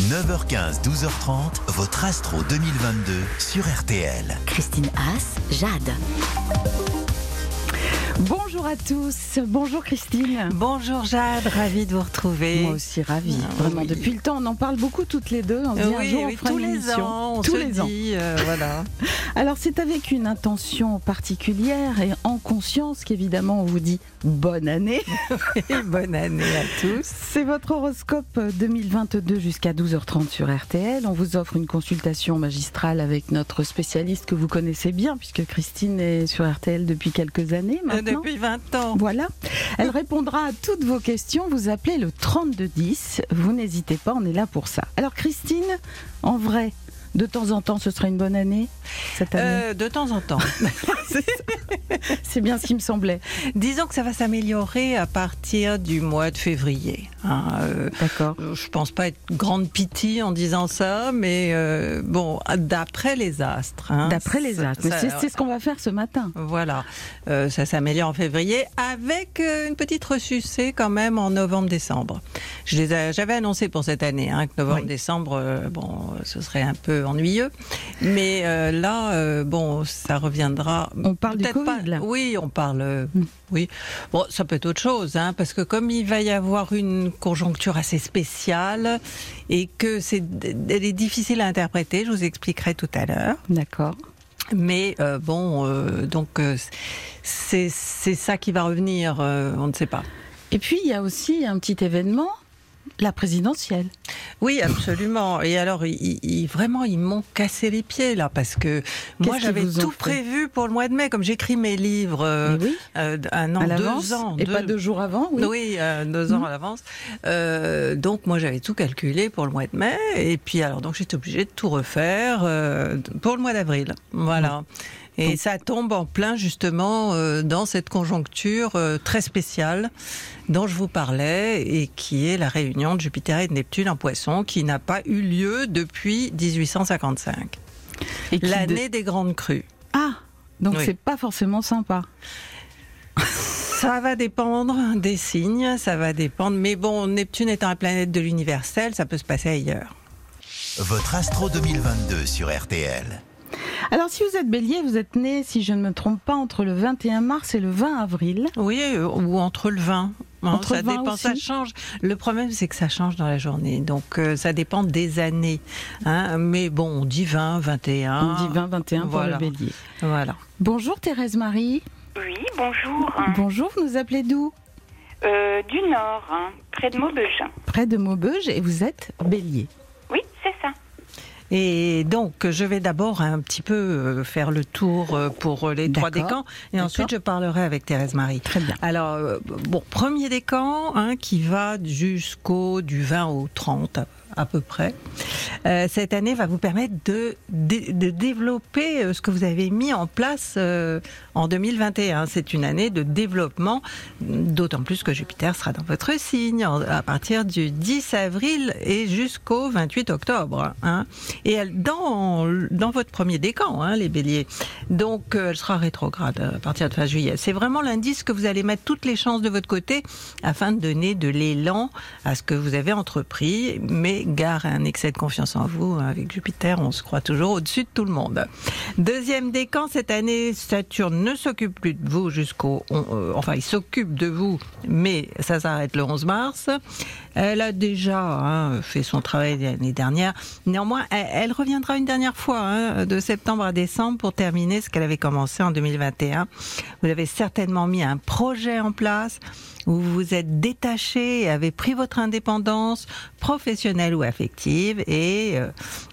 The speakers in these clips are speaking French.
9h15, 12h30, votre Astro 2022 sur RTL. Christine Haas, Jade. Bonjour à tous, bonjour Christine. Bonjour Jade, ravie de vous retrouver. Moi aussi ravie. Ah, Vraiment, oui. depuis le temps, on en parle beaucoup toutes les deux. On se dit un oui, jour, on fera tous une les émission. ans, on tous se les ans. dit, euh, voilà. Alors c'est avec une intention particulière et en conscience qu'évidemment on vous dit bonne année. Et bonne année à tous. C'est votre horoscope 2022 jusqu'à 12h30 sur RTL. On vous offre une consultation magistrale avec notre spécialiste que vous connaissez bien puisque Christine est sur RTL depuis quelques années Euh, maintenant. Depuis 20 Voilà. Elle répondra à toutes vos questions. Vous appelez le 3210. Vous n'hésitez pas, on est là pour ça. Alors Christine, en vrai, de temps en temps, ce sera une bonne année cette année. Euh, de temps en temps. C'est bien ce qui me semblait. Disons que ça va s'améliorer à partir du mois de février. hein, euh, D'accord. je pense pas être grande pitié en disant ça, mais euh, bon, d'après les astres. hein, D'après les astres. C'est ce qu'on va faire ce matin. Voilà, Euh, ça s'améliore en février avec euh, une petite ressucée quand même en novembre-décembre. J'avais annoncé pour cette année hein, que novembre-décembre, euh, bon, euh, ce serait un peu ennuyeux, mais euh, là, euh, bon, ça reviendra. On parle du peut-être Covid, pas- là. Oui, on parle. euh, Mm. Oui, bon, ça peut être autre chose, hein, parce que comme il va y avoir une conjoncture assez spéciale et que c'est, elle est difficile à interpréter, je vous expliquerai tout à l'heure. D'accord. Mais euh, bon, euh, donc euh, c'est c'est ça qui va revenir, on ne sait pas. Et puis, il y a aussi un petit événement, la présidentielle. Oui, absolument. Et alors, ils, ils- vraiment, ils m'ont cassé les pieds là, parce que moi, j'avais tout prévu pour le mois de mai, comme j'écris mes livres euh, oui, euh, un an, à deux ans, Et deux- pas deux jours avant, oui. Oui, euh, deux ans Mhm. à l'avance. Donc moi j'avais tout calculé pour le mois de mai et puis alors donc j'étais obligée de tout refaire pour le mois d'avril. Voilà. Et Donc- ça tombe en plein justement euh, dans cette conjoncture euh, très spéciale dont je vous parlais et qui est la réunion de Jupiter et de Neptune en Poisson qui n'a pas eu lieu depuis 1855, Et qui l'année de- des grandes crues. Ah donc Oui. c'est pas forcément sympa. Ça va dépendre des signes, ça va dépendre. Mais bon, Neptune étant la planète de l'universel, ça peut se passer ailleurs. Votre Astro 2022 sur RTL. Alors si vous êtes bélier, vous êtes né, si je ne me trompe pas, entre le 21 mars et le 20 avril. Oui, euh, ou entre le 20. hein, Entre ça le 20 dépend, ça change. Le problème, c'est que ça change dans la journée. Donc, euh, ça dépend des années. hein. Mais bon, on dit 20, 21. On dit 20-21 pour voilà. le bélier. Voilà. Bonjour Thérèse Marie. Oui, bonjour. Bonjour, vous nous appelez d'où? Euh, du Nord, hein, près de Maubeuge. Près de Maubeuge et vous êtes bélier. Et donc, je vais d'abord un petit peu euh, faire le tour euh, pour les trois décans. Et ensuite, je parlerai avec Thérèse Marie. Très bien. Alors, euh, bon, premier décan hein, qui va jusqu'au du 20 au 30 à, peu près. Euh, cette année va vous permettre de, de, développer euh, ce que vous avez mis en place euh, en 2021. C'est une année de développement, d'autant plus que Jupiter sera dans votre signe à partir du 10 avril et jusqu'au 28 octobre. hein. Et dans, dans votre premier décan, hein, les béliers. Donc, elle sera rétrograde à partir de fin juillet. C'est vraiment l'indice que vous allez mettre toutes les chances de votre côté afin de donner de l'élan à ce que vous avez entrepris. Mais gare à un excès de confiance en vous. Avec Jupiter, on se croit toujours au-dessus de tout le monde. Deuxième décan, cette année, Saturne ne s'occupe plus de vous jusqu'au... euh, enfin, il s'occupe de vous, mais ça s'arrête le 11 mars. Elle a déjà hein, fait son travail l'année dernière. Néanmoins, elle, reviendra une dernière fois, hein, de septembre à décembre, pour terminer ce qu'elle avait commencé en 2021. Vous avez certainement mis un projet en place où vous vous êtes détaché avez pris votre indépendance professionnelle ou affective et euh,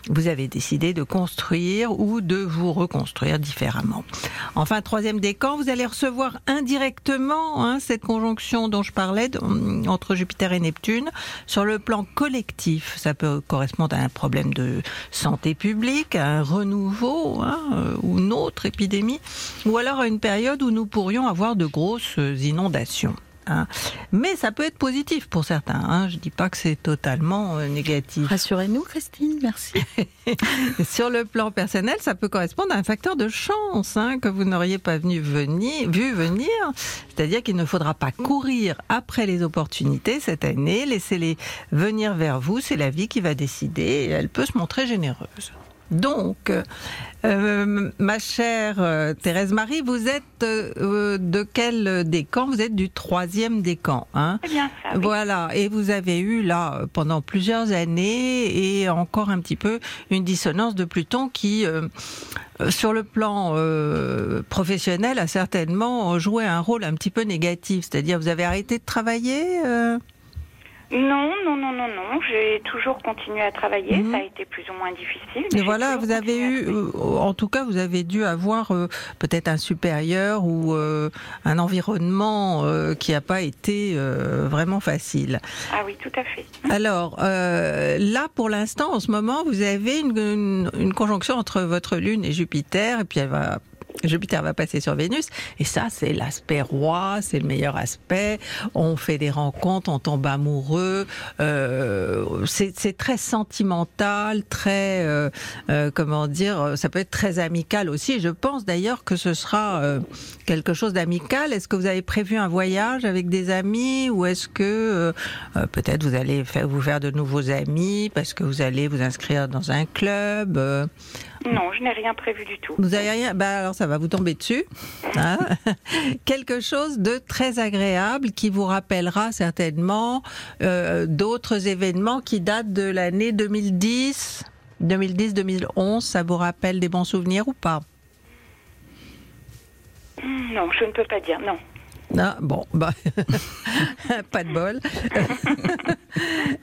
vous avez décidé de construire ou de vous reconstruire différemment. Enfin, troisième décan, vous allez recevoir indirectement hein, cette conjonction dont je parlais entre Jupiter et Neptune sur le plan collectif. Ça peut correspondre à un problème de santé publique, à un renouveau hein, euh, ou une autre épidémie, ou alors à une période où nous pourrions avoir de grosses inondations. Hein. Mais ça peut être positif pour certains. Hein. Je dis pas que c'est totalement euh, négatif. Rassurez-nous, Christine, merci. Sur le plan personnel, ça peut correspondre à un facteur de chance hein, que vous n'auriez pas venu venir, vu venir. C'est-à-dire qu'il ne faudra pas courir après les opportunités cette année. Laissez-les venir vers vous. C'est la vie qui va décider et elle peut se montrer généreuse. Donc, euh, ma chère euh, Thérèse Marie, vous êtes euh, de quel décan? Vous êtes du troisième décan, hein? Bien ça. oui. Voilà, et vous avez eu là pendant plusieurs années et encore un petit peu une dissonance de Pluton qui, sur le plan professionnel, a certainement joué un rôle un petit peu négatif. C'est-à-dire, vous avez arrêté de travailler Non, non, non, non, non. J'ai toujours continué à travailler. Mhm. Ça a été plus ou moins difficile. mais voilà, vous avez eu, euh, en tout cas, vous avez dû avoir euh, peut-être un supérieur ou euh, un environnement euh, qui n'a pas été vraiment facile. Ah oui, tout à fait. Alors là, pour l'instant, en ce moment, vous avez une, une- une conjonction entre votre Lune et Jupiter, et puis elle va. Jupiter va passer sur Vénus, et ça, c'est l'aspect roi, c'est le meilleur aspect. On fait des rencontres, on tombe amoureux. euh, c'est très sentimental, très, euh, euh, comment dire, ça peut être très amical aussi. Je pense d'ailleurs que ce sera euh, quelque chose d'amical. Est-ce que vous avez prévu un voyage avec des amis, ou est-ce que euh, euh, peut-être vous allez faire, vous faire de nouveaux amis parce que vous allez vous inscrire dans un club Non, je n'ai rien prévu du tout. Vous avez rien Bah alors ça va vous tomber dessus. hein. Quelque chose de très agréable qui vous rappellera certainement euh, d'autres événements qui datent de l'année 2010. 2010-2011, ça vous rappelle des bons souvenirs ou pas? Hmm, Non, je ne peux pas dire. Non. Ah, bon, bah, pas de bol.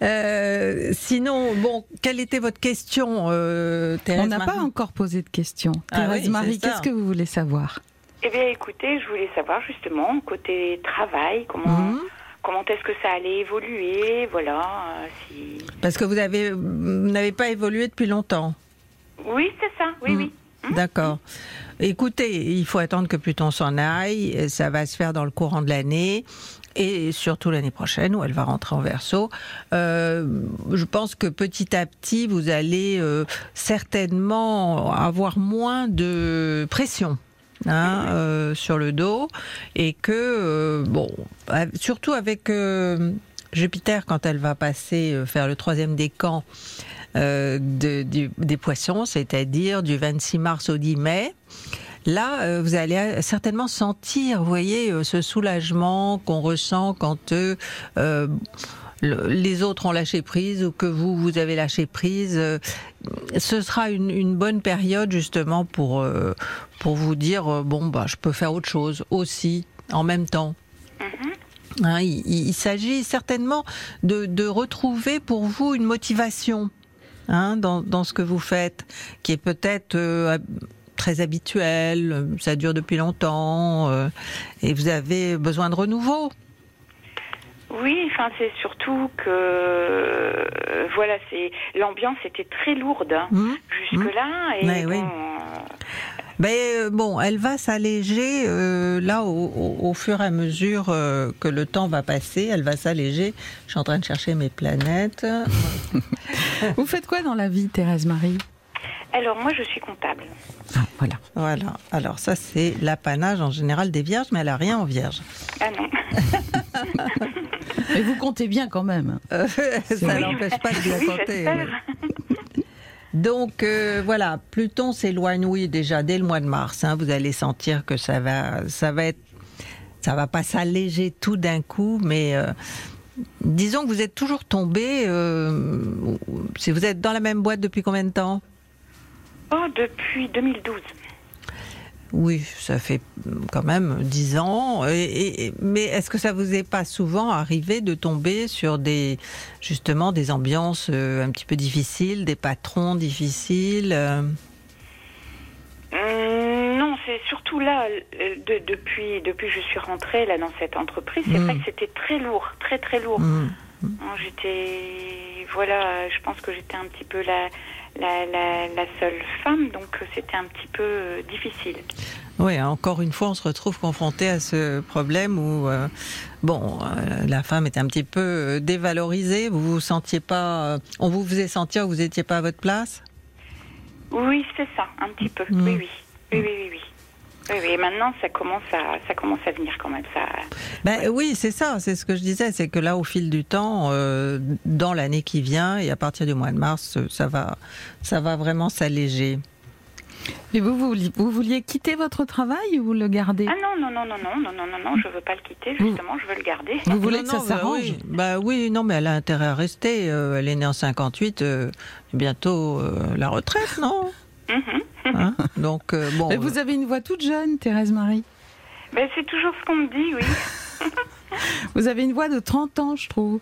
Euh, sinon, bon, quelle était votre question, euh, Thérèse On n'a pas encore posé de questions. Ah Thérèse oui, Marie, qu'est-ce que vous voulez savoir? Eh bien, écoutez, je voulais savoir justement côté travail, comment Mhm. comment est-ce que ça allait évoluer, voilà. euh, si. Parce que vous avez, vous n'avez pas évolué depuis longtemps. Oui, c'est ça. Oui, oui. D'accord. Écoutez, il faut attendre que Pluton s'en aille. Ça va se faire dans le courant de l'année. Et surtout l'année prochaine où elle va rentrer en verso. Euh, je pense que petit à petit, vous allez euh, certainement avoir moins de pression. hein, euh, sur le dos et que bon surtout avec Jupiter quand elle va passer faire le troisième décan euh, de- du- des poissons, c'est-à-dire du 26 mars au 10 mai. Là, euh, vous allez euh, certainement sentir, vous voyez, euh, ce soulagement qu'on ressent quand le- les autres ont lâché prise ou que vous, vous avez lâché prise. Ce sera une, une bonne période justement pour, pour vous dire, bon, bah, je peux faire autre chose aussi, en même temps. Hein, il il- il s'agit certainement de, de retrouver pour vous une motivation hein, dans, dans ce que vous faites, qui est peut-être euh, très habituel, euh, ça dure depuis longtemps, euh, et vous avez besoin de renouveau. Oui, enfin c'est surtout que euh, voilà, c'est l'ambiance était très lourde hein, Hmm jusque là et Ouais, bon, oui. Ben euh, bon, elle va s'alléger euh, là au, au- au fur et à mesure euh, que le temps va passer. Elle va s'alléger. Je suis en train de chercher mes planètes. Vous faites quoi dans la vie, Thérèse Marie? Alors moi je suis comptable. Ah, Voilà. Voilà. Alors ça c'est l'apanage en général des vierges, mais elle a rien en vierge. Ah non. Et vous comptez bien quand même. Euh, ça n'empêche pas de bien Oui, compter. Donc euh, voilà, Pluton s'éloigne, oui, déjà dès le mois de mars. hein, vous allez sentir que ça va, ça va être, ça va pas s'alléger tout d'un coup, mais euh, disons que vous êtes toujours tombé. euh, si vous êtes dans la même boîte depuis combien de temps? Oh, depuis 2012. Oui, ça fait quand même dix ans. Et, et- mais est-ce que ça vous est pas souvent arrivé de tomber sur des justement des ambiances euh, un petit peu difficiles, des patrons difficiles euh? Hum, non, c'est surtout là, euh, de- depuis, depuis que je suis rentrée là dans cette entreprise, c'est Mm. vrai que c'était très lourd, très très lourd. Hmm. J'étais, voilà, je pense que j'étais un petit peu la, la, la, la seule femme, donc c'était un petit peu euh, difficile. Oui, encore une fois, on se retrouve confronté à ce problème où, euh, bon, euh, la femme était un petit peu dévalorisée. Vous vous sentiez pas, on vous faisait sentir que vous n'étiez pas à votre place? Oui, c'est ça, un petit peu. Mm. Oui, oui, oui, oui, oui, oui. Oui, oui, maintenant, ça commence à, ça commence à venir quand même. Ça, Ben oui, c'est ça, c'est ce que je disais, c'est que là, au fil du temps, euh, dans l'année qui vient et à partir du mois de mars, ça va, ça va vraiment s'alléger. Et vous, vous, vouliez- vous vouliez quitter votre travail ou vous le gardez Ah non, non, non, non, non, non, non, non, non, je veux pas le quitter. Justement, je veux le garder. Vous voulez Non, que ça bah s'arrange? oui. Bah oui, non, mais elle a intérêt à rester. euh, elle est née en 58, euh, bientôt euh, la retraite, non? Hein Donc euh, bon. Mais vous avez une voix toute jeune, Thérèse Marie. Ben, c'est toujours ce qu'on me dit, oui. Vous avez une voix de 30 ans, je trouve.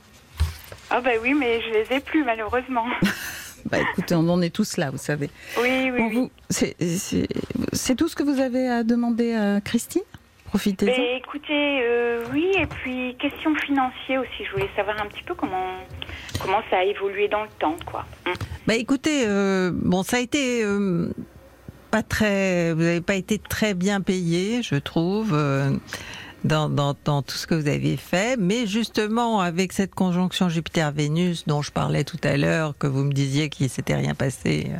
Ah ben oui, mais je les ai plus malheureusement. Bah écoutez, on en est tous là, vous savez. Oui, oui, Bon, oui. vous- c'est- C'est c'est tout ce que vous avez à demander à Christine? Profitez-en. Ben, écoutez, euh, oui, et puis question financière aussi. Je voulais savoir un petit peu comment comment ça a évolué dans le temps, quoi. Hum. Bah écoutez, euh, bon, ça a été euh, pas très. Vous n'avez pas été très bien payé, je trouve. dans, dans, dans tout ce que vous avez fait, mais justement avec cette conjonction Jupiter-Vénus dont je parlais tout à l'heure, que vous me disiez qu'il s'était rien passé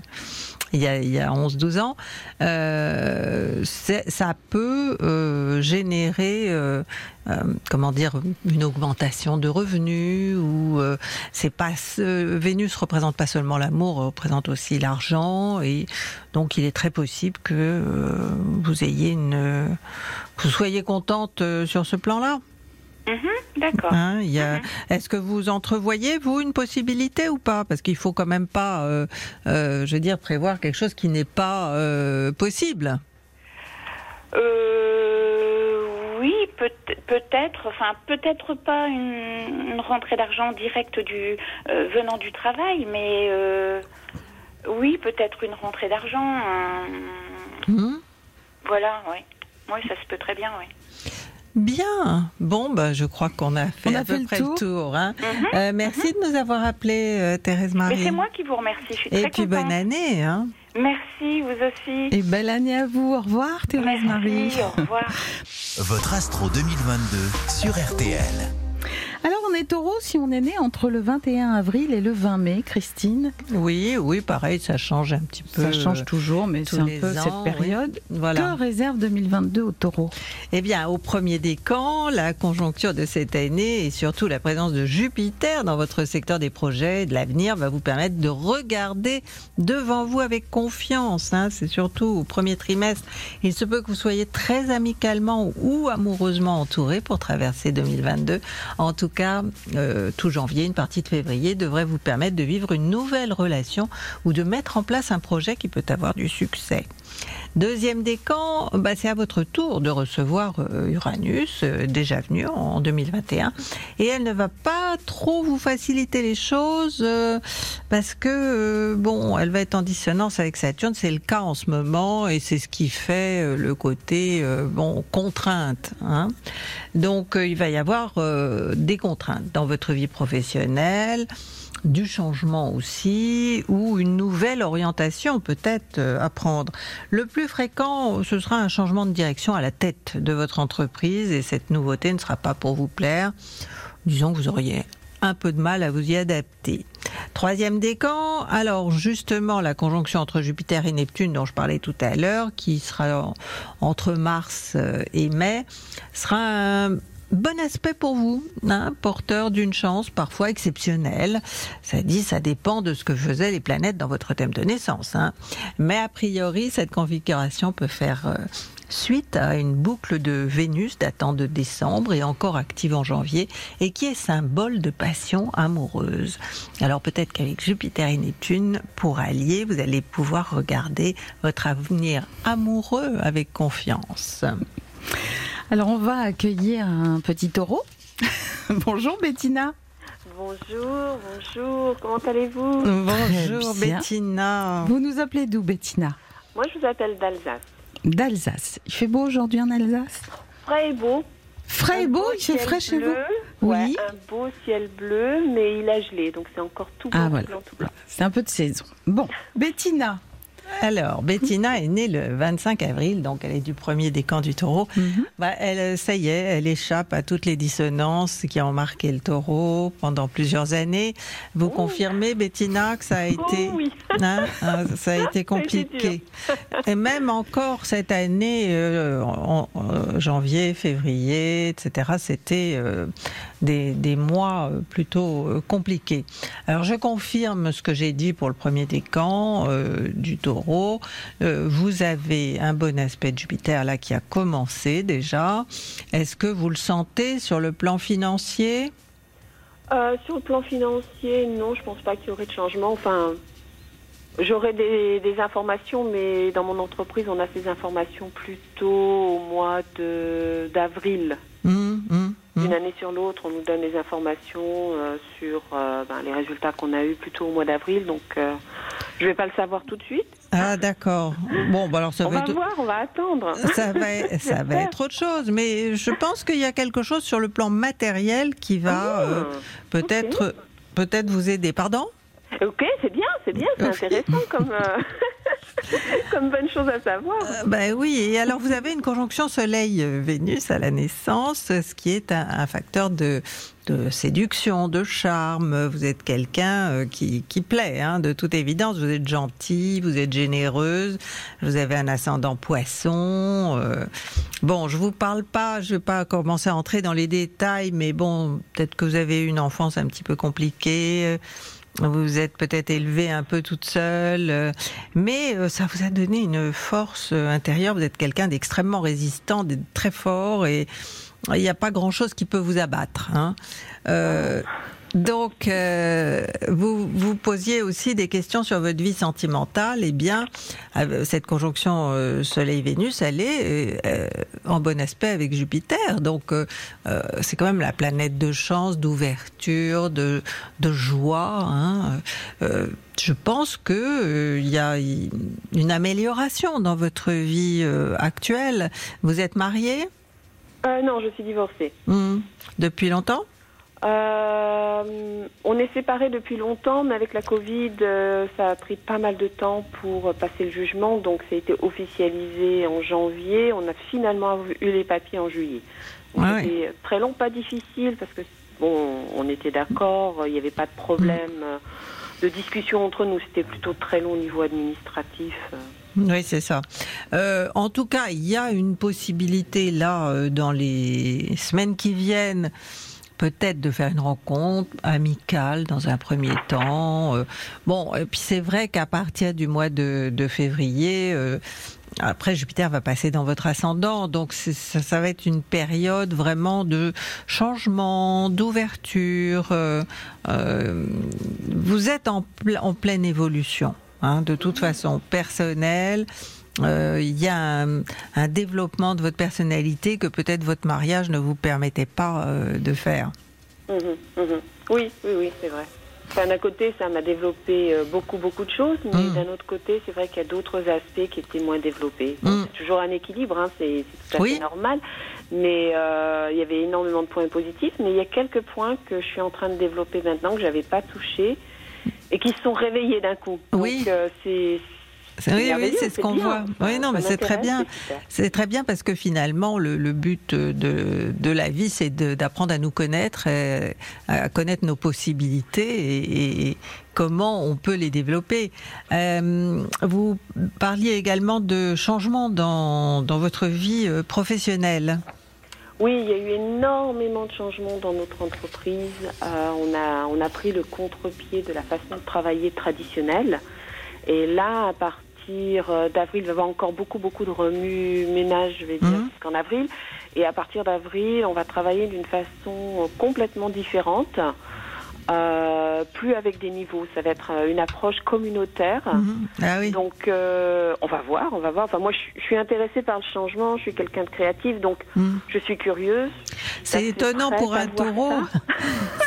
il y a, il y a 11-12 ans, euh, ça peut euh, générer, euh, euh, comment dire, une augmentation de revenus ou euh, c'est pas Vénus représente pas seulement l'amour, représente aussi l'argent et donc il est très possible que euh, vous ayez une, vous soyez contente sur ce plan-là. Mhm, D'accord. Hein, a- Est-ce que vous entrevoyez, vous, une possibilité ou pas? Parce qu'il faut quand même pas, euh, euh, je veux dire, prévoir quelque chose qui n'est pas euh, possible. Oui, peut- peut-être, enfin peut-être pas une, une rentrée d'argent directe du venant du travail, mais oui, peut-être une rentrée d'argent. Hmm voilà, oui. Oui, ça se peut très bien, oui. Bien. Bon, bah, je crois qu'on a fait On a à fait peu le près tour. le tour. hein. Mhm. Euh, merci de nous avoir appelé, euh, Thérèse Marie. Mais c'est moi qui vous remercie, je suis Et très puis contente. bonne année. Hein. Merci, vous aussi. Et belle année à vous. Au revoir, Thérèse Merci, Marie. au revoir. Votre Astro 2022 sur RTL. Est taureau si on est né entre le 21 avril et le 20 mai, Christine. Oui, oui, pareil, ça change un petit peu. Ça change toujours, mais c'est un peu ans, cette période. Voilà. Que réserve 2022 au taureau Eh bien, au premier décan, la conjoncture de cette année et surtout la présence de Jupiter dans votre secteur des projets, de l'avenir, va vous permettre de regarder devant vous avec confiance. hein. C'est surtout au premier trimestre. Il se peut que vous soyez très amicalement ou amoureusement entouré pour traverser 2022. En tout cas, euh, tout janvier, une partie de février devrait vous permettre de vivre une nouvelle relation ou de mettre en place un projet qui peut avoir du succès. Deuxième décan, bah, c'est à votre tour de recevoir euh, Uranus, euh, déjà venu en 2021. Et elle ne va pas trop vous faciliter les choses euh, parce que, bon, elle va être en dissonance avec Saturne. C'est le cas en ce moment et c'est ce qui fait le côté, bon, contrainte. hein. Donc, il va y avoir des contraintes dans votre vie professionnelle du changement aussi ou une nouvelle orientation peut-être euh, à prendre. Le plus fréquent, ce sera un changement de direction à la tête de votre entreprise et cette nouveauté ne sera pas pour vous plaire. Disons que vous auriez un peu de mal à vous y adapter. Troisième décan, alors justement la conjonction entre Jupiter et Neptune dont je parlais tout à l'heure, qui sera en- entre mars euh, et mai, sera un bon aspect pour vous, hein, porteur d'une chance parfois exceptionnelle. Ça dit, ça dépend de ce que faisaient les planètes dans votre thème de naissance. hein. Mais a priori, cette configuration peut faire euh, suite à une boucle de Vénus datant de décembre et encore active en janvier et qui est symbole de passion amoureuse. Alors peut-être qu'avec Jupiter et Neptune, pour allier, vous allez pouvoir regarder votre avenir amoureux avec confiance. Alors, on va accueillir un petit taureau. Bonjour, Bettina. Bonjour, bonjour, comment allez-vous? Bonjour. Bettina. Vous nous appelez d'où, Bettina? Moi je vous appelle d'Alsace. D'Alsace. Il fait beau aujourd'hui en Alsace? Frais et beau. Frais et beau, il fait ciel frais chez bleu. vous Ouais, Oui. un beau ciel bleu, mais il a gelé, donc c'est encore tout blanc, Ah voilà. blanc, tout blanc. C'est un peu de saison. Bon, Bettina. Alors, Bettina est née le 25 avril, donc elle est du premier décan du taureau. Mhm. Bah, elle, ça y est, elle échappe à toutes les dissonances qui ont marqué le taureau pendant plusieurs années. Vous confirmez, Bettina, que ça a été, Oh oui, hein, hein, ça a été Ça a été compliqué. Et même encore cette année, euh, en, en janvier, février, etc., c'était euh, des, mois euh, plutôt euh, compliqués. Alors je confirme ce que j'ai dit pour le premier décan euh, du taureau. Euh, vous avez un bon aspect de Jupiter là qui a commencé déjà. Est-ce que vous le sentez sur le plan financier? Sur le plan financier, non, je pense pas qu'il y aurait de changement. Enfin, j'aurais des, des informations, mais dans mon entreprise, on a ces informations plutôt au mois d'avril. Hum, hum, hum. D'une année sur l'autre, on nous donne les informations euh, sur euh, ben, les résultats qu'on a eus plutôt au mois d'avril. Donc, euh, je vais pas le savoir tout de suite. Ah d'accord. Bon, bah alors ça on va va être... voir, on va attendre. Ça va, ça va être autre chose, mais je pense qu'il y a quelque chose sur le plan matériel qui va Ah, peut-être peut-être vous aider. Pardon? Ok, c'est bien, c'est bien, c'est intéressant comme, comme bonne chose à savoir. Euh, Ben oui. Et alors vous avez une conjonction Soleil-Vénus à la naissance, ce qui est un, facteur de séduction, de charme. Vous êtes quelqu'un euh, qui, plaît, hein, de toute évidence. Vous êtes gentille, vous êtes généreuse, vous avez un ascendant poisson. euh. Bon, je vous parle pas, je vais pas commencer à entrer dans les détails, mais bon, peut-être que vous avez eu une enfance un petit peu compliquée. Vous êtes peut-être élevée un peu toute seule, euh, mais euh, ça vous a donné une force euh, intérieure. Vous êtes quelqu'un d'extrêmement résistant, de très fort, et il n'y a pas grand-chose qui peut vous abattre. hein. Donc, euh, vous vous posiez aussi des questions sur votre vie sentimentale. Eh bien, euh, cette conjonction euh, Soleil-Vénus, elle est euh, en bon aspect avec Jupiter. Donc, c'est quand même la planète de chance, d'ouverture, de, de joie. hein. Je pense que il y a une amélioration dans votre vie actuelle. Vous êtes marié non, je suis divorcée. Hmm. depuis longtemps? Euh, on est séparés depuis longtemps, mais avec la Covid, euh, ça a pris pas mal de temps pour passer le jugement. Donc, ça a été officialisé en janvier. On a finalement eu les papiers en juillet. Ah C'était très long, pas difficile, parce que bon, on était d'accord, il n'y avait pas de problème de discussion entre nous. C'était plutôt très long au niveau administratif. Oui, c'est ça. Euh, en tout cas, il y a une possibilité là dans les semaines qui viennent. Peut-être de faire une rencontre amicale dans un premier temps. Euh, bon, et puis c'est vrai qu'à partir du mois de, février, euh, après Jupiter va passer dans votre ascendant, donc ça, va être une période vraiment de changement, d'ouverture. euh, vous êtes en pleine évolution, hein, de toute façon personnelle. Euh, Il y a un, un développement de votre personnalité que peut-être votre mariage ne vous permettait pas euh, de faire. Mhm, mhm. Oui, oui, oui, c'est vrai. Enfin, d'un côté, ça m'a développé euh, beaucoup, beaucoup de choses, mais Mm. d'un autre côté, c'est vrai qu'il y a d'autres aspects qui étaient moins développés. Mm. C'est toujours un équilibre, hein, c'est tout à Oui. fait normal, mais euh, il y avait énormément de points positifs, mais il y a quelques points que je suis en train de développer maintenant, que j'avais pas touchés, et qui se sont réveillés d'un coup. Donc, Oui. euh, C'est- Oui, oui, c'est ce qu'on voit. Oui, non, mais c'est très bien. c'est très bien parce que finalement, le, le but de, de la vie, c'est d'apprendre à nous connaître, et à connaître nos possibilités et, et comment on peut les développer. Euh, vous parliez également de changements dans, dans votre vie euh, professionnelle. Oui, il y a eu énormément de changements dans notre entreprise. Euh, on, a, on a pris le contre-pied de la façon de travailler traditionnelle. Et là, à partir euh, d'avril, il va y avoir encore beaucoup, beaucoup de remue-ménage, je vais dire, Mhm. jusqu'en avril. Et à partir d'avril, on va travailler d'une façon euh, complètement différente. Euh, plus avec des niveaux, ça va être euh, une approche communautaire. Mhm. Ah oui. Donc, euh, on va voir, on va voir. Enfin, moi, je, je suis intéressée par le changement. Je suis quelqu'un de créatif, donc Mhm. je suis curieuse. C'est étonnant pour un taureau.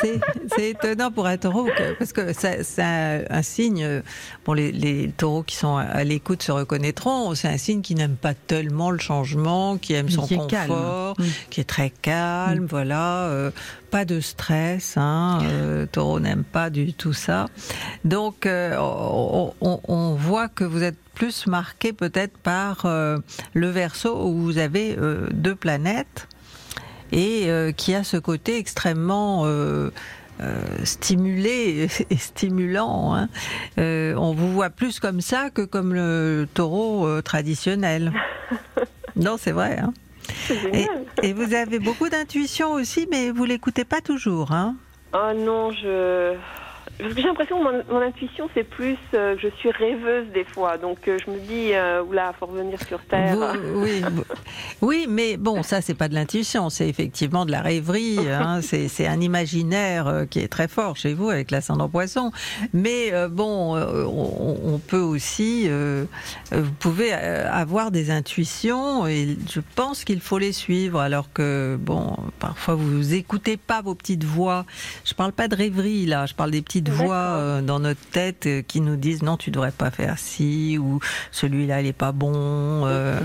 C'est étonnant pour un taureau parce que c'est un, signe. Bon, les, taureaux qui sont à l'écoute se reconnaîtront. C'est un signe qui n'aime pas tellement le changement, qui aime son confort, qui est très calme. Voilà, euh, pas de stress. Hein, euh, taureau n'aime pas du tout ça. Donc, euh, on, on, voit que vous êtes plus marqué peut-être par le verso où vous avez deux planètes et euh, qui a ce côté extrêmement euh, euh, stimulé et stimulant. Hein. on vous voit plus comme ça que comme le taureau traditionnel. non, c'est vrai. Hein. Et, et, vous avez beaucoup d'intuition aussi, mais vous l'écoutez pas toujours. Hein? Oh non, je j'ai l'impression que mon, intuition, c'est plus euh, que je suis rêveuse des fois. Donc euh, je me dis, euh, oula, faut revenir sur Terre. oui, oui, mais bon, ça, c'est pas de l'intuition, c'est effectivement de la rêverie. Hein. c'est un imaginaire euh, qui est très fort chez vous avec l'ascendant poisson. Mais bon, on, peut aussi, vous pouvez avoir des intuitions et je pense qu'il faut les suivre. Alors que, bon, parfois vous écoutez pas vos petites voix. Je parle pas de rêverie là, je parle des petites voix euh, dans notre tête euh, qui nous disent non, tu devrais pas faire ci ou celui-là il est pas bon. Euh,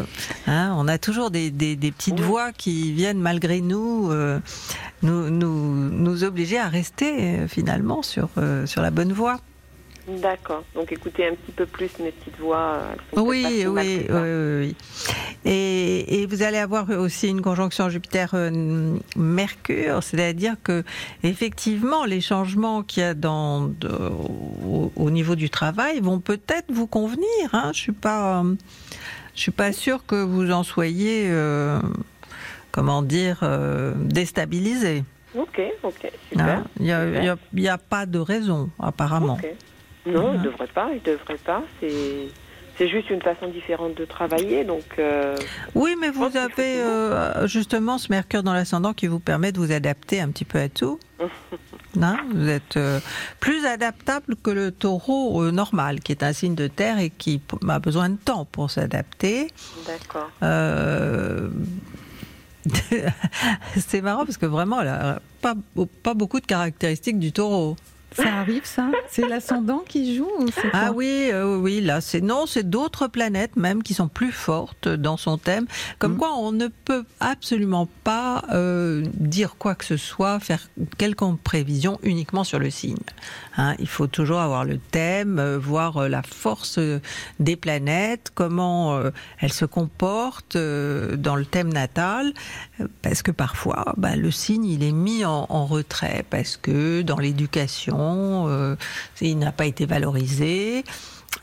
hein, on a toujours des, des, petites voix qui viennent malgré nous nous, nous, nous obliger à rester finalement sur, sur la bonne voie. D'accord. Donc écoutez un petit peu plus mes petites voix. Oui, oui, oui, oui, Et, et, vous allez avoir aussi une conjonction Jupiter-Mercure, c'est-à-dire que effectivement les changements qu'il y a dans, au, niveau du travail vont peut-être vous convenir. Hein. Je suis pas, je suis pas sûre que vous en soyez, euh, comment dire, euh, déstabilisé. Ok, ok, super. Hein. Il n'y a, a, pas de raison, apparemment. Non, il ne devrait pas, il devrait pas. C'est. C'est juste une façon différente de travailler, donc. Euh, oui, mais vous avez euh, justement ce Mercure dans l'ascendant qui vous permet de vous adapter un petit peu à tout. non vous êtes euh, plus adaptable que le Taureau normal, qui est un signe de terre et qui a besoin de temps pour s'adapter. D'accord. C'est marrant parce que vraiment, elle pas, pas beaucoup de caractéristiques du Taureau. Ça arrive, ça C'est l'ascendant qui joue Ah oui, euh, oui, là, c'est non, c'est d'autres planètes même qui sont plus fortes dans son thème. Comme mm. quoi, on ne peut absolument pas euh, dire quoi que ce soit, faire quelconque prévision uniquement sur le signe. Hein, il faut toujours avoir le thème, euh, voir la force des planètes, comment elles se comportent dans le thème natal, parce que parfois, bah, le signe, il est mis en, retrait, parce que dans l'éducation, euh, il n'a pas été valorisé.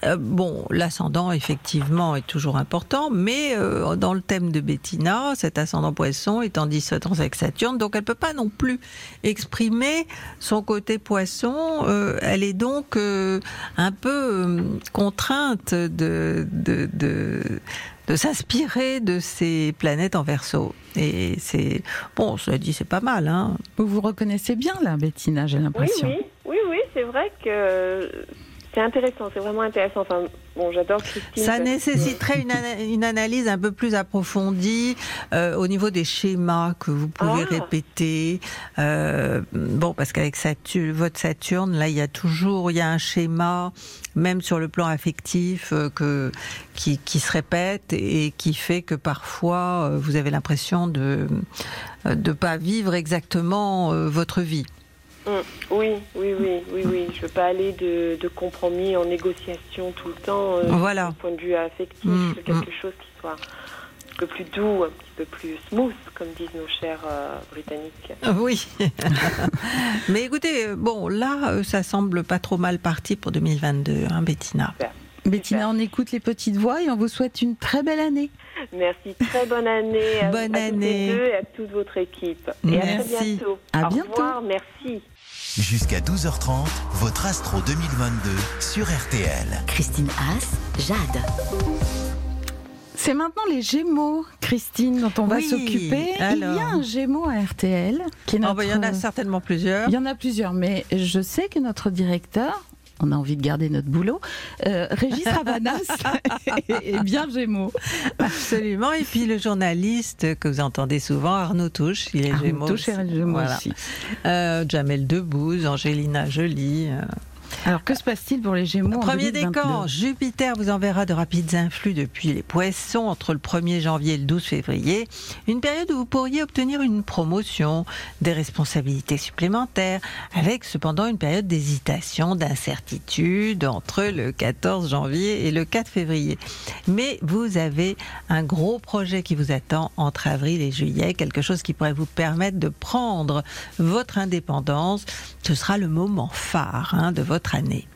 Euh, bon, l'ascendant, effectivement, est toujours important, mais euh, dans le thème de Bettina, cet ascendant poisson est en dissonance avec Saturne, donc elle ne peut pas non plus exprimer son côté poisson. elle est donc un peu contrainte de, de, de, s'inspirer de ces planètes en verso. Et c'est, bon, cela dit, c'est pas mal. Hein. Vous vous reconnaissez bien là, Bettina, j'ai l'impression. oui c'est vrai que c'est intéressant, c'est vraiment intéressant. Enfin, bon, j'adore Christine. Ça nécessiterait une, analyse un peu plus approfondie euh, au niveau des schémas que vous pouvez ah. répéter. Euh, bon, parce qu'avec votre Saturne, là, il y a toujours, il y a un schéma, même sur le plan affectif, euh, que qui, qui, se répète et qui fait que parfois vous avez l'impression de ne pas vivre exactement votre vie. Mm. oui, oui, oui, oui, oui. Je veux pas aller de, compromis en négociation tout le temps. Euh, voilà. Du point de vue affectif, mm, quelque mm. chose qui soit un peu plus doux, un petit peu plus smooth, comme disent nos chers euh, britanniques. Oui. Mais écoutez, bon, là, euh, ça semble pas trop mal parti pour 2022, hein, Bettina. Bettina, on écoute les petites voix et on vous souhaite une très belle année. Merci, très bonne année à, bonne année. et à toute votre équipe. Et à très bientôt. À Au bientôt. revoir, merci. Jusqu'à 12h30, votre Astro 2022 sur RTL. Christine Haas, Jade. C'est maintenant les Gémeaux, Christine, dont on va s'occuper. Il y a un Gémeaux à RTL. Qui est oh, bah, il y en a certainement plusieurs. Il y en a plusieurs, mais je sais que notre directeur on a envie de garder notre boulot. Euh, Régis Ravanas est bien Gémeaux. Absolument. Et puis le journaliste que vous entendez souvent, Arnaud Touche, il est Arnaud Gémeaux. Touche est Gémeaux Voilà. aussi. Euh, Jamel Debbouze, Angelina Jolie. Alors que se passe-t-il pour les Gémeaux Premier 2022? décan, Jupiter vous enverra de rapides influx depuis les poissons entre le 1er janvier et le 12 février. Une période où vous pourriez obtenir une promotion, des responsabilités supplémentaires, avec cependant une période d'hésitation, d'incertitude entre le 14 janvier et le 4 février. Mais vous avez un gros projet qui vous attend entre avril et juillet, quelque chose qui pourrait vous permettre de prendre votre indépendance. Ce sera le moment phare hein, de votre année.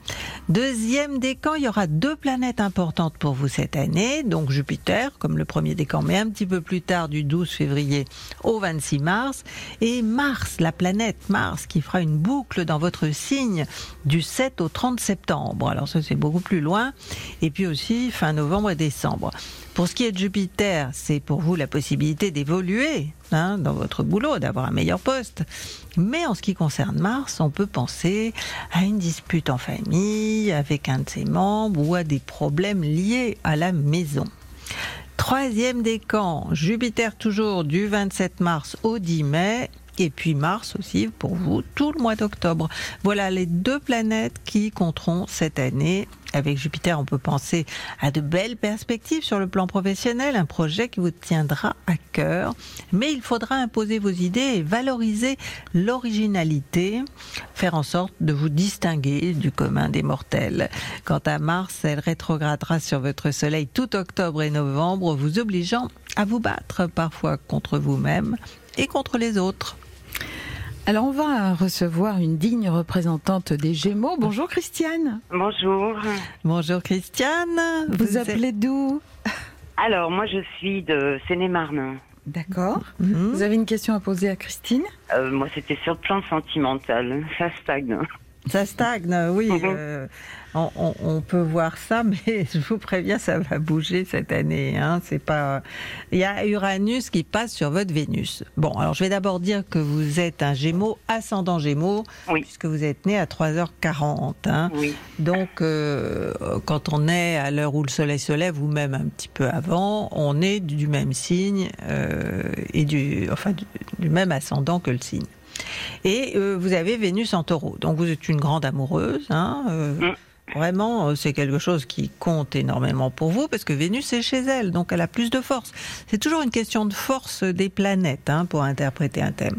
Deuxième décan, il y aura deux planètes importantes pour vous cette année. Donc Jupiter, comme le premier décan, mais un petit peu plus tard, du 12 février au 26 mars. Et Mars, la planète Mars, qui fera une boucle dans votre signe du 7 au 30 septembre. Alors ça, c'est beaucoup plus loin. Et puis aussi fin novembre et décembre. Pour ce qui est de Jupiter, c'est pour vous la possibilité d'évoluer hein, dans votre boulot, d'avoir un meilleur poste. Mais en ce qui concerne Mars, on peut penser à une dispute en famille, avec un de ses membres, ou à des problèmes liés à la maison. Troisième décan, Jupiter toujours du 27 mars au 10 mai. Et puis Mars aussi pour vous tout le mois d'octobre. Voilà les deux planètes qui compteront cette année. Avec Jupiter, on peut penser à de belles perspectives sur le plan professionnel, un projet qui vous tiendra à cœur. Mais il faudra imposer vos idées et valoriser l'originalité, faire en sorte de vous distinguer du commun des mortels. Quant à Mars, elle rétrogradera sur votre Soleil tout octobre et novembre, vous obligeant à vous battre parfois contre vous-même et contre les autres. Alors on va recevoir une digne représentante des Gémeaux. Bonjour Christiane. Bonjour. Bonjour Christiane. Vous, êtes- appelez d'où? Alors, moi, je suis de Seine-et-Marne. D'accord. Mhm. Vous avez une question à poser à Christine? Euh, moi, c'était sur le plan sentimental. Ça stagne. Ça stagne, oui. Mhm. euh, on, on- on peut voir ça, mais je vous préviens, ça va bouger cette année. Hein, c'est pas. Il y a Uranus qui passe sur votre Vénus. Bon, alors je vais d'abord dire que vous êtes un Gémeaux ascendant Gémeaux, Oui. puisque vous êtes né à 3h40. Hein. Oui. Donc, euh, quand on est à l'heure où le soleil se lève, ou même un petit peu avant, on est du même signe euh, et du, enfin, du, du même ascendant que le signe. Et euh, vous avez Vénus en taureau. Donc, vous êtes une grande amoureuse. Hein, euh, Mm. Vraiment, euh, c'est quelque chose qui compte énormément pour vous parce que Vénus est chez elle, donc elle a plus de force. C'est toujours une question de force des planètes hein, pour interpréter un thème.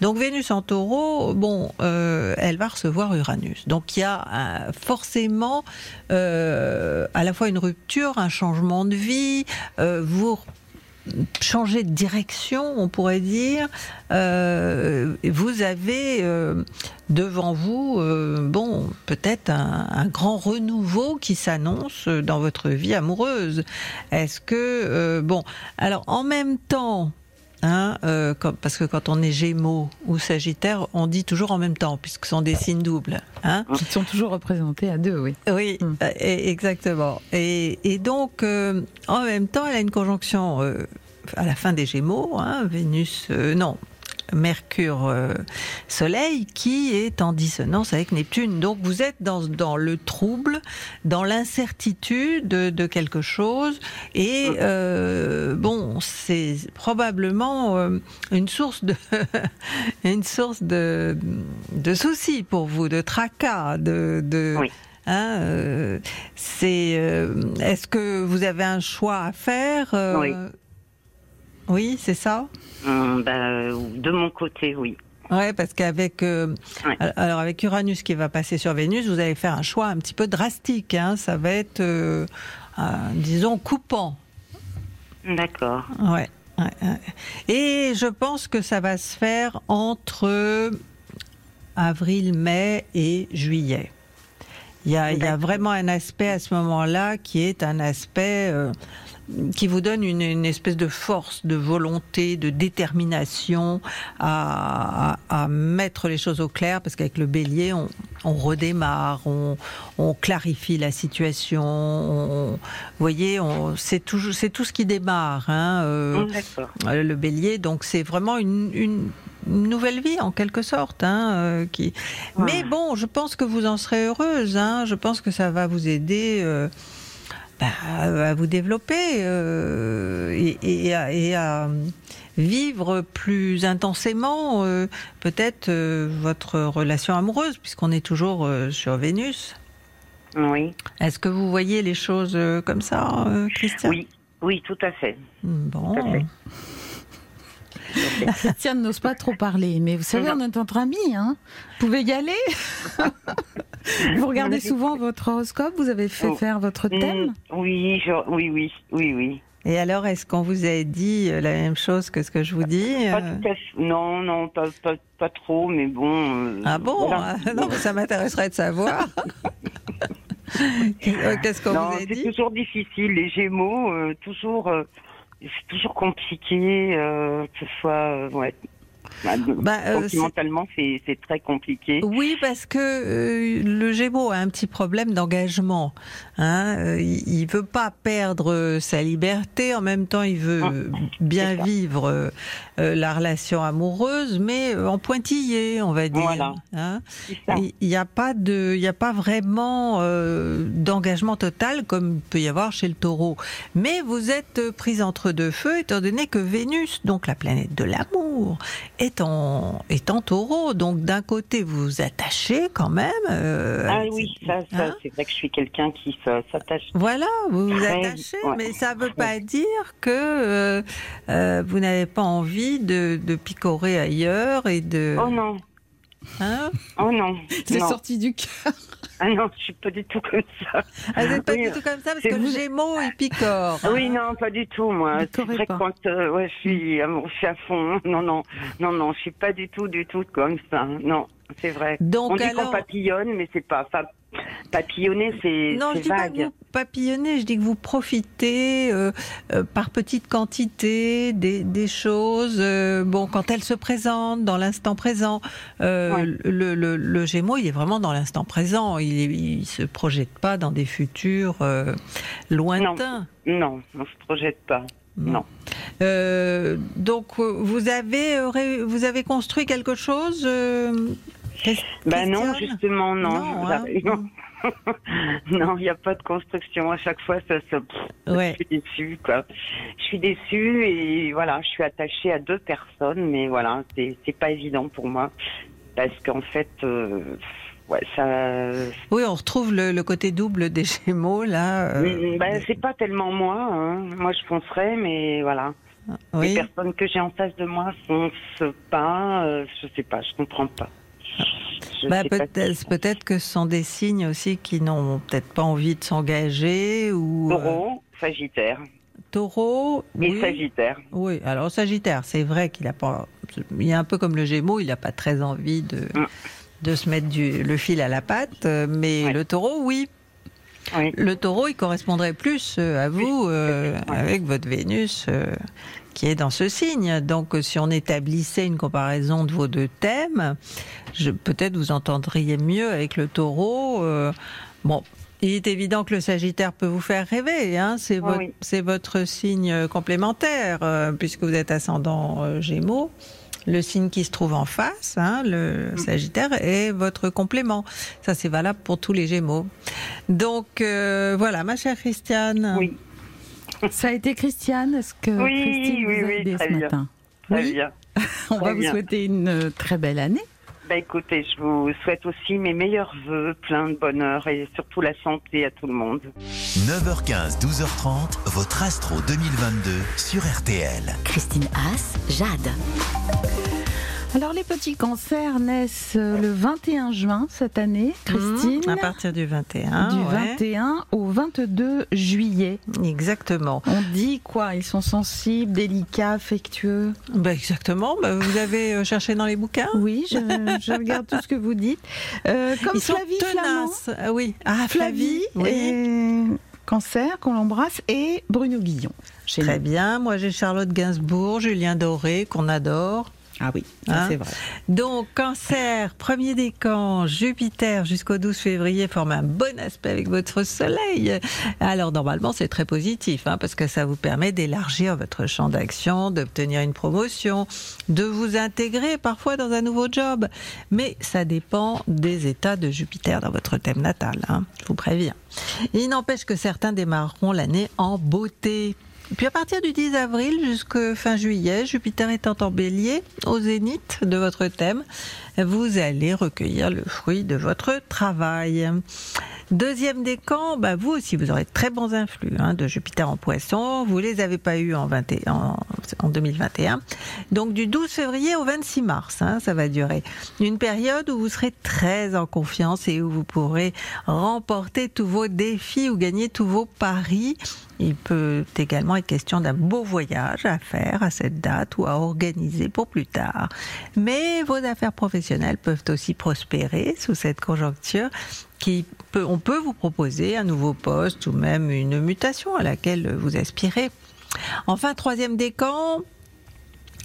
Donc Vénus en taureau, bon, euh, elle va recevoir Uranus. Donc il y a forcément euh, à la fois une rupture, un changement de vie, euh, vous changer de direction, on pourrait dire. Euh, vous avez euh, devant vous, euh, bon, peut-être un, grand renouveau qui s'annonce dans votre vie amoureuse. Est-ce que, bon, alors en même temps, Hein, euh, quand- parce que quand on est Gémeaux ou Sagittaire, on dit toujours en même temps, puisque ce sont des signes doubles. Hein Qui sont toujours représentés à deux, oui. oui, Mm. euh, et- exactement. Et, et donc, euh, en même temps, elle a une conjonction euh, à la fin des Gémeaux, hein, Vénus, non, Mercure, euh, Soleil, qui est en dissonance avec Neptune. Donc, vous êtes dans, dans le trouble, dans l'incertitude de, de quelque chose, et euh, bon, c'est probablement euh, une source de une source de, de soucis pour vous, de tracas, de, de Oui. Hein, euh, c'est. euh, Est-ce que vous avez un choix à faire euh, Oui. Oui, c'est ça. Hum, bah, de mon côté, oui. Ouais, parce qu'avec euh, Ouais. alors avec Uranus qui va passer sur Vénus, vous allez faire un choix un petit peu drastique. Hein, ça va être, euh, disons, coupant. D'accord. Ouais, ouais, ouais. Et je pense que ça va se faire entre avril, mai et juillet. Il y a, il y a vraiment un aspect à ce moment-là qui est un aspect euh, qui vous donne une, une espèce de force, de volonté, de détermination à, à- à mettre les choses au clair, parce qu'avec le bélier, on, on redémarre, on, on clarifie la situation. on- vous voyez, c'est toujours- c'est tout ce qui démarre. Hein, euh, euh, le bélier. Donc c'est vraiment une, une, nouvelle vie en quelque sorte. Hein, euh, qui... Mais bon, je pense que vous en serez heureuse. Hein, je pense que ça va vous aider. euh, bah, à vous développer euh, et, et à, et à vivre plus intensément euh, peut-être euh, votre relation amoureuse puisqu'on est toujours euh, sur Vénus. Oui, Est-ce que vous voyez les choses euh, comme ça, euh, Christian? Oui, oui, tout à fait. Bon. Tout à fait. Christiane n'ose pas trop parler, mais vous savez, on est entre amis, hein. Vous pouvez y aller. vous regardez souvent votre horoscope, vous avez fait Oh. faire votre thème? Mm, Oui, je- oui, oui, oui, oui. Et alors, est-ce qu'on vous a dit euh, la même chose que ce que je vous dis Pas euh tout à fait. Non, non, pas, pas, pas trop, mais bon. euh, Ah bon? voilà. Ah, Non, mais ça m'intéresserait de savoir. Qu'est- Qu'est-ce qu'on vous a c'est dit? toujours difficile. Les Gémeaux, euh, toujours, euh, c'est toujours compliqué, euh, que ce soit, euh, ouais. Bah, Bah, euh, sentimentalement, c'est très compliqué. Oui, parce que euh, le Gémeaux a un petit problème d'engagement. Hein. Euh, il, il veut pas perdre euh, sa liberté, en même temps, il veut Ah, bien vivre la relation amoureuse, mais euh, en pointillé, on va dire. Voilà. Hein. Il n'y a pas de, il y a pas vraiment euh, d'engagement total comme il peut y avoir chez le Taureau. Mais vous êtes euh, prise entre deux feux, étant donné que Vénus, donc la planète de l'amour, est en, est en Taureau. Donc d'un côté, vous vous attachez quand même. euh, Ah oui, ça, ça hein c'est vrai que je suis quelqu'un qui s'attache. voilà, vous vous attachez, ouais. mais ça ne veut pas dire que euh, euh, vous n'avez pas envie de, de picorer ailleurs et de. Oh non, Hein oh non, C'est sorti du cœur. Ah non, je suis pas du tout comme ça. Ah, vous n'êtes pas Oui, du tout comme ça parce que le vous- Gémeaux, il picore. Oui, non, pas du tout, moi. C'est Picorez vrai que pas. quand euh, ouais, je suis, amour- je suis à fond. Non, non, non, non, je suis pas du tout, du tout comme ça. Non, c'est vrai. Donc On dit qu'on alors. papillonne, mais c'est pas. Enfin, papillonner, c'est Non, je dis pas que vous papillonnez, je dis que vous profitez euh, euh, par petite quantité des, des choses. euh, bon, quand elles se présentent dans l'instant présent, euh, Ouais. le, le, le Gémeaux, il est vraiment dans l'instant présent. Il, il se projette pas dans des futurs euh, lointains. Non, on se projette pas. Non. Euh, donc, euh, vous avez vous avez construit quelque chose. euh, Bah non, justement, non. Non, hein. Non. Il n'y a pas de construction. À chaque fois, ça, pff, Ouais. je suis déçue, quoi. Je suis déçue et voilà, je suis attachée à deux personnes, mais voilà, c'est pas évident pour moi parce qu'en fait, euh, ouais, ça. Oui, on retrouve le, le côté double des Gémeaux là. euh, bah, c'est pas tellement moi. hein. Moi, je foncerais, mais voilà. oui. Les personnes que j'ai en face de moi foncent pas. euh, je sais pas, je comprends pas. Bah, peut-être si- que ce sont des signes aussi qui n'ont peut-être pas envie de s'engager ou euh, Taureau, Sagittaire taureau. et oui. Sagittaire. Oui, alors Sagittaire, c'est vrai qu'il a pas. Il est un peu comme le Gémeaux, il n'a pas très envie de Mm. de se mettre du, le fil à la patte, mais Ouais. le Taureau, oui. Oui. Le Taureau, il correspondrait plus euh, à vous euh, avec votre Vénus euh, qui est dans ce signe. Donc, euh, si on établissait une comparaison de vos deux thèmes, peut-être vous entendriez mieux avec le Taureau. euh, bon. Il est évident que le Sagittaire peut vous faire rêver, hein, c'est votre, oui. c'est votre signe complémentaire, euh, puisque vous êtes ascendant euh, Gémeaux. Le signe qui se trouve en face, hein, le Mm. Sagittaire, est votre complément. Ça, c'est valable pour tous les Gémeaux. Donc, euh, voilà, ma chère Christiane. Oui, Ça a été Christiane Est-ce que Oui, Christine oui, vous a oui, aidé très ce bien. matin très Oui, bien. on va vous bien. souhaiter une euh, très belle année. Bah écoutez, je vous souhaite aussi mes meilleurs voeux, plein de bonheur et surtout la santé à tout le monde. 9h15, 12h30, votre Astro 2022 sur RTL. Christine Haas, Jade. Alors les petits cancers naissent euh, le 21 juin cette année, Christine. Mmh, à partir du 21. du ouais. 21 au 22 juillet. Exactement. On dit quoi? Ils sont sensibles, délicats, affectueux? Bah, exactement. Bah, vous avez euh, cherché dans les bouquins? Oui, je, je regarde tout ce que vous dites. Euh, comme Ils sont Flavie tenaces. Ah, oui. Ah, Flavie, oui. et cancer qu'on l'embrasse et Bruno Guillon. Très nous. bien. Moi, j'ai Charlotte Gainsbourg, Julien Doré, qu'on adore. Ah oui, Hein c'est vrai. Donc, cancer, premier décan, Jupiter jusqu'au 12 février forme un bon aspect avec votre soleil. Alors, normalement, c'est très positif, hein, parce que ça vous permet d'élargir votre champ d'action, d'obtenir une promotion, de vous intégrer parfois dans un nouveau job. Mais ça dépend des états de Jupiter dans votre thème natal, hein, je vous préviens. Il n'empêche que certains démarreront l'année en beauté. Puis à partir du 10 avril jusqu'à fin juillet, Jupiter étant en bélier, au zénith de votre thème, vous allez recueillir le fruit de votre travail. Deuxième décan, bah vous aussi, vous aurez de très bons influx hein, de Jupiter en poisson. Vous les avez pas eu en, 20 et- en, en 2021. Donc du 12 février au 26 mars, hein, ça va durer. Une période où vous serez très en confiance et où vous pourrez remporter tous vos défis ou gagner tous vos paris. Il peut également être question d'un beau voyage à faire à cette date ou à organiser pour plus tard. Mais vos affaires professionnelles peuvent aussi prospérer sous cette conjoncture on peut vous proposer un nouveau poste ou même une mutation à laquelle vous aspirez. Enfin, troisième décan,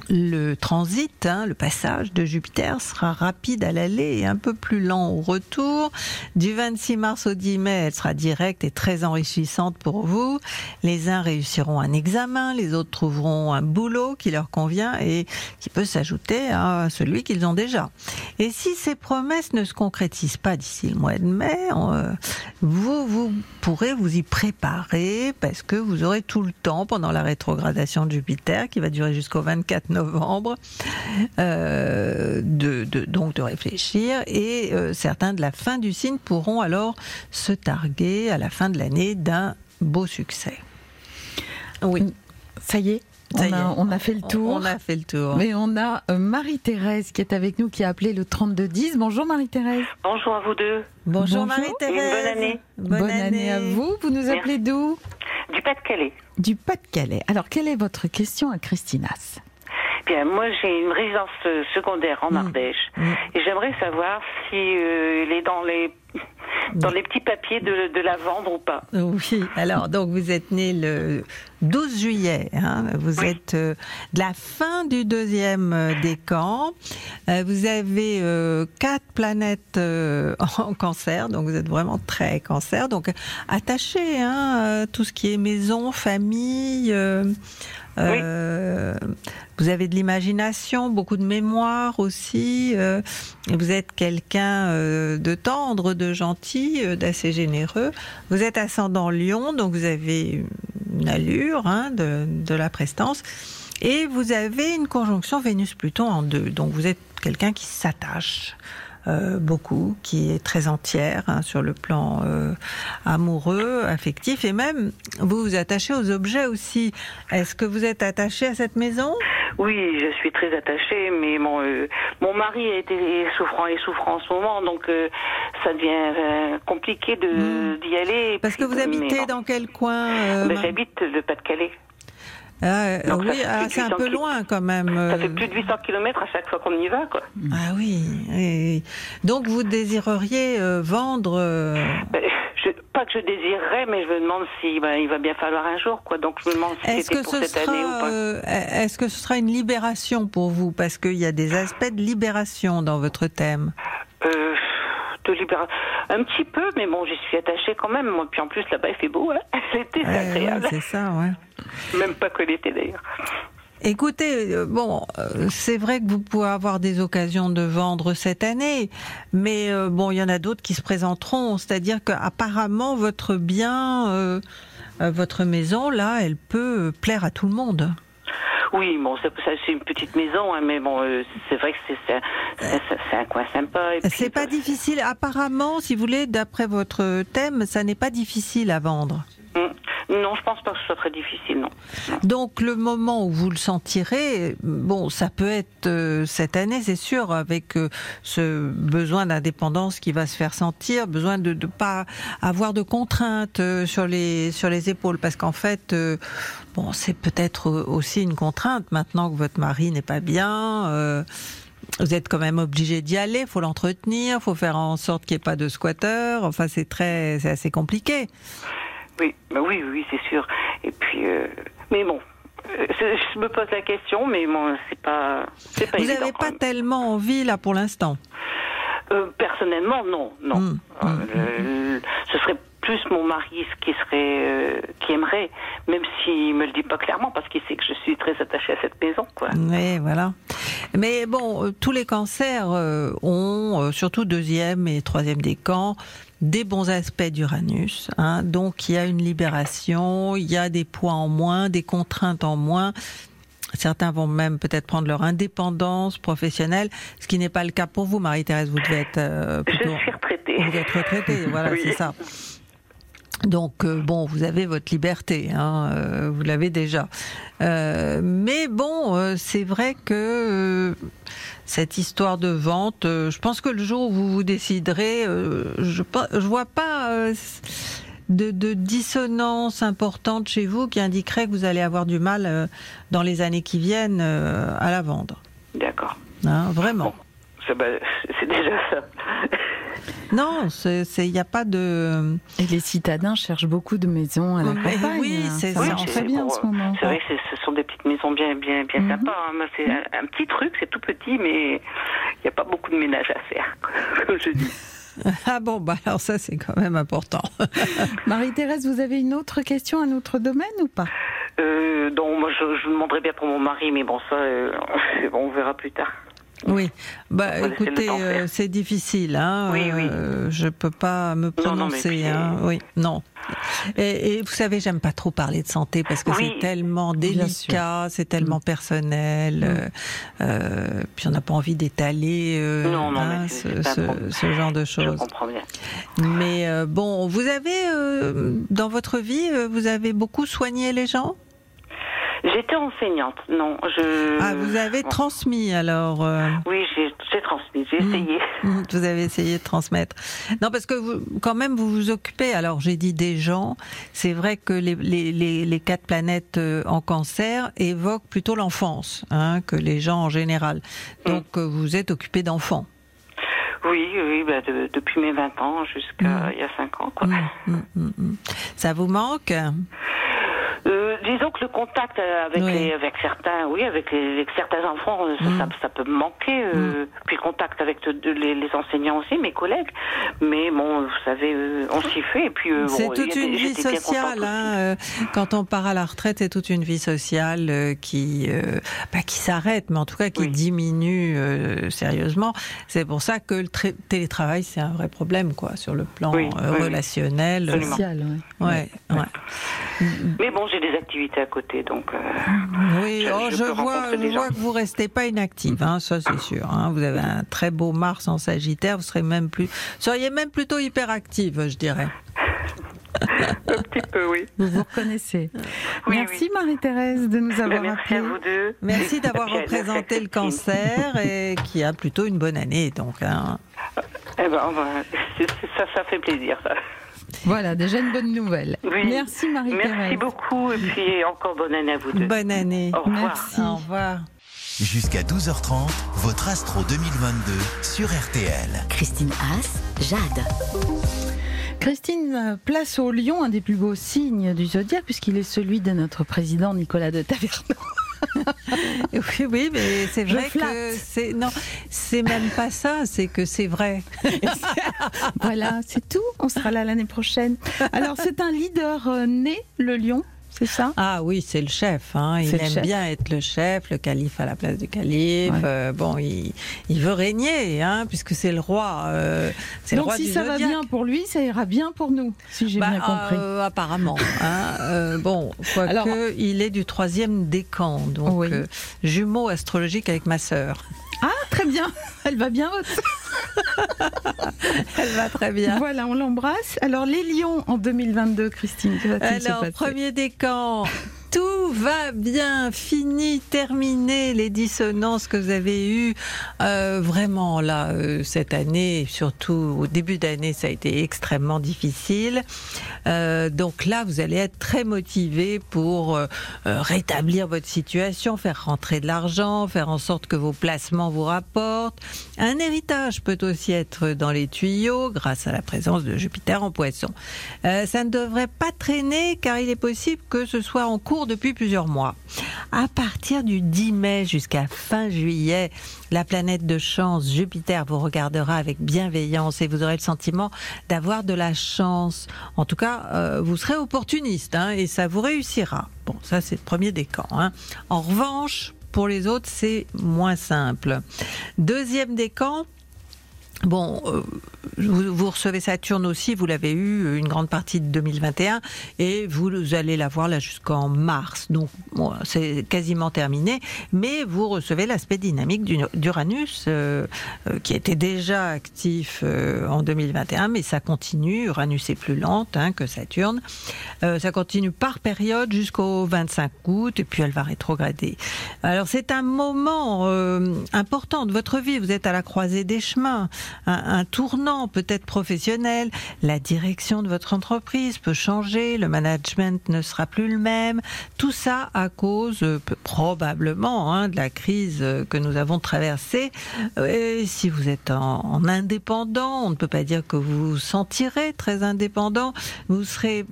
le transit, hein, le passage de Jupiter sera rapide à l'aller et un peu plus lent au retour. Du 26 mars au 10 mai, elle sera directe et très enrichissante pour vous. Les uns réussiront un examen, les autres trouveront un boulot qui leur convient et qui peut s'ajouter à celui qu'ils ont déjà. Et si ces promesses ne se concrétisent pas d'ici le mois de mai, euh, vous, vous pourrez vous y préparer parce que vous aurez tout le temps pendant la rétrogradation de Jupiter qui va durer jusqu'au 24 novembre euh, de, de- donc de réfléchir et euh, certains de la fin du signe pourront alors se targuer à la fin de l'année d'un beau succès. Oui, Ça y est, on, a, est. on a fait le tour. on a fait le tour. Mais on a euh, Marie-Thérèse qui est avec nous, qui a appelé le 3210. Bonjour Marie-Thérèse. Bonjour à vous deux. Bonjour, Bonjour. Marie-Thérèse. Bonne année. Bonne, année. à vous. Vous nous appelez d'où? Du Pas-de-Calais. Du Pas-de-Calais. Alors, quelle est votre question à Christinas? Bien, moi j'ai une résidence euh, secondaire en Ardèche Mm. et j'aimerais savoir si euh, elle est dans les dans les petits papiers de, de la vendre ou pas. Oui, alors donc vous êtes né le 12 juillet, hein, vous Oui. êtes euh, de la fin du deuxième euh, décan, Euh, vous avez quatre planètes en cancer, donc vous êtes vraiment très cancer, donc attaché hein, tout ce qui est maison, famille. Euh, Vous avez de l'imagination, beaucoup de mémoire aussi. euh, et vous êtes quelqu'un euh, de tendre, de gentil, d'assez généreux. Vous êtes ascendant Lion, donc vous avez une allure hein, de, de la prestance. Et vous avez une conjonction Vénus-Pluton en deux. Donc vous êtes quelqu'un qui s'attache euh, beaucoup, qui est très entière hein, sur le plan euh, amoureux, affectif, et même vous vous attachez aux objets aussi. Est-ce que vous êtes attaché à cette maison? Oui, je suis très attachée, mais mon euh, mon mari a été souffrant et souffrant en ce moment, donc euh, ça devient euh, compliqué de Mm. d'y aller. Parce que vous habitez dans quel coin Ben, J'habite le Pas-de-Calais. Ah, euh, Donc oui, ah, c'est un 800 peu loin quand même. Ça euh. fait plus de 800 km à chaque fois qu'on y va, quoi. Ah oui. Donc vous désireriez euh, vendre. euh, Ben, je, pas que je désirerais, mais je me demande si ben, il va bien falloir un jour, quoi. Donc je me demande si Est-ce que pour ce cette année ou sera, pas. euh, est-ce que ce sera une libération pour vous? Parce qu'il y a des aspects de libération dans votre thème. Euh, de Un petit peu, mais bon, j'y suis attachée quand même. Puis en plus, là-bas, il fait beau, hein. L'été, c'est Ouais, agréable. ouais, c'est ça, ouais. Même pas que l'été, d'ailleurs. Écoutez, euh, bon, euh, c'est vrai que vous pouvez avoir des occasions de vendre cette année, mais euh, bon, il y en a d'autres qui se présenteront. C'est-à-dire qu'apparemment, votre bien, euh, votre maison, là, elle peut plaire à tout le monde. Oui, bon, c'est une petite maison, hein, mais bon, euh, c'est vrai que c'est c'est un, c'est- c'est un coin sympa. et puis, C'est pas difficile. Apparemment, si vous voulez, d'après votre thème, ça n'est pas difficile à vendre. hum. Non, je pense pas que ce soit très difficile, non. Donc le moment où vous le sentirez, bon, ça peut être euh, cette année, c'est sûr, avec euh, ce besoin d'indépendance qui va se faire sentir, besoin de ne pas avoir de contraintes euh, sur les sur les épaules, parce qu'en fait, bon, c'est peut-être aussi une contrainte maintenant que votre mari n'est pas bien. euh, vous êtes quand même obligé d'y aller, faut l'entretenir, faut faire en sorte qu'il n'y ait pas de squatteurs. Enfin, c'est très, c'est assez compliqué. Oui, bah oui, oui, c'est sûr. Et puis, euh, mais bon, Euh, Je me pose la question, mais bon, c'est pas, c'est pas Vous n'avez pas tellement envie là pour l'instant? Euh, personnellement, non, non. Mm, Euh, le- ce serait plus mon mari ce qui serait, euh, qui aimerait, même s'il me le dit pas clairement, parce qu'il sait que je suis très attachée à cette maison, quoi. Oui, voilà. Mais bon, euh, tous les cancers euh, ont, euh, surtout deuxième et troisième décan, des bons aspects d'Uranus. Hein. Donc il y a une libération, il y a des poids en moins, des contraintes en moins. Certains vont même peut-être prendre leur indépendance professionnelle, ce qui n'est pas le cas pour vous, Marie-Thérèse. Vous devez être euh, Je plutôt... suis retraitée. Vous êtes retraitée, voilà, Oui. c'est ça. Donc euh, bon, vous avez votre liberté, hein, euh, vous l'avez déjà. Euh, mais bon, c'est vrai que cette histoire de vente, je pense que le jour où vous vous déciderez, je je vois pas de, de dissonance importante chez vous qui indiquerait que vous allez avoir du mal dans les années qui viennent à la vendre. D'accord. Hein, vraiment. C'est bah, c'est déjà ça. Non, il n'y a pas de. Et les citadins cherchent beaucoup de maisons à la Mais campagne. oui, c'est Oui, c'est bien en pour- ce moment. C'est vrai que ce sont des petites maisons bien, bien, bien Mhm. sympas. hein. C'est un, un petit truc, c'est tout petit, mais il n'y a pas beaucoup de ménage à faire, comme je dis. Ah bon, bah alors ça c'est quand même important. Marie-Thérèse, vous avez une autre question, un autre domaine ou pas? Euh, donc, moi, je, je demanderais bien pour mon mari, mais bon, ça, euh, bon, on verra plus tard. Oui, bah écoutez, euh, c'est difficile, hein. Oui, oui. euh, je peux pas me Non, non, mais prononcer, puis, hein. euh, Oui, non. Et, et vous savez, j'aime pas trop parler de santé parce que Oui. c'est tellement délicat, c'est tellement personnel. Mm. euh, euh, puis on n'a pas envie d'étaler euh, hein, ce, ce- ce genre de Je choses. comprends bien. Mais euh, bon, vous avez euh, dans votre vie, euh, vous avez beaucoup soigné les gens? J'étais enseignante, non, je... Ah, vous avez bon. transmis alors. euh, Oui, j'ai transmis, j'ai Mm. essayé. Vous avez essayé de transmettre. Non, parce que vous, quand même, vous vous occupez. Alors, j'ai dit des gens. C'est vrai que les, les, les, les quatre planètes euh, en cancer évoquent plutôt l'enfance hein, que les gens en général. Donc, euh, vous êtes occupé d'enfants. Oui, oui, bah, de- depuis mes 20 ans jusqu'à Mm. il y a 5 ans, quoi. Mm, mm, mm, mm. Ça vous manque? Euh, disons que le contact euh, avec, Oui. les, avec certains, oui, avec, les, avec certains enfants, euh, ça, Mm. ça, ça peut me manquer. euh, Puis le contact avec de- les, les enseignants aussi, mes collègues. Mais bon, vous savez, euh, on s'y fait. Et puis, euh, C'est bon, toute des- une vie sociale. Hein, euh, quand on part à la retraite, c'est toute une vie sociale euh, qui, euh, pas qui s'arrête, mais en tout cas qui Oui. diminue euh, sérieusement. C'est pour ça que le tra- télétravail, c'est un vrai problème, quoi, sur le plan Oui, euh, oui, oui. relationnel. Social, ouais. Ouais, ouais. aussi. Mais bon, j'ai des activités à côté, donc. euh, Oui, Je- oh, je je, peux vois, je que vous restez pas inactive, hein, ça c'est sûr. Hein. Vous avez un très beau Mars en Sagittaire, vous serez même plus, seriez même plutôt hyperactive, je dirais. un petit peu, oui. Vous vous reconnaissez. Oui, Merci Marie-Thérèse de nous Ben, avoir merci à vous deux. Merci d'avoir représenté le cancer et qui a plutôt une bonne année. Donc, hein. Eh ben, ça, ça fait plaisir, ça. Voilà, déjà une bonne nouvelle. Oui. Merci Marie-Thérèse. Merci beaucoup, et puis encore bonne année à vous deux. bonne année. Au revoir. Merci. Au revoir. Jusqu'à 12h30, votre Astro 2022 sur RTL. Christine Haas, Jade. Christine place au lion un des plus beaux signes du zodiaque puisqu'il est celui de notre président Nicolas de Taverneau. Oui, oui, mais c'est vrai que c'est non, c'est même pas ça, c'est que c'est vrai. voilà, c'est tout. On sera là l'année prochaine. Alors c'est un leader euh, né, le lion, c'est ça? Ah oui, c'est le chef. Hein. Il aime chef. bien être le chef, le calife à la place du calife. Ouais. Euh, bon, il, il veut régner, hein, puisque c'est le roi. euh, c'est le Donc roi si du ça va bien pour lui, ça ira bien pour nous, si j'ai Bah, bien compris. euh, apparemment. hein. Bon, quoique Alors- il est du troisième décan, donc Oui. jumeau astrologique avec ma sœur. Ah, très bien. Elle va bien haute. Elle va très bien. Voilà, on l'embrasse. Alors les lions en 2022, Christine, que va-t-il se Alors, premier décan, tout va bien, fini, terminé, les dissonances que vous avez eues. Euh, vraiment, là, euh, cette année, surtout au début d'année, ça a été extrêmement difficile. Euh, donc là, vous allez être très motivé pour rétablir votre situation, faire rentrer de l'argent, faire en sorte que vos placements vous rapportent. Un héritage peut aussi être dans les tuyaux grâce à la présence de Jupiter en poisson. Ça ne devrait pas traîner car il est possible que ce soit en cours depuis plusieurs mois. À partir du 10 mai jusqu'à fin juillet, la planète de chance, Jupiter, vous regardera avec bienveillance et vous aurez le sentiment d'avoir de la chance. En tout cas, euh, vous serez opportuniste hein, et ça vous réussira. Bon, ça c'est le premier décan. Hein. En revanche, pour les autres, c'est moins simple. Deuxième décan, Bon, euh, vous, recevez Saturne aussi, vous l'avez eu une grande partie de 2021 et vous allez l'avoir là jusqu'en mars. Donc c'est quasiment terminé, mais vous recevez l'aspect dynamique d'Uranus euh, euh, qui était déjà actif en 2021, mais ça continue. Uranus est plus lente hein, que Saturne. ça continue par période jusqu'au 25 août et puis elle va rétrograder. Alors c'est un moment important de votre vie. Vous êtes à la croisée des chemins un, tournant peut-être professionnel. La direction de votre entreprise peut changer, le management ne sera plus le même. Tout ça à cause euh, probablement hein, de la crise euh, que nous avons traversée. Et si vous êtes en, indépendant, on ne peut pas dire que vous vous sentirez très indépendant. Vous serez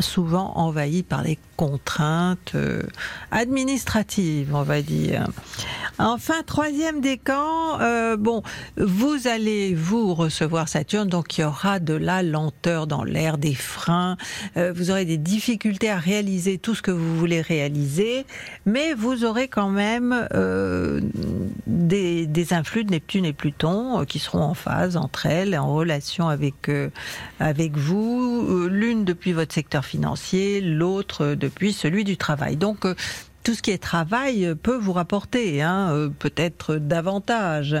souvent envahi par les contraintes euh, administratives, on va dire. Enfin, troisième décan, euh, bon, vous allez vous recevoir Saturne, donc il y aura de la lenteur dans l'air, des freins, euh, vous aurez des difficultés à réaliser tout ce que vous voulez réaliser, mais vous aurez quand même euh, des, des, influx de Neptune et Pluton qui seront en phase entre elles, en relation avec avec vous, l'une depuis votre secteur financier, l'autre depuis celui du travail. Donc tout ce qui est travail peut vous rapporter, hein, euh, peut-être davantage,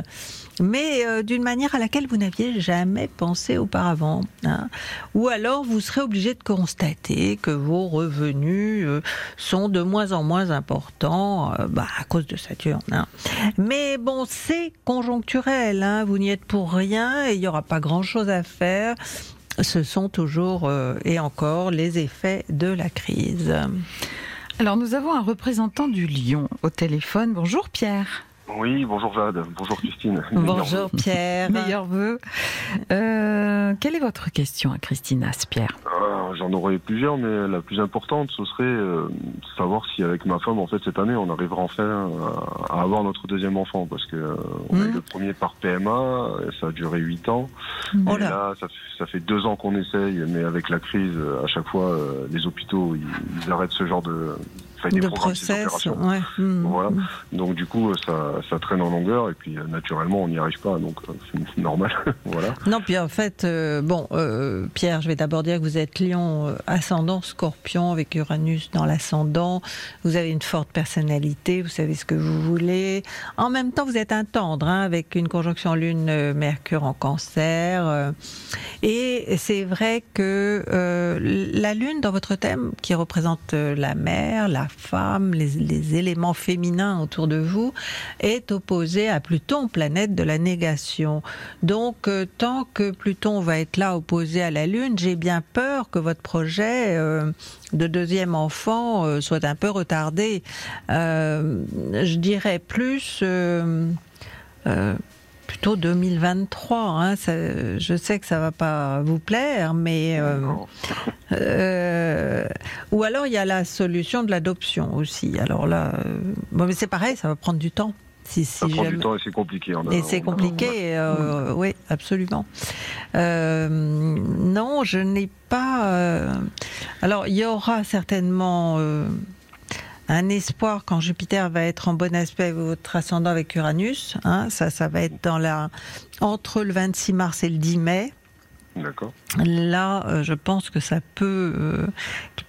mais euh, d'une manière à laquelle vous n'aviez jamais pensé auparavant. Hein. Ou alors vous serez obligé de constater que vos revenus euh, sont de moins en moins importants bah, à cause de Saturne. Hein. Mais bon, c'est conjoncturel, hein. vous n'y êtes pour rien et il n'y aura pas grand-chose à faire ce sont toujours et encore les effets de la crise. Alors nous avons un représentant du Lyon au téléphone. Bonjour Pierre. Oui, bonjour Jade, bonjour Christine. Bonjour Pierre. Meilleur vœu. Euh, quelle est votre question à Christine Aspierre euh, J'en aurais plusieurs, mais la plus importante, ce serait euh, savoir si avec ma femme, en fait, cette année, on arrivera enfin à, avoir notre deuxième enfant, parce que on a eu hmm. le premier par PMA, ça a duré huit ans. Et là, ça, fait deux ans qu'on essaye, mais avec la crise, à chaque fois, les hôpitaux, ils arrêtent ce genre de de process, ouais. Mmh. Voilà. Donc du coup, ça, ça, traîne en longueur et puis euh, naturellement, on n'y arrive pas, donc euh, c'est normal. voilà. Non, puis en fait, euh, bon, Pierre, je vais d'abord dire que vous êtes Lion ascendant Scorpion avec Uranus dans l'ascendant. Vous avez une forte personnalité, vous savez ce que vous voulez. En même temps, vous êtes un tendre hein, avec une conjonction Lune Mercure en Cancer. et c'est vrai que la Lune dans votre thème, qui représente la mer, la femme, les, éléments féminins autour de vous, est opposé à Pluton, planète de la négation. Donc, euh, tant que Pluton va être là opposé à la Lune, j'ai bien peur que votre projet euh, de deuxième enfant euh, soit un peu retardé. je dirais plus plutôt 2023. Hein. je sais que ça va pas vous plaire, mais euh, euh, ou alors il y a la solution de l'adoption aussi. Alors là, euh, bon, mais c'est pareil, ça va prendre du temps. Si, ça prend du temps et c'est compliqué. et c'est compliqué, oui, absolument. non, je n'ai pas. alors, il y aura certainement un espoir quand Jupiter va être en bon aspect avec votre ascendant avec Uranus. Hein, ça, ça va être dans la entre le 26 mars et le 10 mai. D'accord. Là, euh, je pense que ça peut, euh,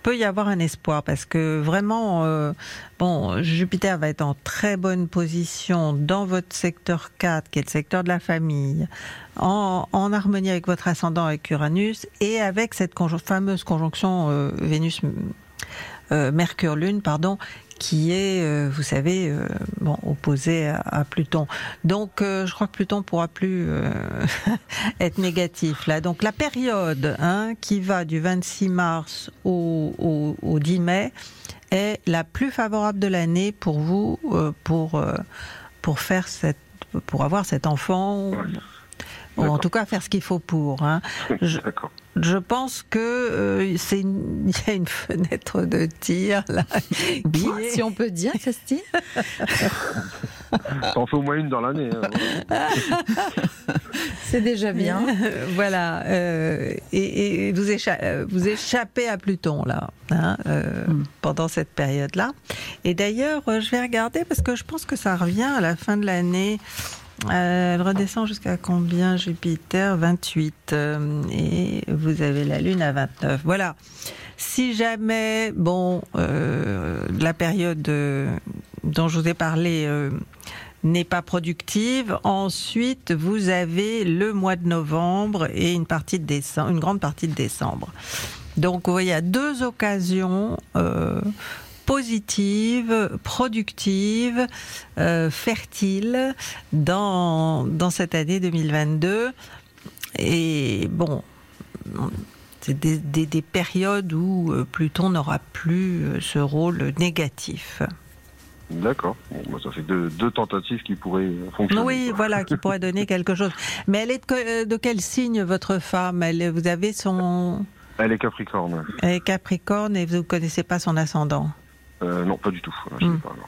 peut y avoir un espoir parce que vraiment, euh, bon, Jupiter va être en très bonne position dans votre secteur 4, qui est le secteur de la famille, en, en harmonie avec votre ascendant avec Uranus et avec cette fameuse conjonction Vénus euh, Mercure-Lune, pardon, qui est, euh, vous savez, euh, bon, opposé à, Pluton. Donc, je crois que Pluton pourra plus être négatif là. Donc, la période hein, qui va du 26 mars au, 10 mai est la plus favorable de l'année pour vous, pour pour faire cette, pour avoir cet enfant. Ou en tout cas faire ce qu'il faut pour. Hein. je pense que euh, c'est il y a une fenêtre de tir là. qui est- si on peut dire, Christine. Ça en fait au moins une dans l'année. hein. C'est déjà bien. voilà. euh, et et vous, écha- euh, vous échappez à Pluton là, hein, euh, Mm. pendant cette période-là. Et d'ailleurs, je vais regarder parce que je pense que ça revient à la fin de l'année. Euh, elle redescend jusqu'à combien Jupiter? 28 euh, et vous avez la Lune à 29. Voilà. Si jamais, bon, euh, la période dont je vous ai parlé n'est pas productive, ensuite vous avez le mois de novembre et une partie de décembre, une grande partie de décembre. Donc vous voyez, il y a deux occasions positives, productives, euh, fertiles dans, dans cette année 2022. Et bon, c'est des, des- des périodes où euh, Pluton n'aura plus euh, ce rôle négatif. D'accord. Bon, bah, ça fait deux, deux tentatives qui pourraient fonctionner. Oui, voilà, qui pourrait donner quelque chose. Mais elle est de, que- de quel signe votre femme? Elle, Vous avez son Elle est Capricorne. elle est Capricorne et vous ne connaissez pas son ascendant. Euh, non, pas du tout. Je Hmm. sais pas, non.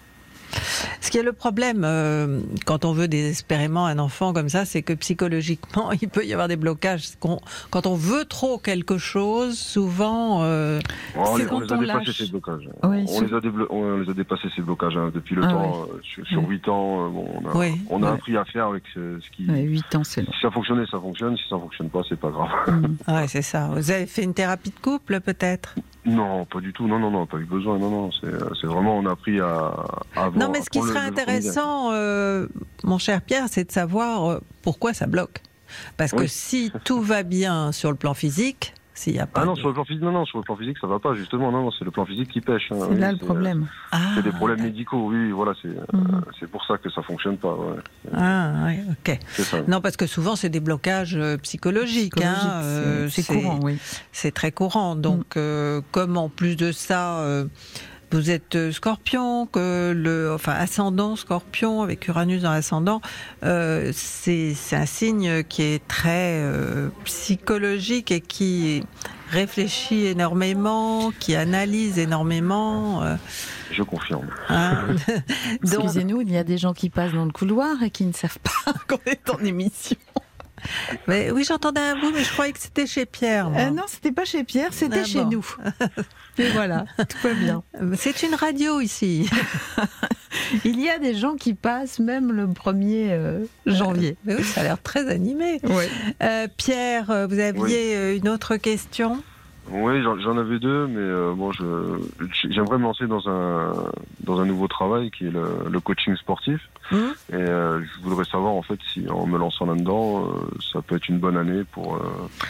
Ce qui est le problème euh, quand on veut désespérément un enfant comme ça, c'est que psychologiquement, il peut y avoir des blocages. Quand on veut trop quelque chose, souvent, euh, Oh, on, C'est on on dépassés lâche. ces blocages. Oui, on, les a on les a dépassés ces blocages hein, depuis le Ah temps. sur, sur 8 ans, bon, on a, Oui, on a ouais. appris à faire avec ce, ce qui. Ouais, 8 ans, c'est. Si ça fonctionnait, ça fonctionne. Si ça fonctionne pas, c'est pas grave. Mm. ouais, c'est ça. Vous avez fait une thérapie de couple, peut-être? Non, pas du tout. Non, non, non, pas eu besoin. Non, non. C'est euh, vraiment, on a appris à, à. Non, mais ce qui serait intéressant, euh, mon cher Pierre, c'est de savoir euh, pourquoi ça bloque. Parce que si tout va bien sur le plan physique, s'il n'y a pas. Ah non, de- sur le plan physique, non, non, sur le plan physique, ça va pas, justement, non, non, c'est le plan physique qui pêche. hein, C'est oui, là le problème. Ah, euh, C'est des problèmes médicaux, oui, voilà, c'est euh, Mhm. c'est pour ça que ça fonctionne pas, ouais, Ah, ouais, ok. ça. Non, parce que souvent, c'est des blocages euh, psychologiques. Psychologique, hein, c'est courant, oui. C'est très courant. Donc, euh, comme en plus de ça, euh, vous êtes euh, scorpion, que le, enfin, ascendant scorpion avec Uranus dans l'ascendant, euh, c'est c'est un signe qui est très euh, psychologique et qui réfléchit énormément, qui analyse énormément. euh, Je confirme. hein. Donc, Excusez-nous, il y a des gens qui passent dans le couloir et qui ne savent pas qu'on est en émission. Mais oui, j'entendais un bout, mais je croyais que c'était chez Pierre. moi. Euh, non, c'était pas chez Pierre, c'était Ah chez bon. nous. Et voilà, tout va bien. C'est une radio ici. Il y a des gens qui passent même le 1er euh, janvier. Mais oui, ça a l'air très animé. Ouais. Euh, Pierre, euh, vous aviez euh, une autre question? Oui, j'en avais deux, mais euh, bon, j'aimerais me lancer dans un dans un nouveau travail qui est le, le coaching sportif. Hum Et euh, je voudrais savoir en fait si en me lançant là-dedans, euh, ça peut être une bonne année pour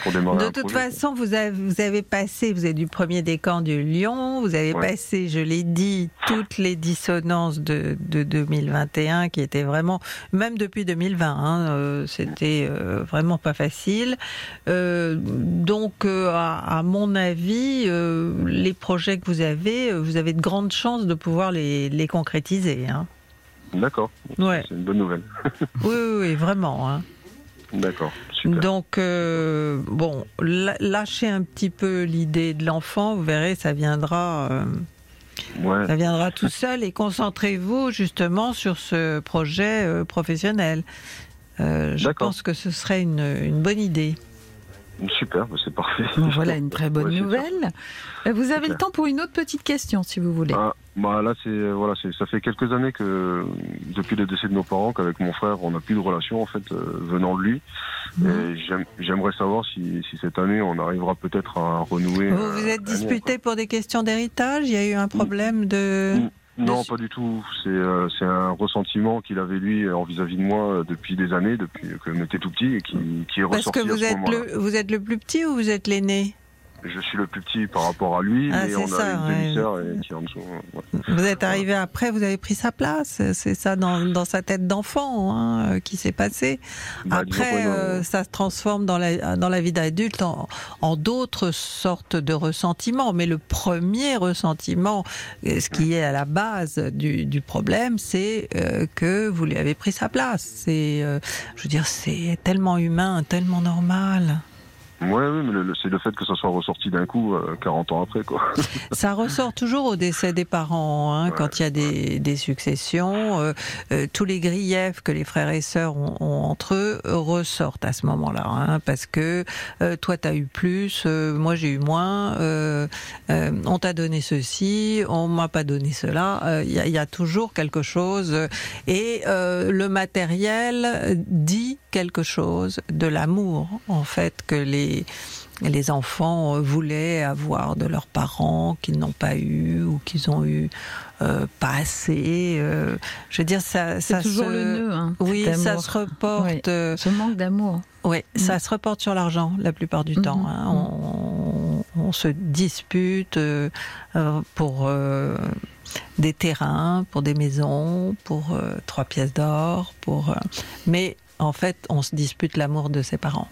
pour démarrer. De un toute projet. façon, vous avez, vous avez passé, vous êtes du premier décan du Lyon, vous avez Ouais. passé, je l'ai dit, toutes les dissonances de, de 2021 qui étaient vraiment, même depuis 2020, hein, c'était vraiment pas facile. Donc, à, à mon avis, euh, les projets que vous avez, euh, vous avez de grandes chances de pouvoir les, les concrétiser. Hein. D'accord. Ouais. C'est une bonne nouvelle. Oui, oui, oui, vraiment. Hein. D'accord. Donc, euh, bon, lâchez un petit peu l'idée de l'enfant, vous verrez, ça viendra, euh, Ouais. ça viendra tout seul et concentrez-vous justement sur ce projet euh, professionnel. Je pense que ce serait une, une bonne idée. Super, bah, c'est parfait. Bon, voilà une très bonne Ouais, nouvelle. Euh, Vous avez le temps pour une autre petite question, si vous voulez. Ah, bah là, c'est euh, voilà, ça fait quelques années que depuis le décès de nos parents, qu'avec mon frère, on n'a plus de relation en fait euh, venant de lui. J'aime- j'aimerais savoir si, si cette année, on arrivera peut-être à renouer. Vous euh, vous êtes l'année, disputé pour des questions d'héritage? Il y a eu un problème de... Mm. Non, pas du tout. C'est euh, c'est un ressentiment qu'il avait lui en vis-à-vis de moi euh, depuis des années, depuis que on était tout petit et qui, qui est Parce ressorti que à vous ce êtes, le, vous êtes le plus petit ou vous êtes l'aîné? Je suis le plus petit par rapport à lui, Ah, mais on a ça, une ouais. demi-sœur et qui est en dessous. ouais. Vous êtes arrivé après, vous avez pris sa place. C'est ça dans, dans sa tête d'enfant hein, euh, qui s'est passé. Bah, Après, non, euh, ça se transforme dans la, dans la vie d'adulte en, en d'autres sortes de ressentiments. Mais le premier ressentiment, euh, ce qui est à la base du, du problème, c'est euh, que vous lui avez pris sa place. C'est, euh, je veux dire, c'est tellement humain, tellement normal. Ouais, oui, mais le- c'est le fait que ça soit ressorti d'un coup euh, 40 ans après, quoi. Ça ressort toujours au décès des parents, hein, quand il y a des, des successions. euh, euh, tous les griefs que les frères et sœurs ont, ont entre eux ressortent à ce moment-là. hein, parce que euh, toi, tu as eu plus, moi, j'ai eu moins. on t'a donné ceci, on m'a pas donné cela. Il y, a, il y a toujours quelque chose. Et le matériel dit quelque chose de l'amour, en fait, que les les enfants voulaient avoir de leurs parents qu'ils n'ont pas eu ou qu'ils ont eu euh, pas assez. euh, je veux dire, ça, ça toujours se... le nœud. Hein, Oui, ça se reporte. Oui. euh, Ce manque d'amour. oui, ça se reporte sur l'argent la plupart du Mhm. temps. hein. On, on se dispute euh, pour des terrains, pour des maisons, pour trois pièces d'or, pour. mais en fait, on se dispute l'amour de ses parents.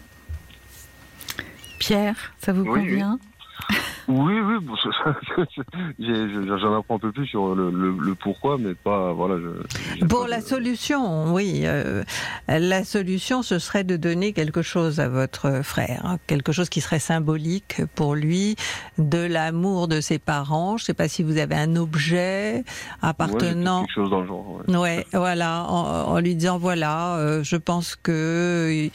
Pierre, ça vous Oui, convient? Oui, oui, bon, j'ai- j'ai- j'en apprends un peu plus sur le, le- le pourquoi, mais pas, voilà. je- Pour pas la de- solution, oui. euh, la solution, ce serait de donner quelque chose à votre frère, hein, quelque chose qui serait symbolique pour lui, de l'amour de ses parents. Je ne sais pas si vous avez un objet Ouais, appartenant. quelque chose dans le genre. ouais. Ouais, voilà, en, en lui disant voilà, euh, je pense que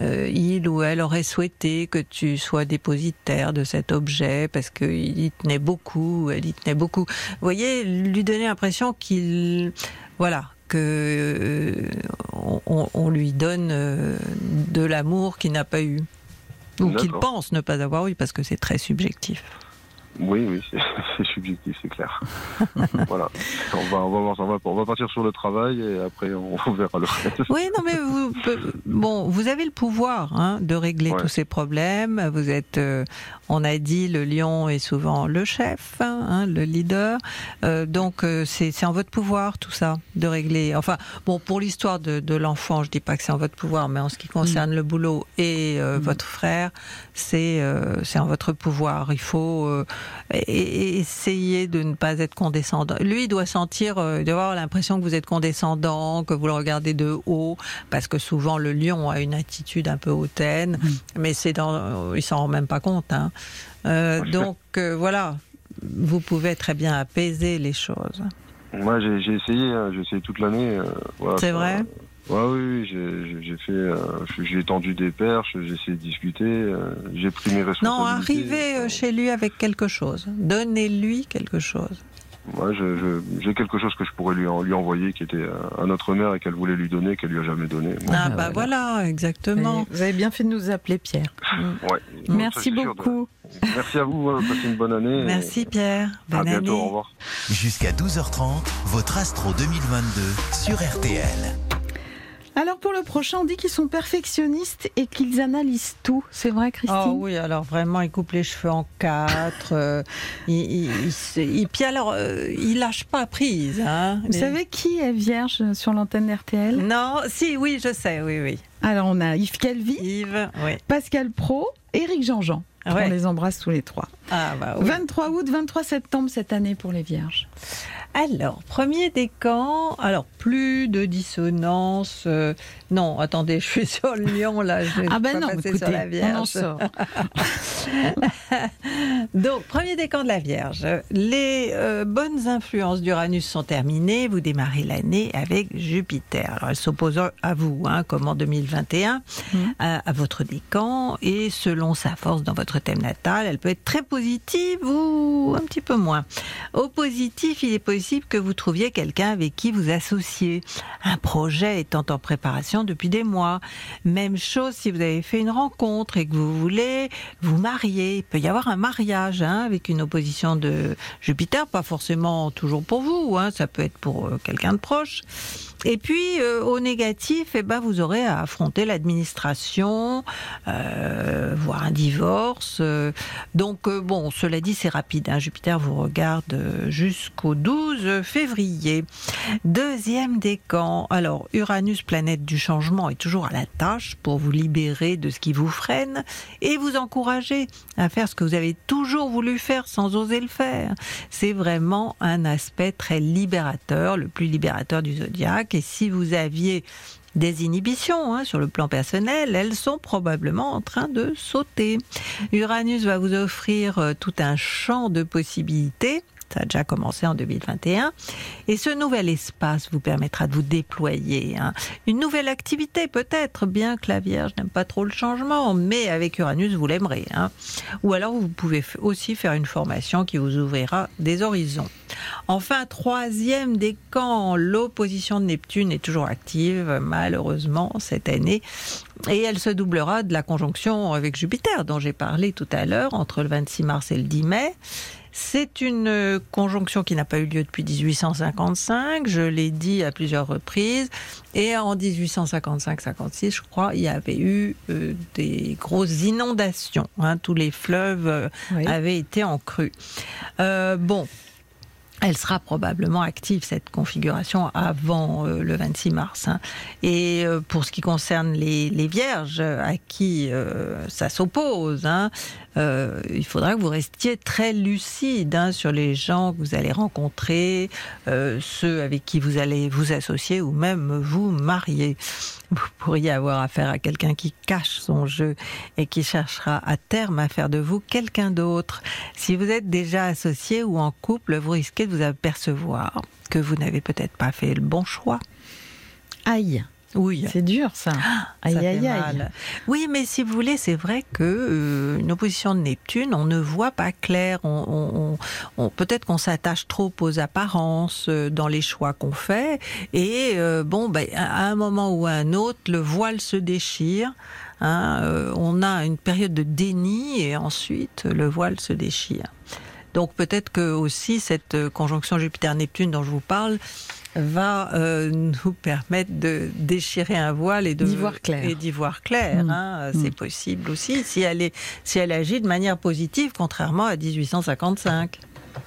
euh, il ou elle aurait souhaité que tu sois dépositaire de cet objet parce qu'il y tenait beaucoup, elle y tenait beaucoup. Vous voyez, lui donner l'impression qu'il, voilà, que euh, on, on lui donne euh, de l'amour qu'il n'a pas eu ou qu'il pense ne pas avoir eu parce que c'est très subjectif. Oui, oui, c'est subjectif, c'est clair. voilà. On va, on va voir, on va, on va partir sur le travail et après on, on verra le reste. Oui, non, mais vous, bon, vous avez le pouvoir hein, de régler Ouais. tous ces problèmes. Vous êtes, euh, on a dit, le lion est souvent le chef, hein, le leader. Euh, donc euh, c'est en votre pouvoir tout ça de régler. Enfin, bon, pour l'histoire de, de l'enfant, je dis pas que c'est en votre pouvoir, mais en ce qui concerne le boulot et euh, votre frère, c'est euh, c'est en votre pouvoir. Il faut euh, essayer de ne pas être condescendant. Lui, il doit sentir, euh, il doit avoir l'impression que vous êtes condescendant, que vous le regardez de haut, parce que souvent le lion a une attitude un peu hautaine, mais c'est dans, il s'en rend même pas compte. hein. Euh, donc euh, voilà, vous pouvez très bien apaiser les choses. Moi, j'ai essayé, hein, j'ai essayé toute l'année. euh, voilà, C'est vrai? Ouais, oui, oui, j'ai- j'ai j'ai fait, euh, j'ai tendu des perches, j'ai essayé de discuter, euh, j'ai pris mes responsabilités. Non, arrivez euh, chez lui avec quelque chose. Donnez-lui quelque chose. Je- je- j'ai quelque chose que je pourrais lui, en- lui envoyer, qui était à notre mère et qu'elle voulait lui donner, qu'elle lui a jamais donné. Moi, Ah bah bah voilà, exactement. Vous avez bien fait de nous appeler, Pierre. ouais. Ça, Merci de- beaucoup. Merci à vous, hein, passez une bonne année. Merci Pierre. À Bonne bientôt, année. au revoir. Jusqu'à 12h30, votre Astro 2022 sur RTL. Alors pour le prochain, on dit qu'ils sont perfectionnistes et qu'ils analysent tout. C'est vrai, Christine? Oh oui, alors vraiment, il coupe les cheveux en quatre. euh, il, il, il se- il- puis alors, euh, il lâche pas prise. Hein, Vous savez qui est vierge sur l'antenne RTL Non, si, oui, je sais, oui, oui. Alors on a Yves Calvi, Yves, oui. Pascal Pro, Éric Jean-Jean. Ouais. On les embrasse tous les trois. Ah bah oui. 23 août, 23 septembre cette année pour les vierges. Alors, premier décan, alors plus de dissonance. euh, non, attendez, je suis sur le lion là. Je Ah ben pas non, écoutez, sur la on en Vierge. sort. Donc, premier décan de la Vierge. Les euh, bonnes influences d'Uranus sont terminées. Vous démarrez l'année avec Jupiter. Alors, elle s'oppose à vous, hein, comme en 2021, Mhm. à, à votre décan. Et selon sa force dans votre thème natal, elle peut être très positive ou un petit peu moins. Au positif, il est possible que vous trouviez quelqu'un avec qui vous associer. Un projet étant en préparation depuis des mois. Même chose si vous avez fait une rencontre et que vous voulez vous marier. Il peut y avoir un mariage hein, avec une opposition de Jupiter, pas forcément toujours pour vous, hein, ça peut être pour euh, quelqu'un de proche. Et puis euh, au négatif, eh ben vous aurez à affronter l'administration, euh, voire un divorce. euh. donc euh, bon, cela dit, c'est rapide. hein. Jupiter vous regarde euh, jusqu'au 12 février. Deuxième décan. Alors Uranus, planète du changement, est toujours à la tâche pour vous libérer de ce qui vous freine et vous encourager à faire ce que vous avez toujours voulu faire sans oser le faire. C'est vraiment un aspect très libérateur, le plus libérateur du zodiaque. Et si vous aviez des inhibitions hein, sur le plan personnel, elles sont probablement en train de sauter. Uranus va vous offrir euh, tout un champ de possibilités ça a déjà commencé en 2021. Et ce nouvel espace vous permettra de vous déployer. Hein. Une nouvelle activité peut-être, bien que la Vierge n'aime pas trop le changement, mais avec Uranus, vous l'aimerez. Hein. Ou alors vous pouvez aussi faire une formation qui vous ouvrira des horizons. Enfin, troisième décan, l'opposition de Neptune est toujours active, malheureusement, cette année. Et elle se doublera de la conjonction avec Jupiter dont j'ai parlé tout à l'heure, entre le 26 mars et le 10 mai. C'est une euh, conjonction qui n'a pas eu lieu depuis 1855, je l'ai dit à plusieurs reprises. Et en 1855-56, je crois, il y avait eu euh, des grosses inondations. Hein. tous les fleuves euh, avaient été en crue. bon, elle sera probablement active, cette configuration, avant le 26 mars. Hein. Et pour ce qui concerne les, vierges à qui ça s'oppose, hein, euh, il faudra que vous restiez très lucide hein, sur les gens que vous allez rencontrer, euh, ceux avec qui vous allez vous associer ou même vous marier. Vous pourriez avoir affaire à quelqu'un qui cache son jeu et qui cherchera à terme à faire de vous quelqu'un d'autre. Si vous êtes déjà associé ou en couple, vous risquez de vous apercevoir que vous n'avez peut-être pas fait le bon choix. Aïe oui. C'est dur ça. Ah, aïe, aïe, aïe. Oui, mais si vous voulez, c'est vrai que euh, une opposition de Neptune, on ne voit pas clair. On, Peut-être qu'on s'attache trop aux apparences euh, dans les choix qu'on fait. Et euh, bon, ben, à un moment ou à un autre, le voile se déchire. Hein, on a une période de déni et ensuite le voile se déchire. Donc peut-être que aussi cette conjonction Jupiter-Neptune dont je vous parle va euh, nous permettre de déchirer un voile et d'y voir clair. Et d'y voir clair. Mm. Hein. C'est mm. possible aussi si elle, est, si elle agit de manière positive, contrairement à 1855.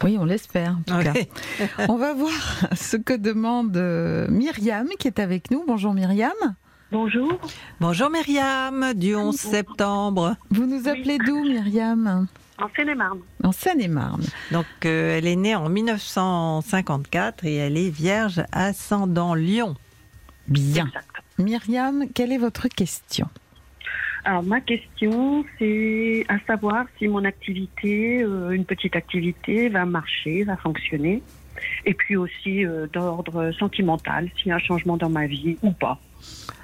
Oui, on l'espère en tout cas. on va voir ce que demande euh, Myriam qui est avec nous. Bonjour Myriam. Bonjour. Bonjour Myriam, du 11 septembre. Vous nous appelez d'où Myriam? En Seine-et-Marne. En Seine-et-Marne. Donc, euh, elle est née en 1954 et elle est vierge ascendant Lion. Bien. Myriam, quelle est votre question? Alors ma question, c'est à savoir si mon activité, euh, une petite activité, va marcher, va fonctionner, et puis aussi euh, d'ordre sentimental, s'il y a un changement dans ma vie ou pas.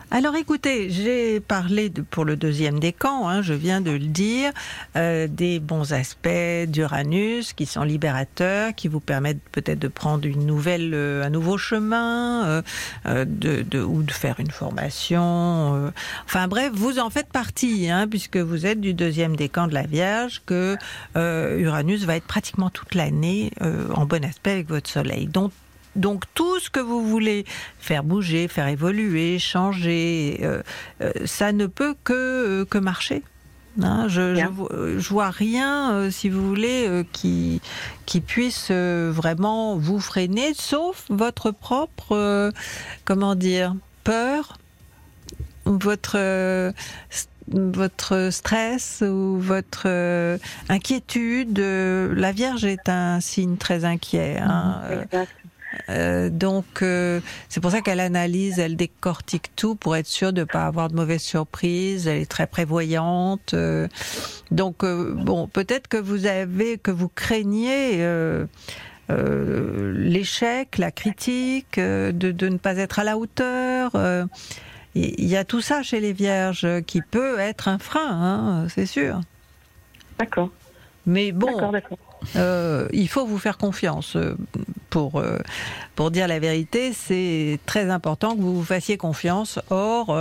Alors écoutez, j'ai parlé de, pour le deuxième décan, hein, je viens de le dire, euh, des bons aspects d'Uranus qui sont libérateurs, qui vous permettent peut-être de prendre une nouvelle, euh, un nouveau chemin, euh, de, ou de faire une formation. enfin bref, vous en faites partie, hein, puisque vous êtes du deuxième décan de la Vierge, que Uranus va être pratiquement toute l'année en bon aspect avec votre Soleil. Donc donc tout ce que vous voulez faire bouger, faire évoluer, changer, euh, euh, ça ne peut que, euh, que marcher. Hein. je, je, vois rien, si vous voulez, qui, qui puisse vraiment vous freiner, sauf votre propre, comment dire, peur, votre votre stress ou votre inquiétude. La Vierge est un signe très inquiet. Hein. Euh, donc euh, c'est pour ça qu'elle analyse, elle décortique tout pour être sûre de ne pas avoir de mauvaises surprises. Elle est très prévoyante. Euh, donc bon, peut-être que vous avez, que vous craignez. l'échec, la critique, de, de, ne pas être à la hauteur. Il y a tout ça chez les vierges qui peut être un frein, hein, c'est sûr. D'accord. Mais bon, euh, il faut vous faire confiance. Euh, pour, euh, pour dire la vérité, c'est très important que vous vous fassiez confiance. Or,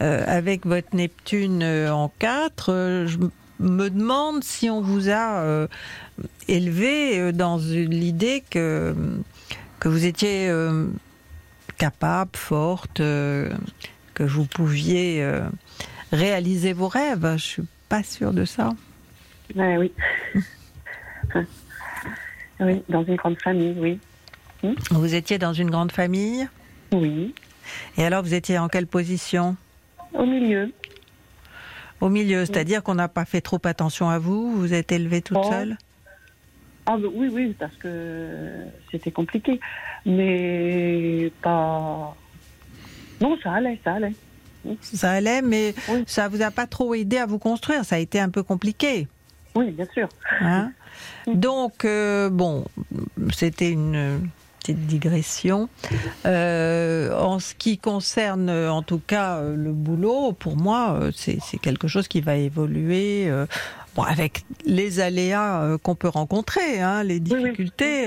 avec votre Neptune en 4, je me demande si on vous a élevé dans l'idée que, que vous étiez capable, forte, que vous pouviez réaliser vos rêves. Je suis pas sûre de ça. oui. Oui, dans une grande famille, oui. Hmm? Vous étiez dans une grande famille Oui. Et alors, vous étiez en quelle position Au milieu. Au milieu, c'est-à-dire qu'on n'a pas fait trop attention à vous Vous êtes élevée toute oh. seule ah, bah Oui, oui, parce que c'était compliqué. Mais pas. Non, ça allait, ça allait. Ça allait, mais ça vous a pas trop aidé à vous construire. Ça a été un peu compliqué. Oui, bien sûr. Hein Donc, euh, bon, c'était une petite digression. Euh, en ce qui concerne, en tout cas, euh, le boulot, pour moi, c'est quelque chose qui va évoluer. euh, Bon, avec les aléas qu'on peut rencontrer, hein, les difficultés,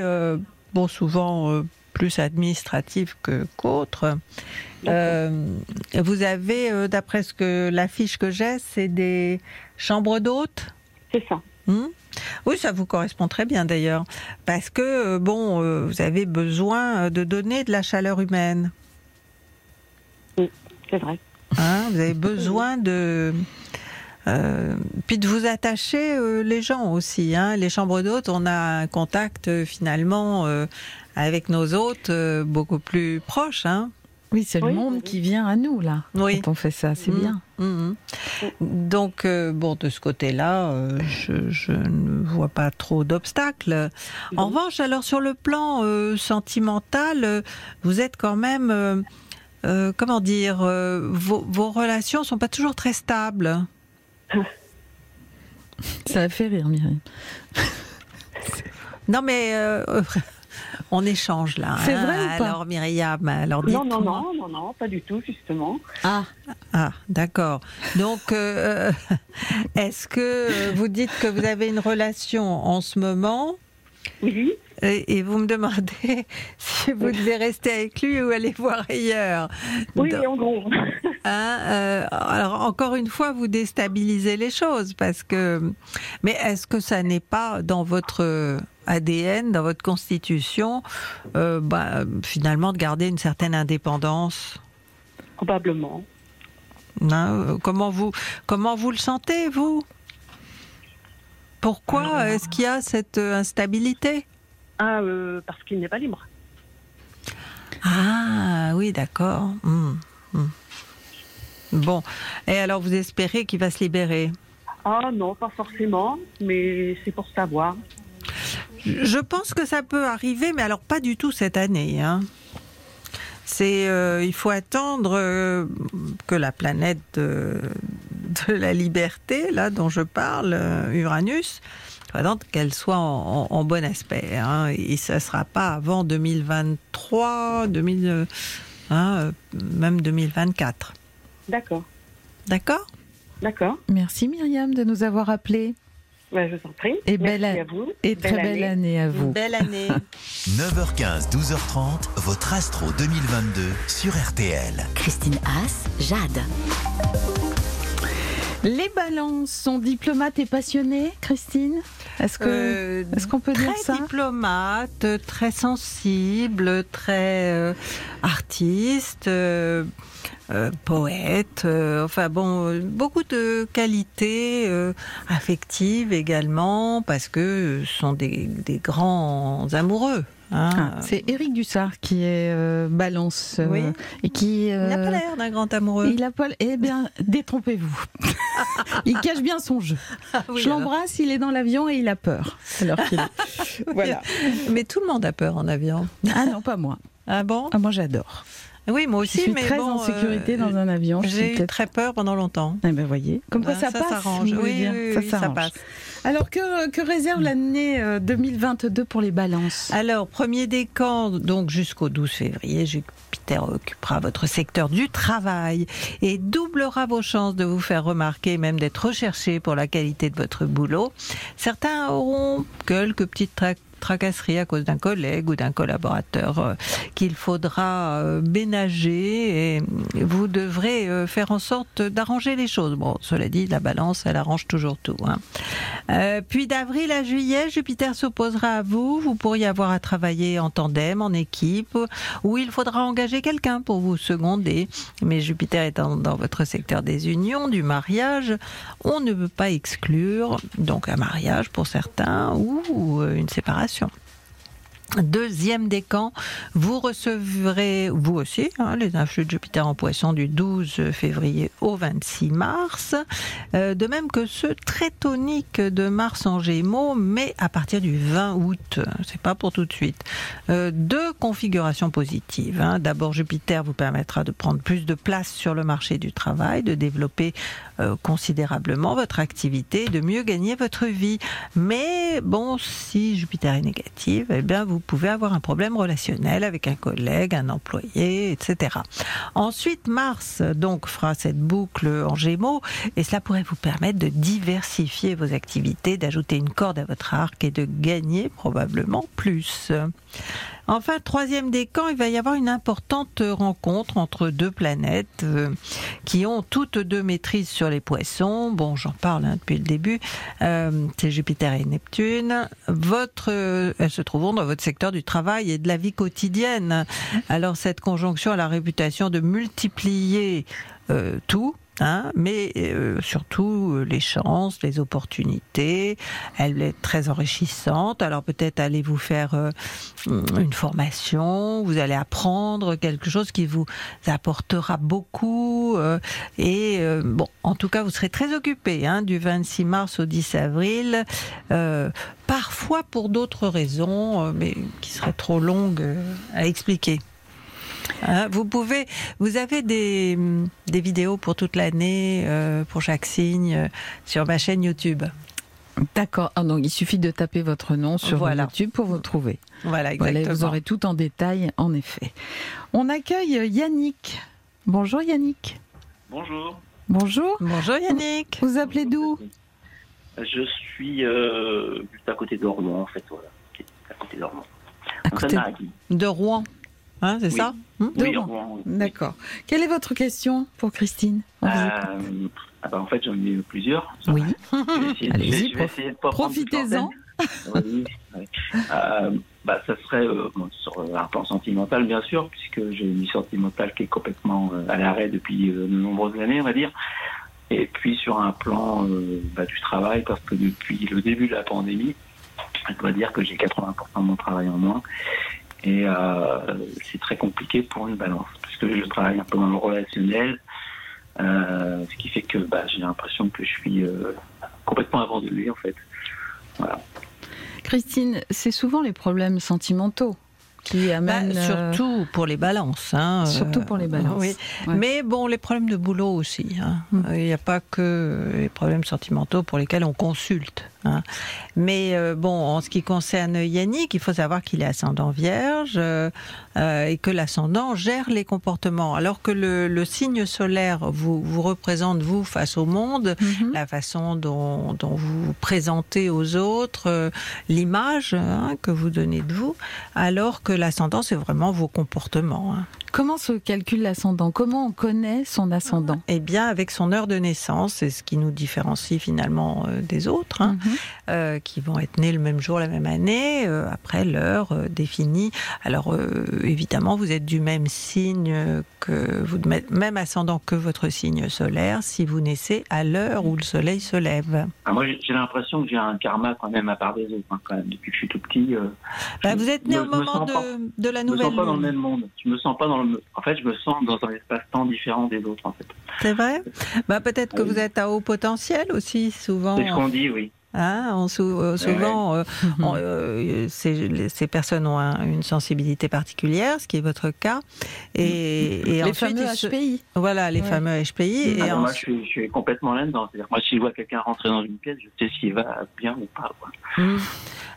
bon, souvent plus administratives que qu'autres. Euh, vous avez, d'après ce que la fiche que j'ai, c'est des chambres d'hôtes? C'est ça. Hmm oui, ça vous correspond très bien d'ailleurs, parce que euh, bon, euh, vous avez besoin de donner de la chaleur humaine. Oui, c'est vrai. Hein, vous avez besoin de euh, puis de vous attacher euh, les gens aussi. Hein. Les chambres d'hôtes, on a un contact euh, finalement euh, avec nos hôtes euh, beaucoup plus proche. Hein. Oui, c'est le monde qui vient à nous, là, Oui. quand on fait ça, c'est Mhm. bien. Mhm. Donc, euh, bon, de ce côté-là, euh, je, je ne vois pas trop d'obstacles. En revanche, alors sur le plan euh, sentimental, vous êtes quand même, comment dire, vos, vos relations sont pas toujours très stables. Ça a fait rire, Myriam. Non, mais on échange là. C'est hein. vrai ou pas Alors, Myriam, alors Non, non, non, non, non, pas du tout, justement. Ah, Ah, d'accord. Donc, euh, est-ce que euh, vous dites que vous avez une relation en ce moment? Oui. Et, vous me demandez si vous devez rester avec lui ou aller voir ailleurs. Oui, Donc, en gros. hein, euh, alors, encore une fois, vous déstabilisez les choses parce que. Mais est-ce que ça n'est pas dans votre ADN, dans votre constitution, euh, bah, finalement, de garder une certaine indépendance? Probablement. Hein, comment vous comment vous le sentez vous? Pourquoi est-ce qu'il y a cette instabilité? Ah, euh, parce qu'il n'est pas libre. Ah oui, d'accord. Hmm, hmm. Bon, et alors vous espérez qu'il va se libérer? Ah non, pas forcément, mais c'est pour savoir. Je pense que ça peut arriver, mais alors pas du tout cette année. Hein. C'est, euh, il faut attendre euh, que la planète de, de la liberté, là dont je parle, Uranus, attendre qu'elle soit en, en- en bon aspect. Hein, et ça ne sera pas avant 2023, 2000, euh, hein, euh, même 2024. D'accord. D'accord? D'accord. Merci Myriam de nous avoir appelés. Ouais, je vous en prie. Et Merci belle, à vous. et très belle année à vous. Belle année. 9h15, 12h30, votre Astro 2022 sur RTL. Christine Haas, Jade. Les balances sont diplomates et passionnés, Christine Est-ce que Euh, qu'on peut dire très ça diplomate, très sensible, très euh, artiste, euh, poète, enfin bon, beaucoup de qualités affectives également, parce que ce sont des, des grands amoureux. Hein. Ah, C'est Éric Dussard qui est euh, balance euh, et qui. Il n'a euh, pas l'air d'un grand amoureux. Il a pas. Eh bien, détrompez-vous. il cache bien son jeu. oui, Je l'embrasse, il est dans l'avion et il a peur. Alors qu'il est- voilà. Mais tout le monde a peur en avion. Ah non, pas moi. Ah bon? Ah, moi, j'adore. Oui, moi aussi, Je suis mais très bon, en sécurité euh, dans un avion. J'ai eu très peur pendant longtemps. Eh ben, voyez. Comme quoi Ah, ça, ça passe. s'arrange. oui, ça s'arrange. Alors, que, réserve l'année euh, 2022 pour les balances? Alors, premier décan, donc jusqu'au 12 février, Jupiter occupera votre secteur du travail et doublera vos chances de vous faire remarquer, même d'être recherché pour la qualité de votre boulot. Certains auront quelques petites tra- tracasseries à cause d'un collègue ou d'un collaborateur euh, qu'il faudra euh, ménager et vous devrez euh, faire en sorte d'arranger les choses. Bon, cela dit, la balance, elle arrange toujours tout. hein. Puis d'avril à juillet, Jupiter s'opposera à vous. Vous pourriez avoir à travailler en tandem, en équipe, ou il faudra engager quelqu'un pour vous seconder. Mais Jupiter étant dans votre secteur des unions, du mariage, on ne peut pas exclure donc un mariage pour certains ou, une séparation. Deuxième décan, vous recevrez, vous aussi, hein, les influx de Jupiter en poisson du 12 février au 26 mars, euh, de même que ceux très toniques de Mars en gémeaux, mais à partir du 20 août, c'est pas pour tout de suite. Euh, deux configurations positives. hein. D'abord, Jupiter vous permettra de prendre plus de place sur le marché du travail, de développer considérablement votre activité, de mieux gagner votre vie. Mais bon, si Jupiter est négative, eh bien, vous pouvez avoir un problème relationnel avec un collègue, un employé, etc. Ensuite, Mars donc fera cette boucle en Gémeaux et cela pourrait vous permettre de diversifier vos activités, d'ajouter une corde à votre arc et de gagner probablement plus. Enfin, troisième décan, il va y avoir une importante rencontre entre deux planètes euh, qui ont toutes deux maîtrise sur les poissons. Bon, j'en parle hein, depuis le début. Euh, c'est Jupiter et Neptune. Votre, euh, elles se trouveront dans votre secteur du travail et de la vie quotidienne. Alors, cette conjonction a la réputation de multiplier euh, tout. Hein, mais euh, surtout euh, les chances, les opportunités. Elle est très enrichissante. Alors peut-être allez-vous faire euh, une formation, vous allez apprendre quelque chose qui vous apportera beaucoup. euh, et bon, en tout cas, vous serez très occupé hein, du 26 mars au 10 avril. parfois pour d'autres raisons, mais qui seraient trop longues à expliquer. Hein, vous pouvez, vous avez des, des vidéos pour toute l'année, euh, pour chaque signe, euh, sur ma chaîne YouTube. D'accord. Ah, donc il suffit de taper votre nom sur Voilà. YouTube pour vous trouver. Voilà, vous aurez tout en détail, en effet. On accueille Yannick. Bonjour Yannick. Bonjour. Bonjour. Bonjour Yannick. Vous appelez d'où? Je suis euh, juste à côté d'Ormont, en fait, voilà. À côté d'Ormont. À côté. De Rouen, hein, c'est Oui. ça? Hum De Oui, Rouen. Rouen, oui. D'accord. Quelle est votre question pour Christine écoute. Euh, ah bah, en fait, j'en ai eu plusieurs. Oui. Allez-y, profitez-en. Oui, oui. Euh, bah, ça serait euh, bon, sur un plan sentimental, bien sûr, puisque j'ai une vie sentimentale qui est complètement euh, à l'arrêt depuis de nombreuses années, on va dire. Et puis sur un plan bah, du travail, parce que depuis le début de la pandémie, je dois dire que j'ai 80% de mon travail en moins. Et euh, c'est très compliqué pour une balance, puisque je travaille un peu dans le relationnel, euh, ce qui fait que bah, j'ai l'impression que je suis euh, complètement abandonné, en fait. Voilà. Christine, c'est souvent les problèmes sentimentaux qui Bah, amènent. euh, surtout pour les balances. hein, surtout euh, pour les balances. oui. Ouais. Mais bon, les problèmes de boulot aussi. hein. Mm. Il n'y a pas que les problèmes sentimentaux pour lesquels on consulte. hein. Mais euh, bon, en ce qui concerne Yannick, il faut savoir qu'il est ascendant vierge euh, euh, et que l'ascendant gère les comportements. Alors que le, le signe solaire vous, vous représente, vous, face au monde, Mhm. la façon dont, dont vous vous présentez aux autres, euh, l'image hein, que vous donnez de vous, alors que l'ascendant, c'est vraiment vos comportements. hein. Comment se calcule l'ascendant? Comment on connaît son ascendant? Eh bien, avec son heure de naissance, c'est ce qui nous différencie finalement euh, des autres, hein, Mhm. euh, qui vont être nés le même jour, la même année, euh, après l'heure euh, définie. Alors, euh, évidemment, vous êtes du même signe que vous, même ascendant que votre signe solaire, si vous naissez à l'heure où le soleil se lève. Ah, moi, j'ai l'impression que j'ai un karma quand même à part des autres, hein, quand même, depuis que je suis tout petit. euh, Bah, je vous êtes né me- au moment pas- de, la Je me nouvelle sens pas dans le même monde. Je me sens pas dans le. En fait, je me sens dans un espace-temps différent des autres, en fait. C'est vrai? Bah, Peut-être que Oui. vous êtes à haut potentiel aussi, souvent. C'est ce qu'on dit, oui. Hein, on sou- euh, souvent, euh, on- euh, ces, personnes ont un- une sensibilité particulière, ce qui est votre cas. Et, et Les ensuite, fameux se- HPI. Voilà, les Ouais. fameux HPI. Ah, Et non, moi, en- je suis, je suis complètement là-dedans. C'est-à-dire, moi, si je vois quelqu'un rentrer dans une pièce, je sais s'il va bien ou pas. Quoi. Hmm.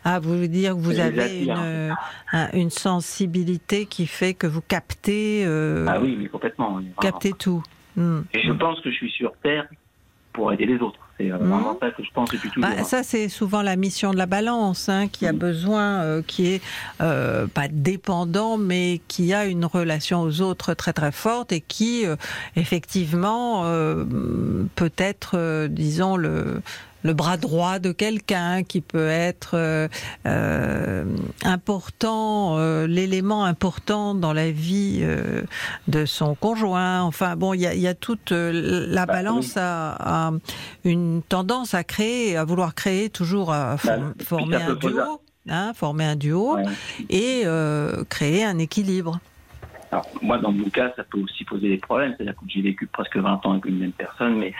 Ah, vous voulez dire que vous avez une, un- une sensibilité qui fait que vous captez, euh, Ah oui, mais complètement. oui, vraiment. captez tout. Et je pense que je suis sur Terre pour aider les autres. C'est euh, Mhm. vraiment ça que je pense depuis toujours. Bah, ça, c'est souvent la mission de la balance, hein, qui a Mhm. besoin, euh, qui est euh, pas dépendant, mais qui a une relation aux autres très très forte et qui, euh, effectivement, euh, peut être, euh, disons, le le bras droit de quelqu'un qui peut être euh, euh, important, euh, l'élément important dans la vie euh, de son conjoint. Enfin bon, il y a, il y a toute la Bah, balance a, a une tendance à créer, à vouloir créer toujours à Bah, form- puis former un duo. hein, former un duo et créer un équilibre. Alors, moi, dans mon cas, ça peut aussi poser des problèmes. C'est-à-dire que j'ai vécu presque 20 ans avec une même personne, mais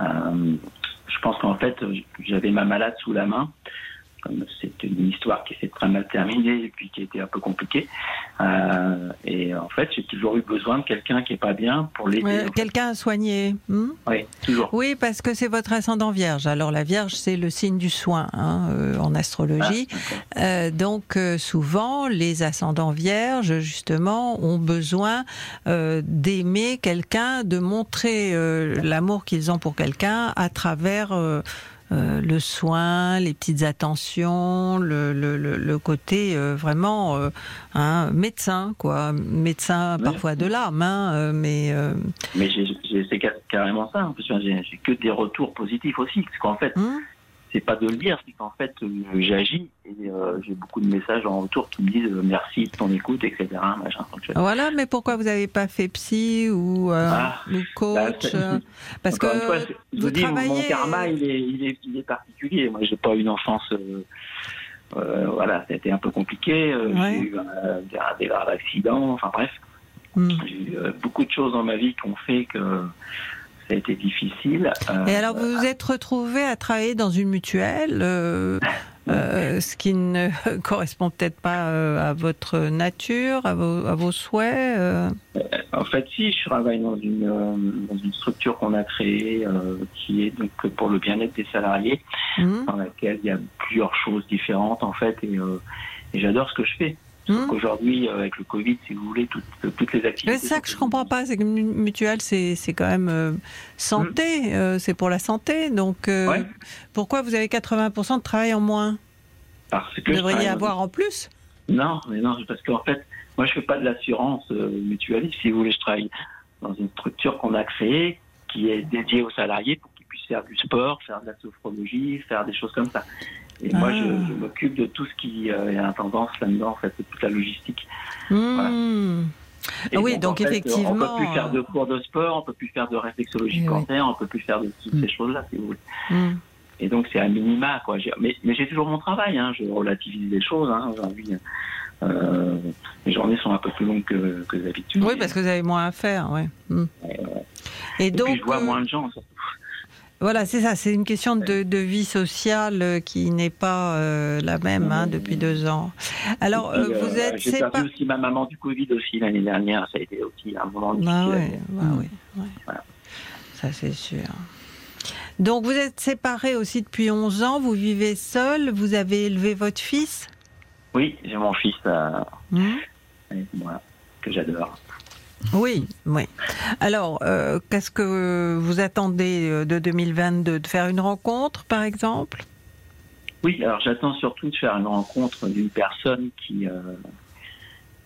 euh, je pense qu'en fait, j'avais ma malade sous la main comme c'est une histoire qui s'est très mal terminée et puis qui était un peu compliquée. Euh, et en fait, j'ai toujours eu besoin de quelqu'un qui est pas bien pour l'aider. quelqu'un à soigner. Hmm? Oui, toujours. Oui, parce que c'est votre ascendant vierge. Alors la vierge, c'est le signe du soin hein, euh, en astrologie. Ah, euh, donc souvent, les ascendants vierges, justement, ont besoin d'aimer quelqu'un, de montrer l'amour qu'ils ont pour quelqu'un à travers euh, le soin, les petites attentions, le, le, le, côté euh, vraiment euh, hein, médecin, quoi. Médecin parfois de l'âme, hein, mais. Mais c'est carrément ça. En plus, j'ai que des retours positifs aussi, parce qu'en fait, hum c'est pas de le dire, c'est qu'en fait, euh, j'agis et euh, j'ai beaucoup de messages en retour qui me disent euh, merci de ton écoute, etc. voilà, mais pourquoi vous n'avez pas fait psy ou, ah, coach bah, Parce que je vous, dis, mon karma, il est, il est, il est particulier. Moi, j'ai pas eu une enfance. voilà, ça a été un peu compliqué. J'ai eu des graves accidents, enfin bref. Hmm. J'ai eu beaucoup de choses dans ma vie qui ont fait que ça a été difficile. Euh, Et alors, vous vous êtes retrouvé à travailler dans une mutuelle, euh, euh, ce qui ne correspond peut-être pas à votre nature, à vos, à vos souhaits En fait, si, je travaille dans une, dans une structure qu'on a créée qui est donc pour le bien-être des salariés, mmh. dans laquelle il y a plusieurs choses différentes en fait, et, et j'adore ce que je fais. Mmh. Aujourd'hui, euh, avec le Covid, si vous voulez, toutes, toutes les activités. C'est ça que je comprends pas, c'est que mutuelle, c'est quand même euh, santé, mmh. euh, c'est pour la santé. Donc, pourquoi vous avez 80% de travail en moins? Parce que vous devriez avoir en plus? Non, mais non, parce qu'en fait, moi, je fais pas de l'assurance mutualiste. Si vous voulez, je travaille dans une structure qu'on a créée qui est dédiée aux salariés pour qu'ils puissent faire du sport, faire de la sophrologie, faire des choses comme ça. Et moi, je, ah. m'occupe de tout ce qui euh, est tendance là-dedans, en fait, de toute la logistique. Mmh. oui, donc, effectivement. On peut plus faire de cours de sport, on peut plus faire de réflexologie cancer, on peut plus faire de toutes ces mm. choses-là, si vous voulez. Mm. Et donc, c'est à minima, quoi. Mais, mais j'ai toujours mon travail, hein. je relativise les choses. Hein. Aujourd'hui, euh, les journées sont un peu plus longues que, que d'habitude. Oui, parce que vous avez moins à faire, ouais. Et, donc. Puis je vois euh, moins de gens, surtout. Voilà, c'est ça, c'est une question de, vie sociale euh, qui n'est pas euh, la même hein, depuis deux ans. Alors, euh, vous êtes J'ai perdu aussi ma maman du Covid aussi l'année dernière, ça a été aussi un moment bah difficile. Bah oui, oui, Ça, c'est sûr. Donc, vous êtes séparés aussi depuis 11 ans, vous vivez seul, vous avez élevé votre fils? Oui, j'ai mon fils mmh. moi, que j'adore. Oui, oui. Alors, euh, qu'est-ce que vous attendez euh, de 2022 De faire une rencontre, par exemple? Oui, alors j'attends surtout de faire une rencontre d'une personne qui euh,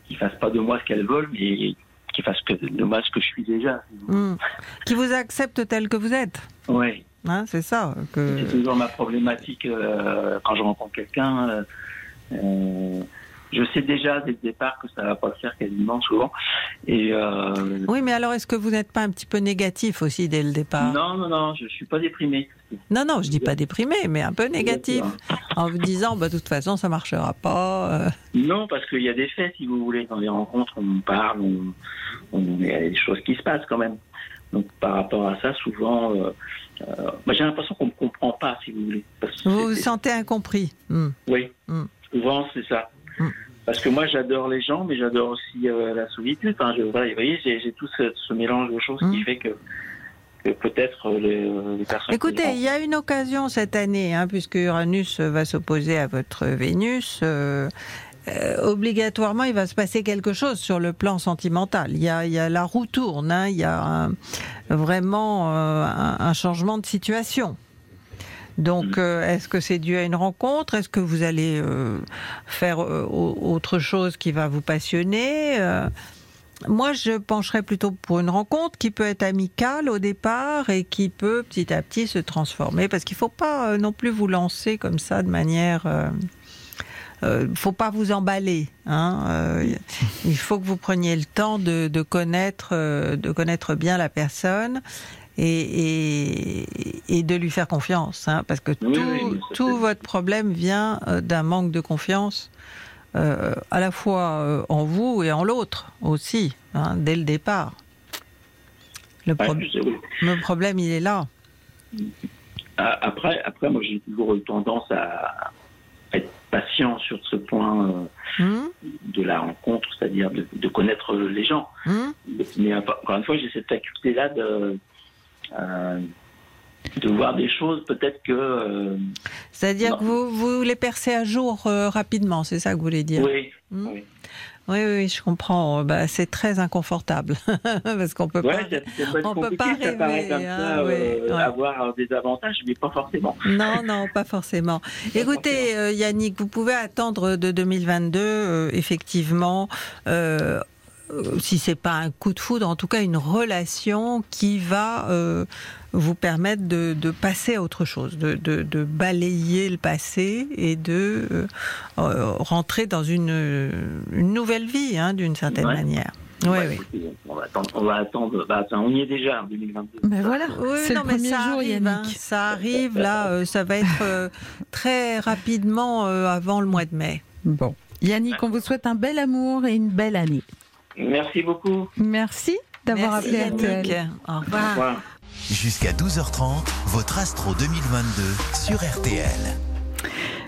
qui fasse pas de moi ce qu'elle veut, mais qui fasse que de moi ce que je suis déjà. Hmm. Qui vous accepte tel que vous êtes? Oui. Hein, c'est ça. Que... C'est toujours ma problématique quand je rencontre quelqu'un je sais déjà dès le départ que ça va pas se faire quasiment souvent. Et euh... Oui, mais alors est-ce que vous n'êtes pas un petit peu négatif aussi dès le départ? Non, non, non, je suis pas déprimé. Non, non, je dis pas déprimé, mais un peu négatif, en vous disant, bah, de toute façon, ça marchera pas. Euh. Non, parce qu'il y a des faits, si vous voulez, dans les rencontres, on parle, on, il y a des choses qui se passent quand même. Donc par rapport à ça, souvent, euh, euh, j'ai l'impression qu'on ne comprend pas, si vous voulez. vous vous sentez incompris. Hmm. Oui, hmm. souvent c'est ça. Mm. Parce que moi, j'adore les gens, mais j'adore aussi euh, la solitude. Enfin, je, vous voyez, j'ai tout ce, mélange de choses qui mm. fait que, peut-être euh, les, les, personnes. Écoutez, il y a une occasion cette année, hein, puisque Uranus va s'opposer à votre Vénus. Euh, obligatoirement, il va se passer quelque chose sur le plan sentimental. Il y a, il y a la roue tourne, hein, il y a vraiment un, changement de situation. Donc, euh, est-ce que c'est dû à une rencontre? Est-ce que vous allez euh, faire euh, autre chose qui va vous passionner? Moi, je pencherais plutôt pour une rencontre qui peut être amicale au départ et qui peut petit à petit se transformer. Parce qu'il ne faut pas non plus vous lancer comme ça de manière... Il ne faut pas vous emballer. Hein. il faut que vous preniez le temps de, connaître, de connaître bien la personne et, et, et de lui faire confiance, hein, parce que Oui, tout, oui, votre problème vient euh, d'un manque de confiance, euh, à la fois euh, en vous et en l'autre aussi, hein, dès le départ. Le, pro- problème, il est là. Après, après, moi, j'ai toujours eu tendance à être patient sur ce point euh, Hum, de la rencontre, c'est-à-dire de, de connaître les gens. hum? Mais encore une fois, j'ai cette faculté-là de, de voir des choses peut-être que... euh, C'est-à-dire que vous, vous les percez à jour euh, rapidement, c'est ça que vous voulez dire oui, Hum. oui. Oui, oui, je comprends. Bah, c'est très inconfortable parce qu'on peut Ouais, pas. c'est c'est pas on peut pas rêver, ça, oui, euh, ouais. avoir des avantages, mais pas forcément. Non, non, pas forcément. Écoutez, euh, Yannick, vous pouvez attendre de 2022, euh, effectivement. Euh, si c'est pas un coup de foudre, en tout cas une relation qui va euh, vous permettre de, de passer à autre chose, de, de- de balayer le passé et de euh, rentrer dans une, une nouvelle vie, hein, d'une certaine Ouais. manière. Oui, Ouais, oui. écoutez, On va attendre. On va attendre bah, on y est déjà en 2022. Ben voilà, Oui, c'est non, le mais premier ça jour, arrive, hein, Yannick. ça arrive, là, euh, ça va être euh, très rapidement euh, avant le mois de mai. Bon. Yannick, on vous souhaite un bel amour et une belle année. Merci beaucoup. Merci d'avoir appelé. RTL. Au Au revoir. revoir. Jusqu'à 12h30, votre Astro 2022 sur RTL.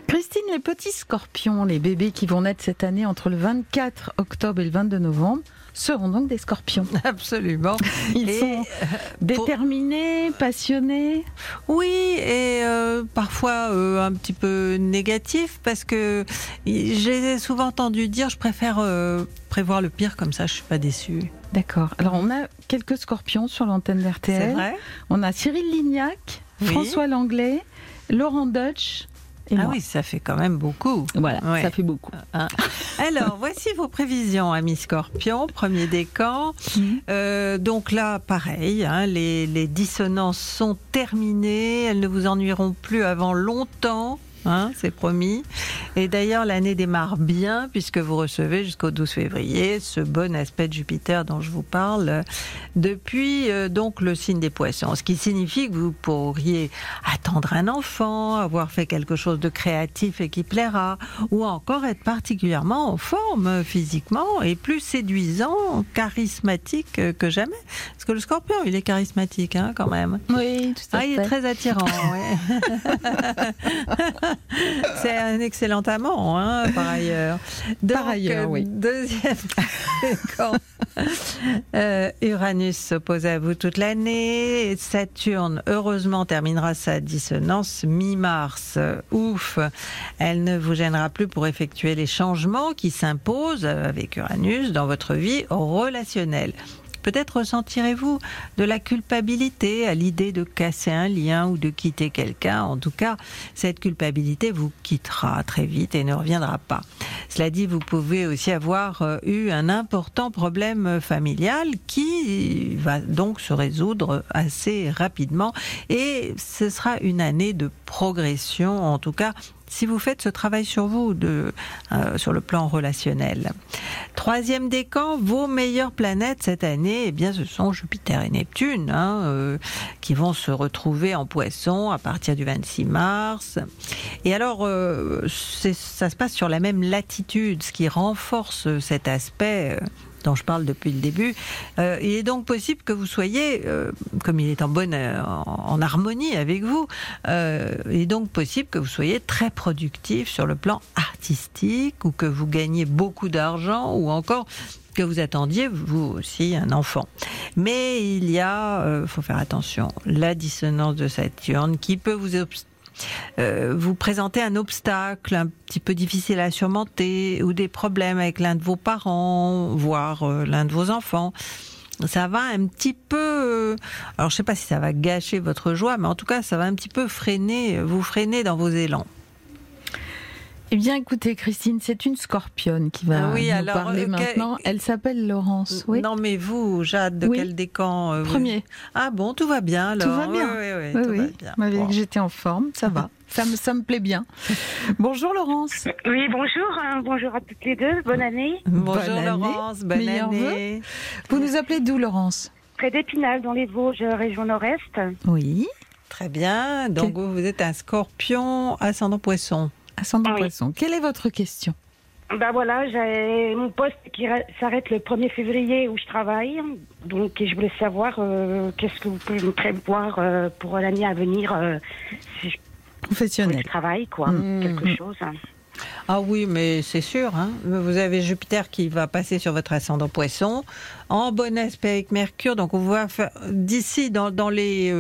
Christine, les petits scorpions, les bébés qui vont naître cette année entre le 24 octobre et le 22 novembre, seront donc des scorpions. Absolument. Ils Et, sont déterminés, passionnés. Oui, et euh, parfois euh, un petit peu négatif parce que j'ai souvent entendu dire je préfère euh, prévoir le pire comme ça je suis pas déçue. D'accord. Alors, on a quelques scorpions sur l'antenne C'est d'RTL. vrai On a Cyril Lignac, Oui. François Langlais, Laurent Dutch et Ah moi. oui, ça fait quand même beaucoup. Voilà, Ouais. ça fait beaucoup. Hein. Alors, voici vos prévisions, amis Scorpion, premier décan. Mhm. Euh, donc là, pareil, hein, les, les dissonances sont terminées, elles ne vous ennuieront plus avant longtemps. Hein, c'est promis. Et d'ailleurs, l'année démarre bien puisque vous recevez jusqu'au 12 février ce bon aspect de Jupiter dont je vous parle depuis euh, donc le signe des Poissons, ce qui signifie que vous pourriez attendre un enfant, avoir fait quelque chose de créatif et qui plaira, ou encore être particulièrement en forme physiquement et plus séduisant, charismatique que jamais. Parce que le Scorpion, il est charismatique hein, quand même. Oui, tout à Ah, il est fait. très attirant. ouais. C'est un excellent amant, hein, par ailleurs. Par ailleurs, euh, oui. Deuxième décan. Euh, Uranus s'oppose à vous toute l'année. Saturne, heureusement, terminera sa dissonance mi-mars. Ouf, elle ne vous gênera plus pour effectuer les changements qui s'imposent avec Uranus dans votre vie relationnelle. Peut-être ressentirez-vous de la culpabilité à l'idée de casser un lien ou de quitter quelqu'un. En tout cas, cette culpabilité vous quittera très vite et ne reviendra pas. Cela dit, vous pouvez aussi avoir euh, eu un important problème familial qui va donc se résoudre assez rapidement et ce sera une année de progression, en tout cas si vous faites ce travail sur vous, de, euh, sur le plan relationnel. Troisième décan, vos meilleures planètes cette année, eh bien, ce sont Jupiter et Neptune, hein, euh, qui vont se retrouver en Poisson à partir du 26 mars. Et alors, euh, ça se passe sur la même latitude, ce qui renforce cet aspect. Dont je parle depuis le début. Euh, il est donc possible que vous soyez, euh, comme il est en bonne en, harmonie avec vous, euh, il est donc possible que vous soyez très productif sur le plan artistique ou que vous gagnez beaucoup d'argent ou encore que vous attendiez vous aussi un enfant. Mais il y a, euh, faut faire attention, la dissonance de Saturne qui peut vous obst- euh, vous présenter un obstacle un petit peu difficile à surmonter ou des problèmes avec l'un de vos parents, voire euh, l'un de vos enfants. Ça va un petit peu, euh, alors je sais pas si ça va gâcher votre joie, mais en tout cas ça va un petit peu freiner, vous freiner dans vos élans. Eh bien, écoutez, Christine, c'est une scorpionne qui va Ah oui, nous alors, parler euh, maintenant. Elle s'appelle Laurence. Oui. Non mais vous, Jade, de Oui. quel décan euh, vous- Premier. Ah bon, tout va bien alors. Tout va bien. Oui, oui, oui, Oui, tout oui. va bien. Vous m'avez dit Bon. que j'étais en forme, ça va. Ça me, ça me plaît bien. Bonjour Laurence. Oui, bonjour, hein, bonjour à toutes les deux, bonne année. Bonjour Bonne année. Laurence, bonne année. Vous nous appelez d'où Laurence? Près d'Épinal, dans les Vosges, région nord-est. Oui. Très bien. Donc vous, vous êtes un scorpion ascendant poisson. Ascendant poisson. Quelle est votre question? Ben voilà, j'ai mon poste qui s'arrête le 1er février où je travaille. Donc, je voulais savoir euh, qu'est-ce que vous pouvez me prévoir euh, pour l'année à venir euh, si je, Professionnel. je travaille, quoi. Mm. Quelque chose. hein. Ah oui, mais c'est sûr. hein. Vous avez Jupiter qui va passer sur votre ascendant poisson, en bon aspect avec Mercure. Donc on va faire d'ici dans, dans les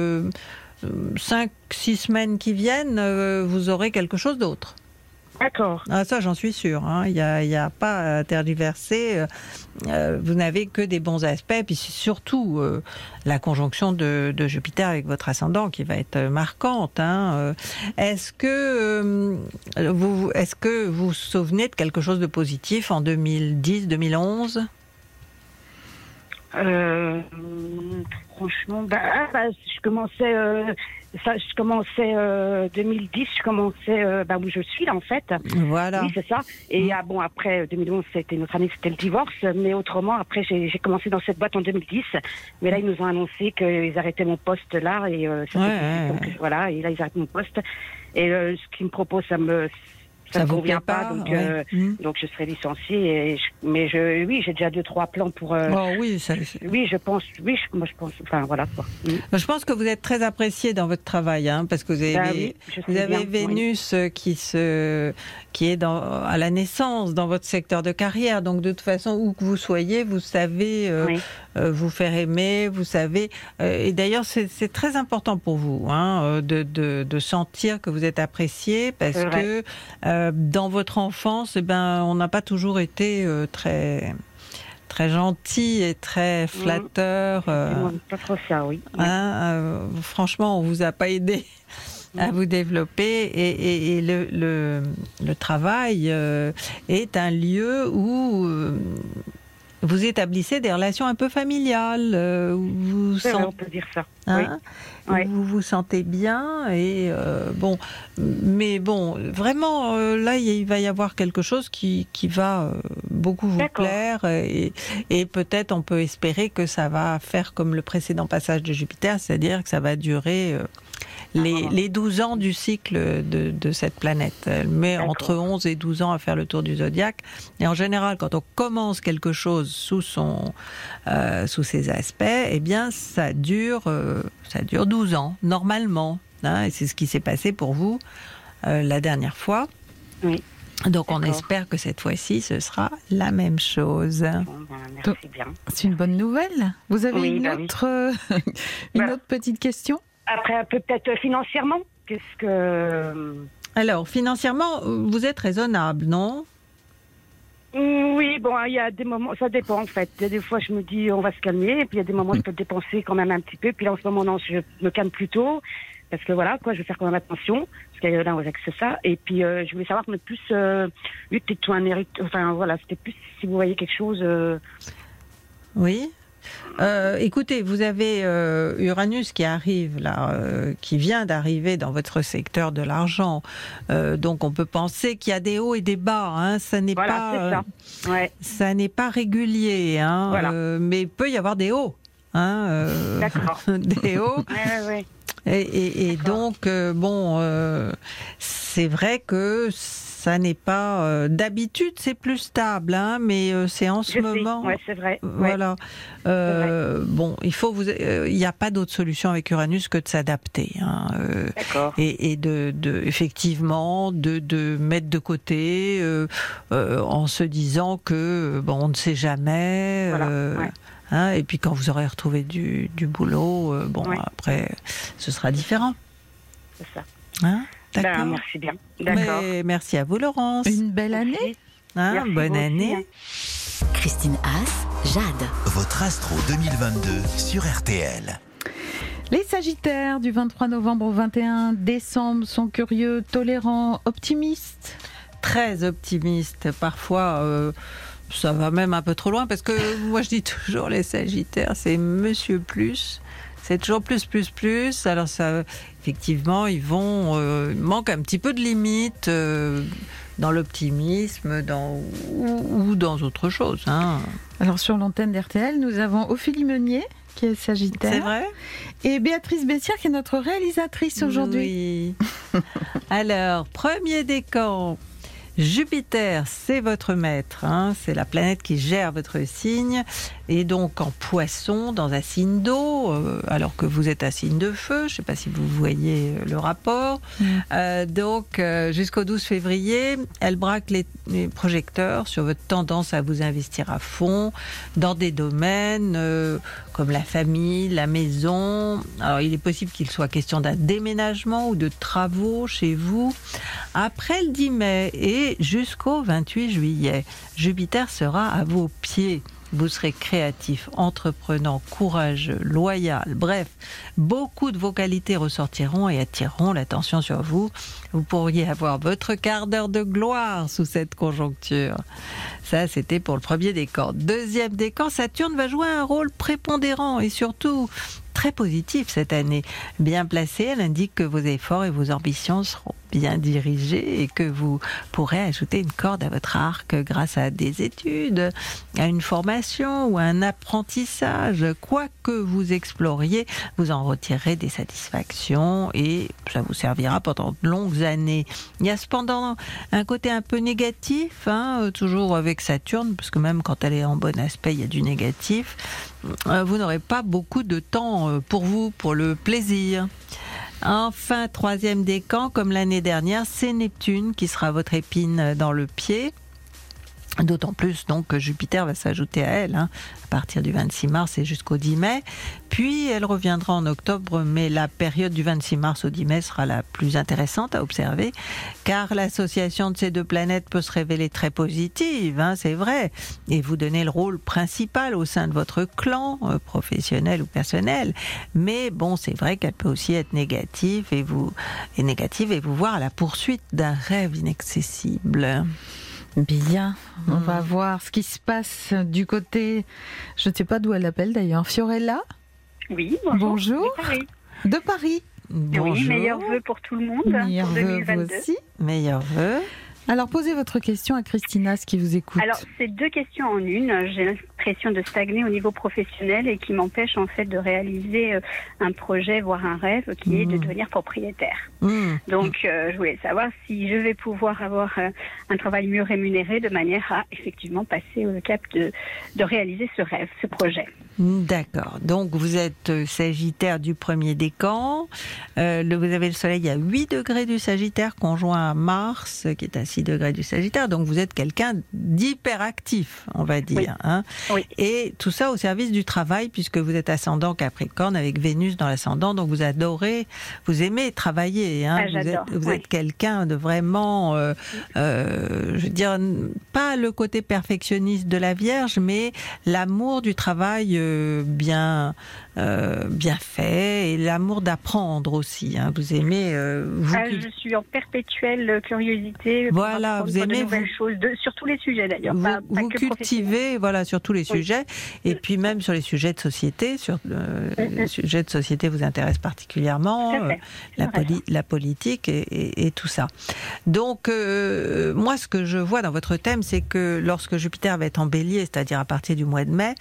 5-6 semaines qui viennent, euh, vous aurez quelque chose d'autre. D'accord. Ah, ça, j'en suis sûre. hein. Il n'y a, pas à tergiverser. Euh, euh, vous n'avez que des bons aspects. Puis surtout euh, la conjonction de, de Jupiter avec votre ascendant qui va être euh, marquante. hein. Euh, Est-ce que, euh, vous, est-ce que vous vous souvenez de quelque chose de positif en 2010, 2011 Euh, franchement, bah, ah, bah, je commençais, euh, ça, je commençais euh, 2010, je commençais euh, bah, où je suis là en fait. Voilà. Oui, c'est ça. Et ah, bon, après 2011, c'était notre année, c'était le divorce. Mais autrement, après, j'ai commencé dans cette boîte en 2010. Mais là, ils nous ont annoncé qu'ils arrêtaient mon poste là et euh, ça Ouais, fait- ouais, donc, ouais. voilà. Et là, ils arrêtent mon poste. Et euh, ce qu'ils me proposent, ça me ça, vous convient pas, pas, donc ouais. euh, Mm. donc je serai licenciée. Et je- mais je, oui, j'ai déjà deux trois plans pour. euh, Oh oui, ça, oui, je pense. Oui, je- moi je pense. Enfin voilà quoi. Mm. Je pense que vous êtes très apprécié dans votre travail, hein, parce que vous avez, Bah oui, vous avez bien, oui. Vénus euh, qui se, qui est dans, à la naissance dans votre secteur de carrière. Donc de toute façon, où que vous soyez, vous savez euh, euh, vous faire aimer, vous savez. euh, et d'ailleurs, c'est très important pour vous hein, euh, de, de, de sentir que vous êtes apprécié, parce que euh, dans votre enfance, eh ben, on n'a pas toujours été euh, très très gentil et très flatteur. euh, Non, Pas trop ça, oui. Hein, euh, franchement, on vous a pas aidé à vous développer et, et- et le, le- le travail euh, est un lieu où euh, vous établissez des relations un peu familiales, euh, vous sent- on peut dire ça. hein, Oui. vous vous sentez bien et euh, bon, mais bon, vraiment euh, là il va y avoir quelque chose qui, qui va beaucoup vous plaire et, et peut-être on peut espérer que ça va faire comme le précédent passage de Jupiter, c'est-à-dire que ça va durer les, les 12 ans du cycle de, de cette planète. Elle met entre 11 et 12 ans à faire le tour du zodiaque. Et en général, quand on commence quelque chose sous, son, euh, sous ses aspects, eh bien, ça dure, euh, ça dure 12 ans, normalement. hein. et c'est ce qui s'est passé pour vous euh, la dernière fois. Donc on espère que cette fois-ci, ce sera la même chose. Donc, C'est une bonne nouvelle. Vous avez Oui, une, oui. autre, une autre petite question? Après, un peu peut-être financièrement. Qu'est-ce que. Alors, financièrement, vous êtes raisonnable, non? Mm, Oui, bon, il y a des moments, ça dépend en fait. Il y a des fois, je me dis, on va se calmer, et puis il y a des moments, je peux dépenser quand même un petit peu. Puis là, en ce moment, non, je me calme plutôt, parce que voilà, quoi, je vais faire quand même attention, parce que là, avec c'est ça. Et puis, euh, je voulais savoir, mais plus, euh, oui, peut-être un hérite, enfin voilà, c'était plus si vous voyez quelque chose. euh, Oui. Euh, écoutez, vous avez euh, Uranus qui arrive là, euh, qui vient d'arriver dans votre secteur de l'argent. Donc on peut penser qu'il y a des hauts et des bas. Hein. Ça n'est Voilà, pas, ça. Ouais. ça n'est pas régulier. Hein. Voilà. Mais il peut y avoir des hauts. Hein, D'accord. des hauts. Ouais, ouais, ouais. Et, et- et donc, bon, c'est vrai que ça n'est pas. euh, D'habitude, c'est plus stable, hein, mais euh, c'est en ce Je moment. ouais, c'est vrai. Ouais. Voilà. Euh, bon, il faut vous. Il n'y a pas d'autre solution avec Uranus que de s'adapter. hein, D'accord. et, et de, de effectivement de, de mettre de côté en se disant que bon, on ne sait jamais. Voilà, ouais. hein, et puis quand vous aurez retrouvé du, du boulot, bon après, ce sera différent. C'est ça. Hein? Ben, D'accord. merci bien. D'accord. Mais merci à vous, Laurence. Une belle année. Hein, bonne aussi, année. hein. Christine Haas, Jade. Votre astro 2022 sur RTL. Les Sagittaires du 23 novembre au 21 décembre sont curieux, tolérants, optimistes. Très optimiste. Parfois, euh, ça va même un peu trop loin parce que moi, je dis toujours les Sagittaires, c'est Monsieur Plus. C'est toujours plus, plus, plus. Alors, ça, effectivement, ils vont. Euh, il manque un petit peu de limite euh, dans l'optimisme dans, ou, ou dans autre chose. Hein. Alors sur l'antenne d'RTL, nous avons Ophélie Meunier qui est Sagittaire. C'est vrai Et Béatrice Bessière qui est notre réalisatrice aujourd'hui. Oui. Alors, premier décan. Jupiter, c'est votre maître, hein, c'est la planète qui gère votre signe, et donc en poisson, dans un signe d'eau, euh, alors que vous êtes un signe de feu, je ne sais pas si vous voyez euh, le rapport. Euh, donc euh, jusqu'au 12 février, elle braque les, les projecteurs sur votre tendance à vous investir à fond dans des domaines comme la famille, la maison. Alors il est possible qu'il soit question d'un déménagement ou de travaux chez vous. Après le 10 mai et jusqu'au 28 juillet, Jupiter sera à vos pieds. Vous serez créatif, entreprenant, courageux, loyal. Bref, beaucoup de vos qualités ressortiront et attireront l'attention sur vous. Vous pourriez avoir votre quart d'heure de gloire sous cette conjoncture. Ça, c'était pour le premier décan. Deuxième décan, Saturne va jouer un rôle prépondérant et surtout très positif cette année. Bien placée, elle indique que vos efforts et vos ambitions seront bien dirigés et que vous pourrez ajouter une corde à votre arc grâce à des études, à une formation ou à un apprentissage. Quoi que vous exploriez, vous en retirerez des satisfactions et ça vous servira pendant de longues années. Il y a cependant un côté un peu négatif, hein, toujours avec Saturne, parce que même quand elle est en bon aspect, il y a du négatif. Euh, Vous n'aurez pas beaucoup de temps euh, pour vous, pour le plaisir. Enfin, troisième décan, comme l'année dernière, c'est Neptune qui sera votre épine dans le pied. D'autant plus donc que Jupiter va s'ajouter à elle hein, à partir du 26 mars et jusqu'au 10 mai. Puis elle reviendra en octobre, mais la période du 26 mars au 10 mai sera la plus intéressante à observer, car l'association de ces deux planètes peut se révéler très positive, hein, c'est vrai, et vous donner le rôle principal au sein de votre clan, euh, professionnel ou personnel. Mais bon, c'est vrai qu'elle peut aussi être négative et vous et négative et vous voir à la poursuite d'un rêve inaccessible. Bien, on va voir ce qui se passe du côté. Je ne sais pas d'où elle appelle d'ailleurs. Fiorella Oui, Bonjour. De Paris. De Paris. Oui, meilleurs vœux pour tout le monde Meilleurs pour vœux vous 2022. aussi. Meilleurs vœux. Alors posez votre question à Christina, ce qui vous écoute. Alors, c'est deux questions en une. J'ai l'impression de stagner au niveau professionnel et qui m'empêche en fait de réaliser euh, un projet, voire un rêve, qui est de devenir propriétaire. Mmh. Donc, euh, je voulais savoir si je vais pouvoir avoir euh, un travail mieux rémunéré de manière à effectivement passer au cap de, de réaliser ce rêve, ce projet. D'accord. Donc vous êtes Sagittaire du premier décan. Euh, vous avez le Soleil à 8 degrés du Sagittaire, conjoint à Mars, qui est à 6 degrés du Sagittaire. Donc vous êtes quelqu'un d'hyperactif, on va dire. hein. Et tout ça au service du travail, puisque vous êtes ascendant Capricorne avec Vénus dans l'ascendant. Donc vous adorez, vous aimez travailler. hein. Ah, vous êtes, j'adore, vous oui. êtes quelqu'un de vraiment, euh, euh, je veux dire, pas le côté perfectionniste de la Vierge, mais l'amour du travail euh, bien, euh, bien fait et l'amour d'apprendre aussi. hein. Vous aimez, euh, vous Ah, je suis en perpétuelle curiosité. pour Voilà, vous de aimez nouvelles vous- choses, de- sur tous les sujets d'ailleurs. vous, pas, pas vous que professionnels. cultivez voilà sur tous les Oui. sujets et puis même sur les sujets de société sur euh, les sujets de société vous intéressent particulièrement euh, la, poli- la politique et, et- et tout ça donc euh, moi ce que je vois dans votre thème c'est que lorsque Jupiter va être en bélier c'est-à-dire à partir du mois de mai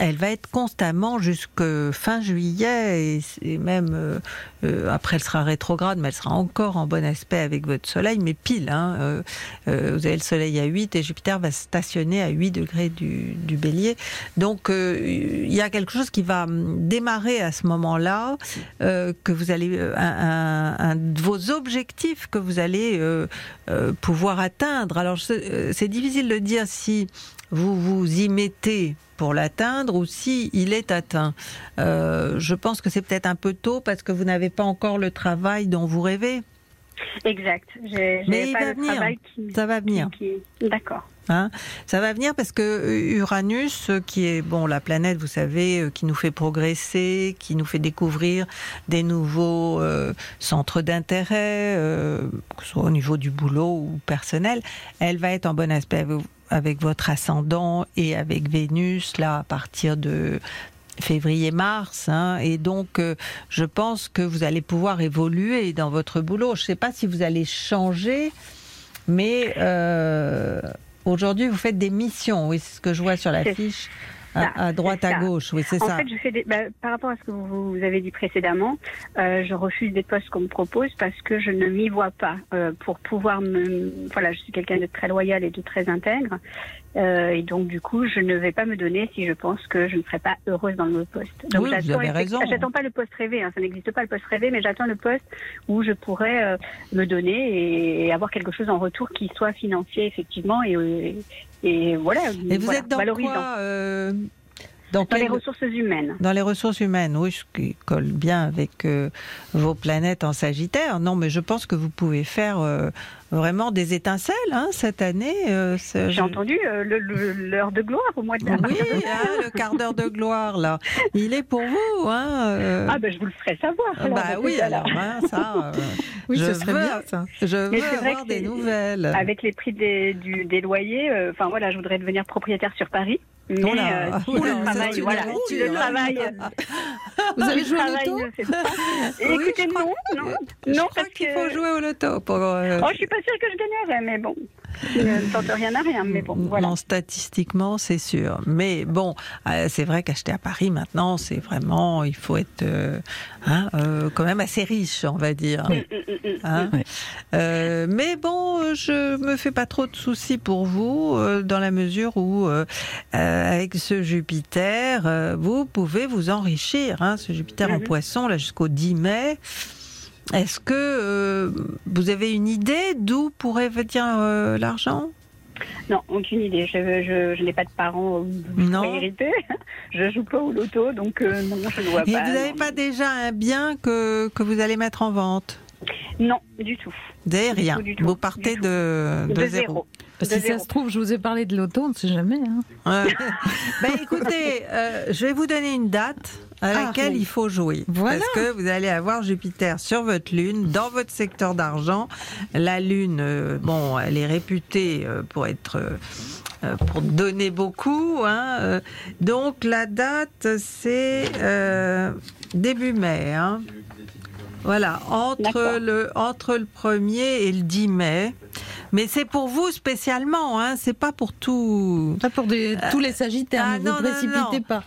elle va être constamment jusque fin juillet et, même euh, euh, après elle sera rétrograde, mais elle sera encore en bon aspect avec votre soleil, mais pile. Hein, euh, euh, vous avez le soleil à 8 et Jupiter va stationner à 8 degrés du, du bélier. Donc euh, il y a quelque chose qui va hum, démarrer à ce moment-là, euh, que vous allez un, un- un vos objectifs que vous allez pouvoir atteindre. Alors c'est difficile de dire si vous vous y mettez pour l'atteindre ou si il est atteint. Euh, je pense que c'est peut-être un peu tôt parce que vous n'avez pas encore le travail dont vous rêvez. Exact. Mais il pas va le venir. qui. Ça va venir. qui- D'accord. Hein ça va venir parce que Uranus, euh, qui est bon la planète, vous savez, euh, qui nous fait progresser, qui nous fait découvrir des nouveaux euh, centres d'intérêt, euh, que ce soit au niveau du boulot ou personnel, elle va être en bon aspect avec, votre ascendant et avec Vénus là à partir de février-mars, hein, et donc euh, je pense que vous allez pouvoir évoluer dans votre boulot. Je ne sais pas si vous allez changer, mais euh, aujourd'hui vous faites des missions. Oui, c'est ce que je vois sur la fiche. À, ça, à droite, à gauche. Oui, c'est en ça. fait, je fais des, bah, par rapport à ce que vous, vous avez dit précédemment, euh, je refuse des postes qu'on me propose parce que je ne m'y vois pas. Euh, pour pouvoir me, voilà, je suis quelqu'un de très loyal et de très intègre, euh, et donc du coup, je ne vais pas me donner si je pense que je ne serai pas heureuse dans le poste. Donc Oui, vous avez raison. J'attends pas le poste rêvé, hein, ça n'existe pas le poste rêvé, mais j'attends le poste où je pourrais euh, me donner et, et avoir quelque chose en retour qui soit financier effectivement et, et, voilà. Et vous voilà, êtes dans valorisant. quoi euh, Dans les quel- ressources humaines. Dans les ressources humaines, oui, ce qui colle bien avec euh, vos planètes en Sagittaire. Non, mais je pense que vous pouvez faire euh, vraiment des étincelles hein, cette année. euh, J'ai entendu euh, l'heure de gloire au mois de Oui, hein, le quart d'heure de gloire, là. Il est pour vous. Hein, euh. Ah, ben je vous le ferai savoir. alors, Bah oui, alors hein, ça. euh, Oui, je ce serait veux, bien, ça. Je veux avoir que des nouvelles. Avec les prix des, du- des loyers, euh, enfin voilà, je voudrais devenir propriétaire sur Paris. Mais Oh là, euh, si oh là, le travail, si le hein. Vous avez joué au loto. Oui, Écoutez, je crois- non, non, Je non, crois parce qu'il faut jouer au loto pour. euh, oh, je suis pas sûre que je gagnerais, mais bon, je ne tente rien à rien, mais bon, voilà. Non, statistiquement, c'est sûr. Mais bon, euh, c'est vrai qu'acheter à Paris maintenant, c'est vraiment, il faut être euh, hein, euh, quand même assez riche, on va dire. Mm, mm, mm. Hein Oui. Euh, mais bon, je me fais pas trop de soucis pour vous, euh, dans la mesure où, avec ce Jupiter, euh, vous pouvez vous enrichir. Hein, ce Jupiter en Mhm. poisson, là, jusqu'au 10 mai. Est-ce que euh, vous avez une idée d'où pourrait venir euh, l'argent? Non, aucune idée. Je, je, je n'ai pas de parents Non. hériter. Je joue pas au loto, donc euh, non, je ne vois Et pas. vous n'avez non. pas déjà un bien que, que vous allez mettre en vente? Non, du tout. Vous n'avez rien. tout, du tout, vous partez de, De, de zéro. Si De ça zéro. se trouve, je vous ai parlé de loto, on ne sait jamais. hein. Ben écoutez, euh, je vais vous donner une date à Ah, laquelle oui. il faut jouer. Voilà. Parce que vous allez avoir Jupiter sur votre lune, dans votre secteur d'argent. La lune, euh, bon, elle est réputée euh, pour être... euh, pour donner beaucoup. Hein, donc la date, c'est euh, début mai. Hein. Voilà, entre le, entre le 1er et le 10 mai. Mais c'est pour vous spécialement, hein, c'est pas pour tout. Pas pour des- tous les Sagittaires, ah, ne non, vous non, précipitez non. pas.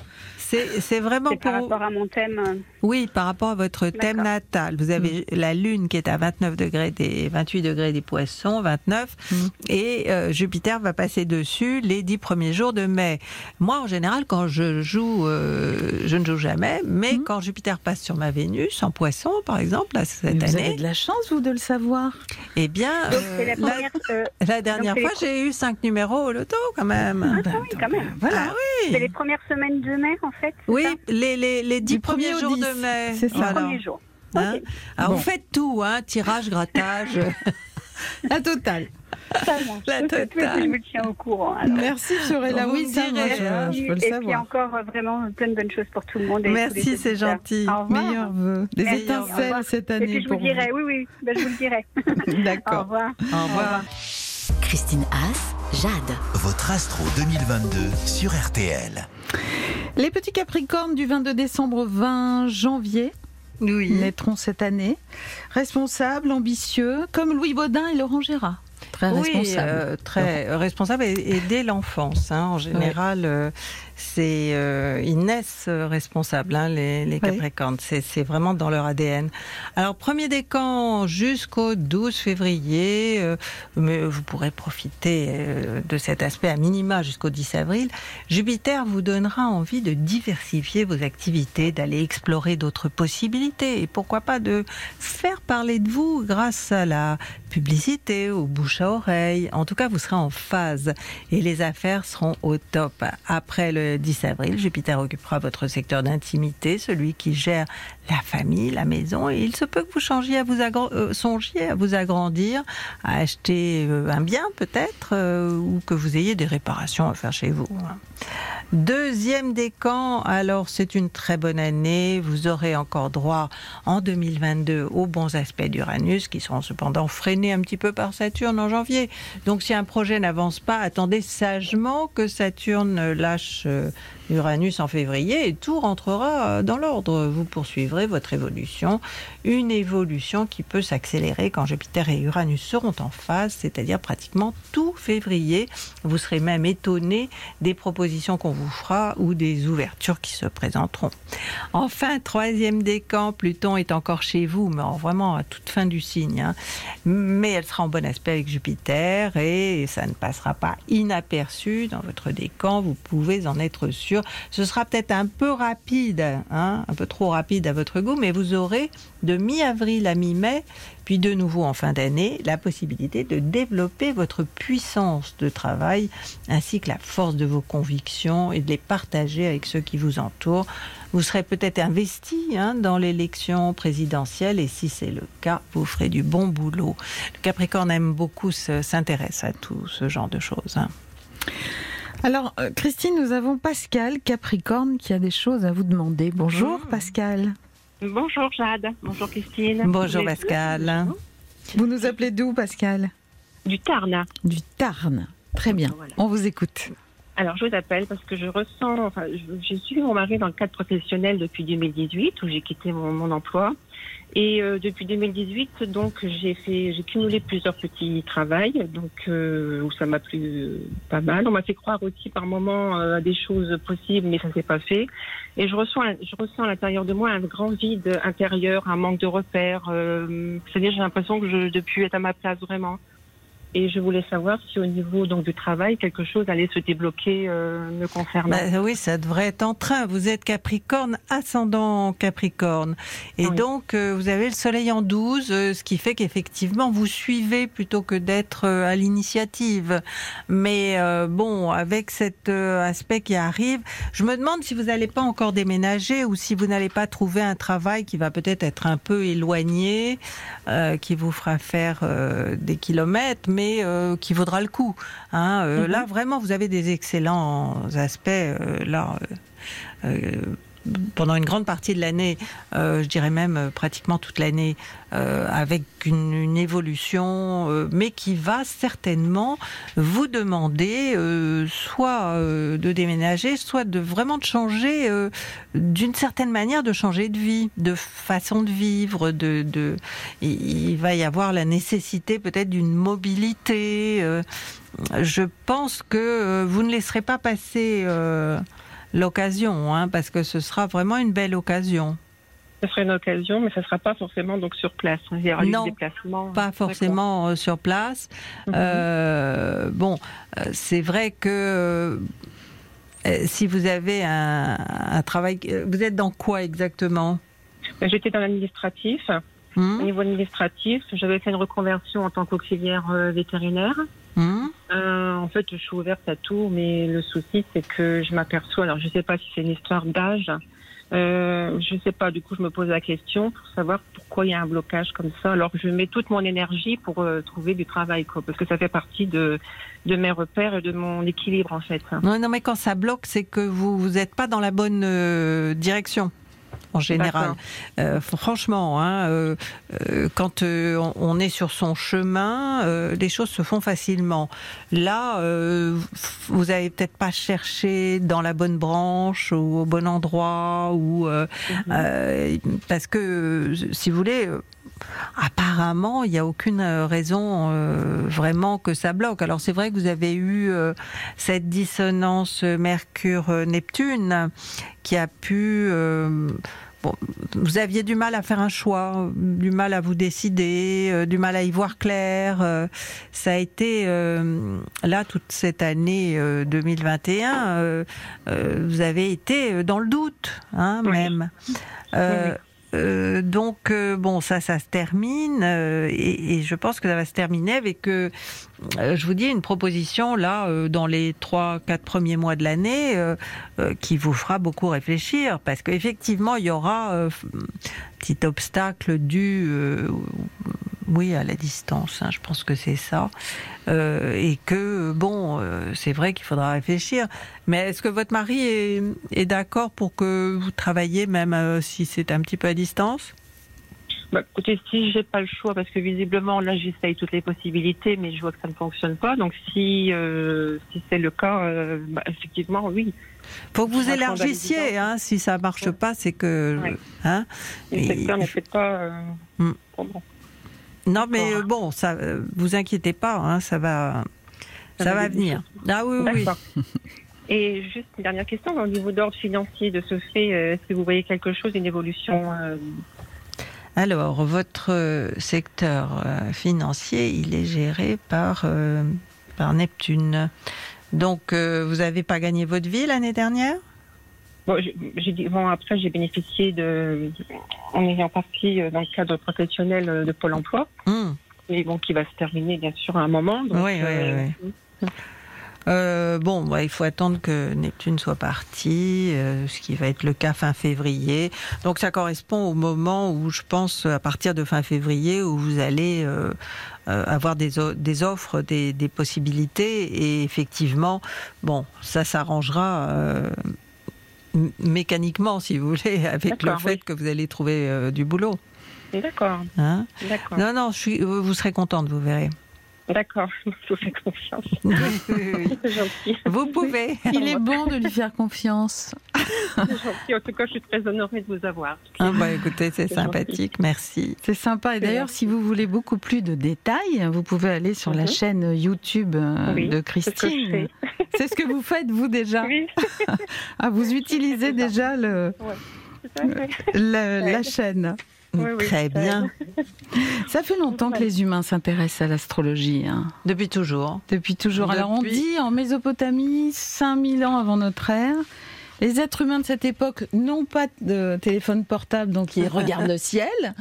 C'est vraiment pour. par rapport à mon thème. Oui, par rapport à votre thème natal. Vous avez la Lune qui est à 29 degrés des 28 degrés des Poissons, 29, Mm. et euh, Jupiter va passer dessus les dix premiers jours de mai. Moi, en général, quand je joue, euh, je ne joue jamais, mais Mm. quand Jupiter passe sur ma Vénus, en Poisson, par exemple, là, cette Mais vous avez année, de la chance, vous, de le savoir. eh bien, Donc euh, c'est la la, première. euh, la dernière fois, j'ai eu cinq numéros au loto, quand même. Ah oui, quand même. Ah oui. C'est les premières semaines de mai, en fait. Oui, ça? les, les, les dix Du premier premiers au jours de mai. C'est ça. Les Voilà. premiers jours. Hein Ok. Alors Bon. vous faites tout, hein, tirage, grattage. La totale. Ça marche. La Ok, totale. Je vous tiens au courant. alors. Merci, Fiorella. Vous Oui, ça, moi, direz, je, je peux le et puis savoir. encore euh, vraiment plein de bonnes choses pour tout le monde. et les Merci, c'est gentil. Au revoir. Meilleurs vœux. Des Merci, au étincelles revoir. cette Et année puis je vous pour dirai, oui, oui, ben, je vous le dirai. vous. Au D'accord. revoir. Au revoir. Christine Haas, Jade. Votre astro 2022 sur RTL. Les petits Capricornes du 22 décembre au 20 janvier Oui. naîtront cette année. Responsables, ambitieux, comme Louis Baudin et Laurent Gérard. Très Oui, responsables. euh, très responsable et, et dès l'enfance. hein, en général, euh, c'est euh, ils naissent euh, responsables, hein, les, les. Capricornes. C'est c'est vraiment dans leur ADN. Alors premier décan jusqu'au 12 février, euh, mais vous pourrez profiter euh, de cet aspect à minima jusqu'au 10 avril. Jupiter vous donnera envie de diversifier vos activités, d'aller explorer d'autres possibilités et pourquoi pas de faire parler de vous grâce à la publicité, au bouche à oreille. En tout cas, vous serez en phase et les affaires seront au top. Après le 10 avril, Jupiter occupera votre secteur d'intimité, celui qui gère la famille, la maison, il se peut que vous euh, songiez à vous agrandir, à acheter euh, un bien peut-être, euh, ou que vous ayez des réparations à faire chez vous. hein. Deuxième décan, alors c'est une très bonne année. Vous aurez encore droit en 2022 aux bons aspects d'Uranus qui seront cependant freinés un petit peu par Saturne en janvier. Donc si un projet n'avance pas, attendez sagement que Saturne lâche euh, Uranus en février et tout rentrera dans l'ordre. Vous poursuivrez votre évolution, une évolution qui peut s'accélérer quand Jupiter et Uranus seront en phase, c'est-à-dire pratiquement tout février. Vous serez même étonné des propositions qu'on vous fera ou des ouvertures qui se présenteront. Enfin, troisième décan, Pluton est encore chez vous, mais vraiment à toute fin du signe. hein. Mais elle sera en bon aspect avec Jupiter et ça ne passera pas inaperçu dans votre décan. Vous pouvez en être sûr. Ce sera peut-être un peu rapide, hein, un peu trop rapide à votre goût, mais vous aurez de mi-avril à mi-mai, puis de nouveau en fin d'année, la possibilité de développer votre puissance de travail ainsi que la force de vos convictions et de les partager avec ceux qui vous entourent. Vous serez peut-être investi hein, dans l'élection présidentielle et si c'est le cas, vous ferez du bon boulot. Le Capricorne aime beaucoup, se- s'intéresse à tout ce genre de choses. hein. Alors, euh, Christine, nous avons Pascal Capricorne qui a des choses à vous demander. Bonjour Pascal. Bonjour Jade, bonjour Christine. Bonjour Vous êtes- Pascal. Vous nous appelez d'où Pascal? Du Tarn. Du Tarn. Très bien. On vous écoute. Alors je vous appelle parce que je ressens, enfin j'ai suivi mon mari dans le cadre professionnel depuis 2018 où j'ai quitté mon, mon emploi. Et euh, depuis 2018, donc j'ai fait, j'ai cumulé plusieurs petits travails, donc euh, où ça m'a plu euh, pas mal. On m'a fait croire aussi par moments euh, à des choses possibles, mais ça s'est pas fait. Et je ressens, je ressens à l'intérieur de moi un grand vide intérieur, un manque de repères. euh, C'est-à-dire j'ai l'impression que je depuis être à ma place vraiment. Et je voulais savoir si au niveau donc du travail quelque chose allait se débloquer euh, me concernant. Bah oui, ça devrait être en train. Vous êtes Capricorne, ascendant Capricorne. Et donc, euh, vous avez le soleil en 12, euh, ce qui fait qu'effectivement, vous suivez plutôt que d'être euh, à l'initiative. Mais euh, bon, avec cet euh, aspect qui arrive, je me demande si vous n'allez pas encore déménager ou si vous n'allez pas trouver un travail qui va peut-être être un peu éloigné, euh, qui vous fera faire euh, des kilomètres, mais euh, qui vaudra le coup. Hein. Euh, Mhm. Là, vraiment, vous avez des excellents aspects. euh, là, euh, pendant une grande partie de l'année, euh, je dirais même euh, pratiquement toute l'année, euh, avec une, évolution, mais qui va certainement vous demander soit de déménager, soit de vraiment de changer, d'une certaine manière, de changer de vie, de façon de vivre. De, il va y avoir la nécessité peut-être d'une mobilité. je pense que vous ne laisserez pas passer l'occasion, hein, parce que ce sera vraiment une belle occasion. Ce serait une occasion, mais ça ne sera pas forcément donc sur place. Il y aura Non, des déplacements. Pas forcément euh, sur place. Mhm. Euh, bon, euh, c'est vrai que euh, si vous avez un, un travail, vous êtes dans quoi exactement? Ben, J'étais dans l'administratif. Hmm? Au niveau administratif, j'avais fait une reconversion en tant qu'auxiliaire vétérinaire. Hmm. Euh, en fait, je suis ouverte à tout, mais le souci, c'est que je m'aperçois. Alors, je ne sais pas si c'est une histoire d'âge. Euh, je ne sais pas. Du coup, je me pose la question pour savoir pourquoi il y a un blocage comme ça. Alors, que je mets toute mon énergie pour euh, trouver du travail, quoi, parce que ça fait partie de de mes repères et de mon équilibre, en fait. Non, non, mais quand ça bloque, c'est que vous vous n'êtes pas dans la bonne euh, direction. En général, Euh, franchement, hein, euh, euh, quand on, est sur son chemin, les choses se font facilement. Là, vous avez peut-être pas cherché dans la bonne branche ou au bon endroit, ou euh, parce que, si vous voulez. Apparemment, il n'y a aucune raison euh, vraiment que ça bloque. Alors c'est vrai que vous avez eu euh, cette dissonance Mercure-Neptune qui a pu... euh, bon, vous aviez du mal à faire un choix, du mal à vous décider, euh, du mal à y voir clair. euh, ça a été euh, là toute cette année euh, 2021. euh, euh, vous avez été euh, dans le doute, hein, même. Euh, euh, donc euh, bon, ça, ça se termine euh, et, et je pense que ça va se terminer avec, je vous dis, une proposition là dans les trois, quatre premiers mois de l'année qui vous fera beaucoup réfléchir parce qu'effectivement il y aura petit obstacle dû, euh, oui, à la distance. hein, je pense que c'est ça Euh, et que bon, euh, c'est vrai qu'il faudra réfléchir. Mais est-ce que votre mari est, est d'accord pour que vous travailliez même si c'est un petit peu à distance? Bah, écoutez, si j'ai pas le choix, parce que visiblement là j'essaye toutes les possibilités, mais je vois que ça ne fonctionne pas. Donc si euh, si c'est le cas, euh, bah, effectivement, oui. Faut que vous élargissiez. Hein, si ça marche pas, c'est que. Ouais. Hein, Le et- secteur ne fait pas. euh, Hmm. bon. Non, mais bon, ça, vous inquiétez pas, hein, ça va, ça, Ça va va venir. Ah oui, oui. Et juste une dernière question, au niveau d'ordre financier de ce fait, est-ce que vous voyez quelque chose, une évolution Alors, votre euh, secteur euh, financier, il est géré par, euh, par Neptune. Donc, euh, vous n'avez pas gagné votre vie l'année dernière? Bon, j'ai- j'ai dit, bon, après, j'ai bénéficié de, en ayant partie euh, dans le cadre professionnel de Pôle emploi, Hmm. et bon, qui va se terminer bien sûr à un moment. Donc, Oui, oui, euh, oui. Euh, bon, bah, il faut attendre que Neptune soit parti, euh, ce qui va être le cas fin février. Donc ça correspond au moment où je pense à partir de fin février où vous allez euh, avoir des, des offres, des, des possibilités et effectivement, bon, ça s'arrangera. mécaniquement, si vous voulez, avec le fait oui. que vous allez trouver du boulot. D'accord. Hein? Non, non, je suis, vous serez contente, vous verrez. D'accord. Je vous fais confiance. C'est gentil. Vous pouvez. Il est bon de lui faire confiance. C'est gentil. En tout cas, je suis très honorée de vous avoir. Ah bah écoutez, c'est sympathique, merci. C'est sympa. Et d'ailleurs, si vous voulez beaucoup plus de détails, vous pouvez aller sur la Mhm. chaîne YouTube euh, Oui, de Christine. C'est ce que vous faites, vous, déjà Oui. ah, Vous utilisez déjà le, Ouais. La, chaîne. Oui, oui, Très bien. Ça fait longtemps que les humains s'intéressent à l'astrologie. hein. Depuis toujours. Depuis toujours. Alors on dit en Mésopotamie, 5000 ans avant notre ère, les êtres humains de cette époque n'ont pas de téléphone portable, donc ils regardent le ciel.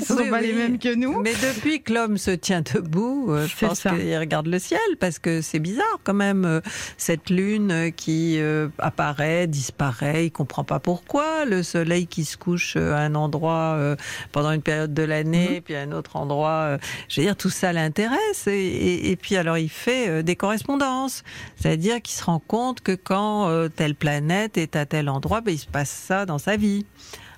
Ce sont Oui, pas oui. les mêmes que nous. Mais depuis que l'homme se tient debout, euh, je pense qu'il regarde le ciel parce que c'est bizarre quand même euh, cette lune euh, qui apparaît, disparaît, il comprend pas pourquoi, le soleil qui se couche à un endroit pendant une période de l'année, puis à un autre endroit, je veux dire tout ça l'intéresse et, et- et puis alors il fait des correspondances, c'est-à-dire qu'il se rend compte que quand euh, telle planète est à tel endroit, ben, il se passe ça dans sa vie.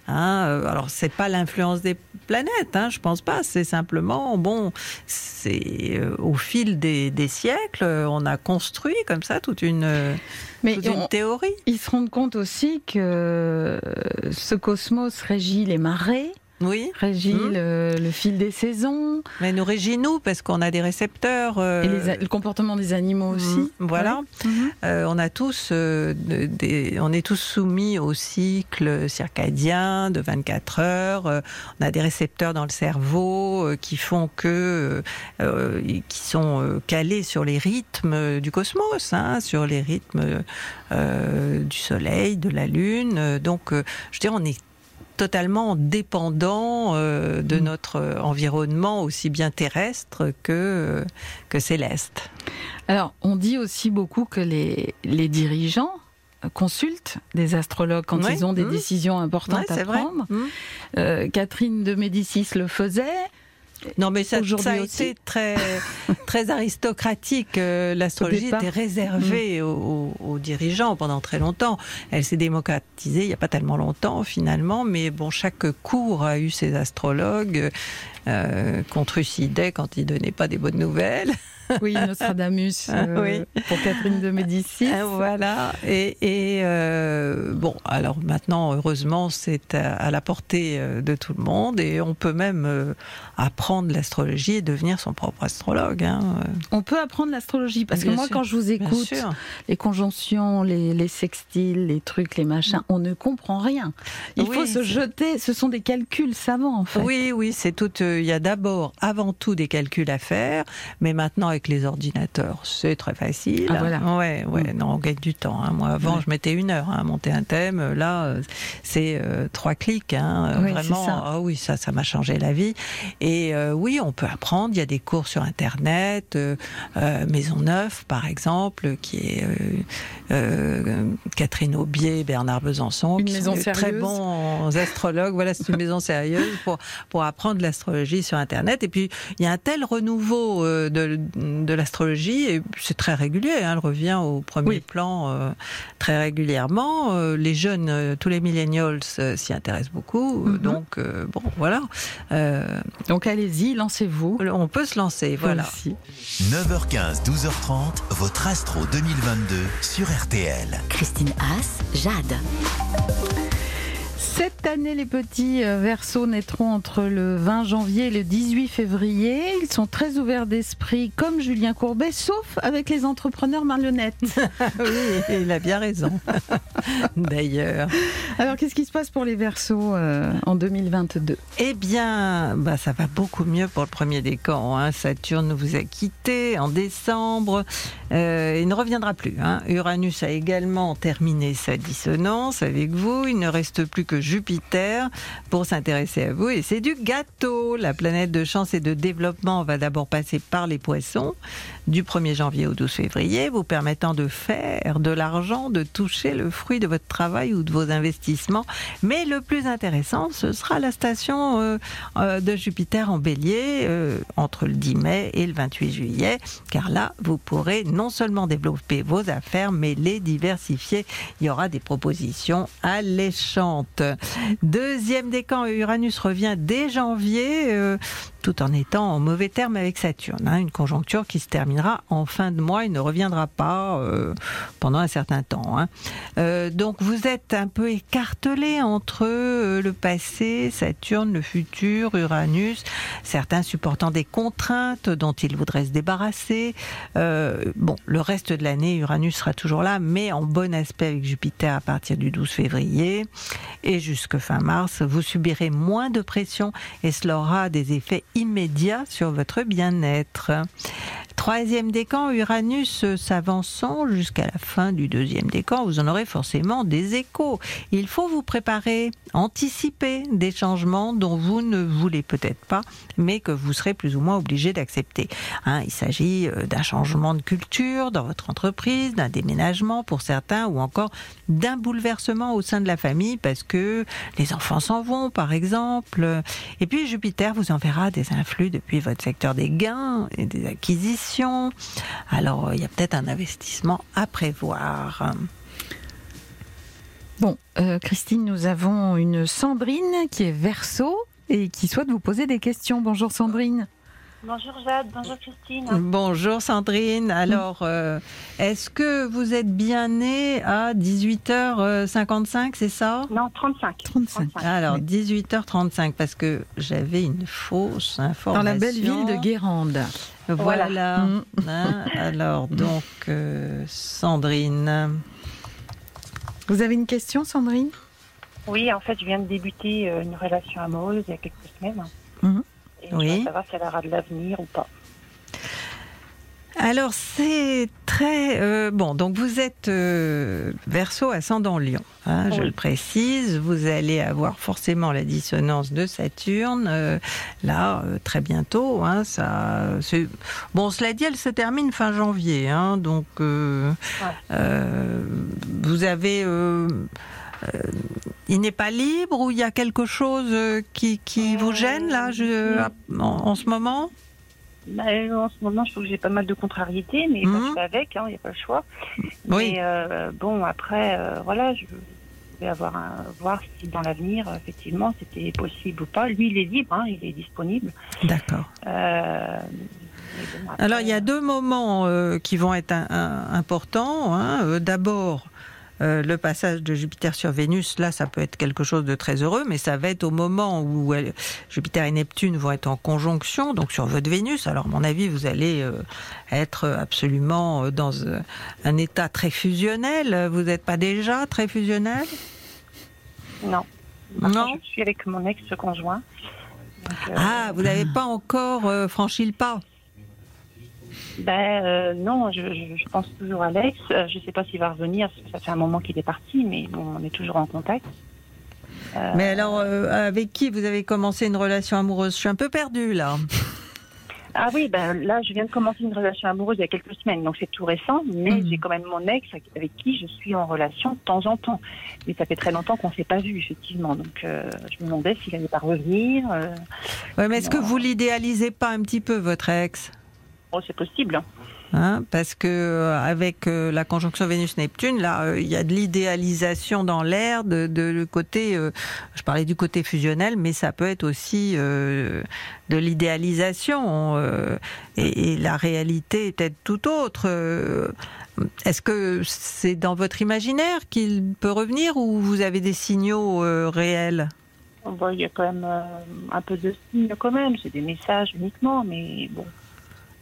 Hein, euh, alors c'est pas l'influence des planètes, hein, je pense pas. C'est simplement bon, c'est euh, au fil des, des siècles, euh, on a construit comme ça toute une, Mais toute une théorie. Ils se rendent compte aussi que ce cosmos régit les marées, Oui. régit Mhm. le, le fil des saisons Mais nous régit nous parce qu'on a des récepteurs. euh, et les le comportement des animaux aussi. Mhm. Voilà. Ouais. Mhm. Euh, on a tous, euh, des, on est tous soumis au cycle circadien de 24 heures. On a des récepteurs dans le cerveau qui font que, qui sont calés sur les rythmes du cosmos, hein, sur les rythmes du Soleil, de la Lune. Donc, je veux dire, on est totalement dépendant euh, de notre euh, environnement aussi bien terrestre que, euh, que céleste. Alors, on dit aussi beaucoup que les, les dirigeants consultent des astrologues quand Ouais. ils ont des Mmh. décisions importantes Ouais, à prendre. Mmh. Euh, Catherine de Médicis le faisait. Non, mais ça, ça a aussi. été très, très aristocratique. Euh, L'astrologie était réservée Mm. aux, aux- dirigeants pendant très longtemps. Elle s'est démocratisée il n'y a pas tellement longtemps, finalement. Mais bon, chaque cour a eu ses astrologues euh, qu'on trucidait quand ils donnaient pas des bonnes nouvelles. Oui, Nostradamus euh, Oui. pour Catherine de Médicis. Ah, voilà. Et, et, euh, bon, alors maintenant, heureusement, c'est à, à la portée euh, de tout le monde et on peut même euh, apprendre l'astrologie et devenir son propre astrologue. hein. On peut apprendre l'astrologie parce que moi, sûr. quand je vous écoute, les conjonctions, les, les sextiles, les trucs, les machins, on ne comprend rien. Il Oui, faut se jeter. Ce sont des calculs savants, en fait. Oui, oui, c'est tout. euh, Il y a d'abord, avant tout, des calculs à faire, mais maintenant avec les ordinateurs, c'est très facile. Ah, voilà. Ouais, ouais. Non, on gagne du temps. hein. Moi, avant, Ouais. je mettais une heure hein, à monter un thème. Là, euh, c'est euh, trois clics. Hein, Oui, vraiment. ça. Ah oui, ça, ça m'a changé la vie. Et euh, oui, on peut apprendre. Il y a des cours sur Internet. euh, euh, Maison Neuve, par exemple, qui est euh, euh, Catherine Aubier, Bernard Besançon, Une qui maison sont très bons astrologues. Voilà, c'est une maison sérieuse pour pour apprendre l'astrologie sur Internet. Et puis il y a un tel renouveau euh, de de l'astrologie et c'est très régulier. Hein, elle revient au premier plan euh, très régulièrement. Euh, les jeunes, euh, tous les millennials s'y intéressent beaucoup. Mhm. Donc bon, voilà. donc allez-y, lancez-vous. On peut se lancer, voilà. 9h15, 12h30, votre astro 2022 sur RTL. Christine Haas, Jade. Cette année, les petits euh, versos naîtront entre le 20 janvier et le 18 février. Ils sont très ouverts d'esprit, comme Julien Courbet, sauf avec les entrepreneurs marionnettes. oui, il a bien raison. D'ailleurs. Alors, qu'est-ce qui se passe pour les versos euh, en 2022 Eh bien, bah, ça va beaucoup mieux pour le premier décan. Hein. Saturne vous a quitté en décembre. Euh, il ne reviendra plus. Hein. Uranus a également terminé sa dissonance avec vous. Il ne reste plus que Jupiter pour s'intéresser à vous. Et c'est du gâteau. La planète de chance et de développement va d'abord passer par les poissons du 1er janvier au 12 février, vous permettant de faire de l'argent, de toucher le fruit de votre travail ou de vos investissements. Mais le plus intéressant, ce sera la station euh, euh, de Jupiter en bélier euh, entre le 10 mai et le 28 juillet, car là, vous pourrez non seulement développer vos affaires, mais les diversifier. Il y aura des propositions alléchantes. Deuxième décan, Uranus revient dès janvier tout en étant en mauvais terme avec Saturne. Hein, une conjoncture qui se terminera en fin de mois et ne reviendra pas euh, pendant un certain temps. Hein. Euh, donc vous êtes un peu écartelé entre euh, le passé, Saturne, le futur, Uranus, certains supportant des contraintes dont ils voudraient se débarrasser. bon, le reste de l'année, Uranus sera toujours là, mais en bon aspect avec Jupiter à partir du 12 février et jusque fin mars, vous subirez moins de pression et cela aura des effets immédiat sur votre bien-être. Troisième décan, Uranus s'avançant jusqu'à la fin du deuxième décan, vous en aurez forcément des échos. Il faut vous préparer, anticiper des changements dont vous ne voulez peut-être pas, mais que vous serez plus ou moins obligé d'accepter. Hein, il s'agit euh, d'un changement de culture dans votre entreprise, d'un déménagement pour certains, ou encore d'un bouleversement au sein de la famille parce que les enfants s'en vont, par exemple. Et puis Jupiter vous enverra des influx depuis votre secteur des gains et des acquisitions alors, il y a peut-être un investissement à prévoir. Bon, euh, Christine, nous avons une Sandrine qui est verso et qui souhaite vous poser des questions. Bonjour Sandrine. Bonjour Jade, bonjour Christine. Bonjour Sandrine. Alors, euh, est-ce que vous êtes bien née à 18h55, c'est ça? Non, 35. 35. Alors, 18h35, parce que j'avais une fausse information. Dans la belle ville de Guérande. Voilà. Mm. Hein, alors, donc, euh, Sandrine. Vous avez une question, Sandrine? Oui, en fait, je viens de débuter euh, une relation amoureuse il y a quelques semaines. Mm et oui. je veux savoir si elle aura de l'avenir ou pas. Alors c'est très euh, bon. Donc vous êtes euh, Verseau ascendant Lion. Hein, Je le précise. Vous allez avoir forcément la dissonance de Saturne euh, là très bientôt. Hein, ça, bon. Cela dit, elle se termine fin janvier. Hein, donc vous avez il n'est pas libre ou il y a quelque chose qui, qui vous gêne là je, en, ce moment? Bah, en ce moment, je trouve que j'ai pas mal de contrariétés, mais je suis avec, il n'y a pas le choix. Oui. Mais euh, bon, après, voilà, je vais avoir un, voir si dans l'avenir, effectivement, c'était possible ou pas. Lui, il est libre, hein, il est disponible. D'accord. Alors, il y a deux moments qui vont être importants. Hein. D'abord, euh, le passage de Jupiter sur Vénus, là, ça peut être quelque chose de très heureux, mais ça va être au moment où Jupiter et Neptune vont être en conjonction, donc sur votre Vénus. Alors, à mon avis, vous allez euh, être absolument euh, dans un état très fusionnel. Vous n'êtes pas déjà très fusionnel? Non. Non? Je suis avec mon ex-conjoint. ah, vous n'avez pas encore franchi le pas? Ben euh, non, je, pense toujours à Alex. Euh, je ne sais pas s'il va revenir, ça fait un moment qu'il est parti, mais on est toujours en contact. Euh, mais alors, avec qui vous avez commencé une relation amoureuse? Je suis un peu perdue là. Ah oui, ben là, je viens de commencer une relation amoureuse il y a quelques semaines, donc c'est tout récent, mais mhm. j'ai quand même mon ex avec qui je suis en relation de temps en temps. Mais ça fait très longtemps qu'on ne s'est pas vu, effectivement, donc je me demandais s'il n'allait pas revenir. ouais, mais est-ce que vous l'idéalisez pas un petit peu, votre ex? Oh, c'est possible. Hein, parce que euh, avec euh, la conjonction Vénus-Neptune, là, euh, il y a de l'idéalisation dans l'air, de, de le côté, euh, je parlais du côté fusionnel, mais ça peut être aussi de l'idéalisation, et, et la réalité est peut-être tout autre. Est-ce que c'est dans votre imaginaire qu'il peut revenir, ou vous avez des signaux réels? Il y a quand même un peu de signes quand même. C'est des messages uniquement, mais bon.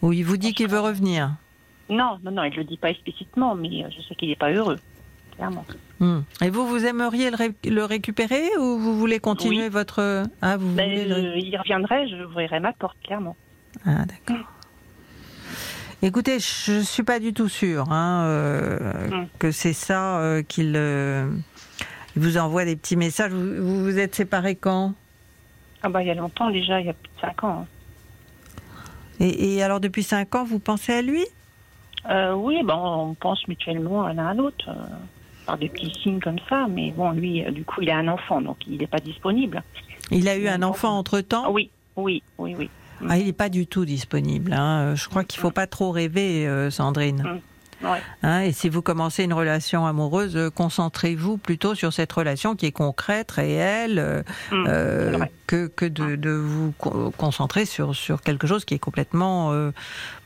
Où il vous dit qu'il veut revenir Non, non, non, il le dit pas explicitement, mais euh, je sais qu'il n'est pas heureux, clairement. Hmm. Et vous, vous aimeriez le, ré- le récupérer ou vous voulez continuer Oui. votre... Ah, vous Ben, voulez le- je- il reviendrait, je ouvrirai ma porte, clairement. Ah, d'accord. Écoutez, je suis pas du tout sûre hein, euh, que c'est ça euh, qu'il euh, il vous envoie des petits messages. Vous vous, vous êtes séparés quand? Ah bah il y a longtemps déjà, il y a plus de 5 ans. hein. Et, et alors depuis cinq ans, vous pensez à lui? Euh, oui, bon, on pense mutuellement l'un à l'autre, euh, par des petits signes comme ça, mais bon, lui, euh, du coup, il a un enfant, donc il n'est pas disponible. Il a eu un enfant entre-temps? Oui, oui, oui, oui. Ah, il n'est pas du tout disponible. hein. Je crois qu'il faut pas trop rêver, euh, Sandrine. Ouais. Hein, et si vous commencez une relation amoureuse, euh, concentrez-vous plutôt sur cette relation qui est concrète, réelle, euh, Mm, euh, que, que de, de vous co- concentrer sur, sur quelque chose qui est complètement, euh,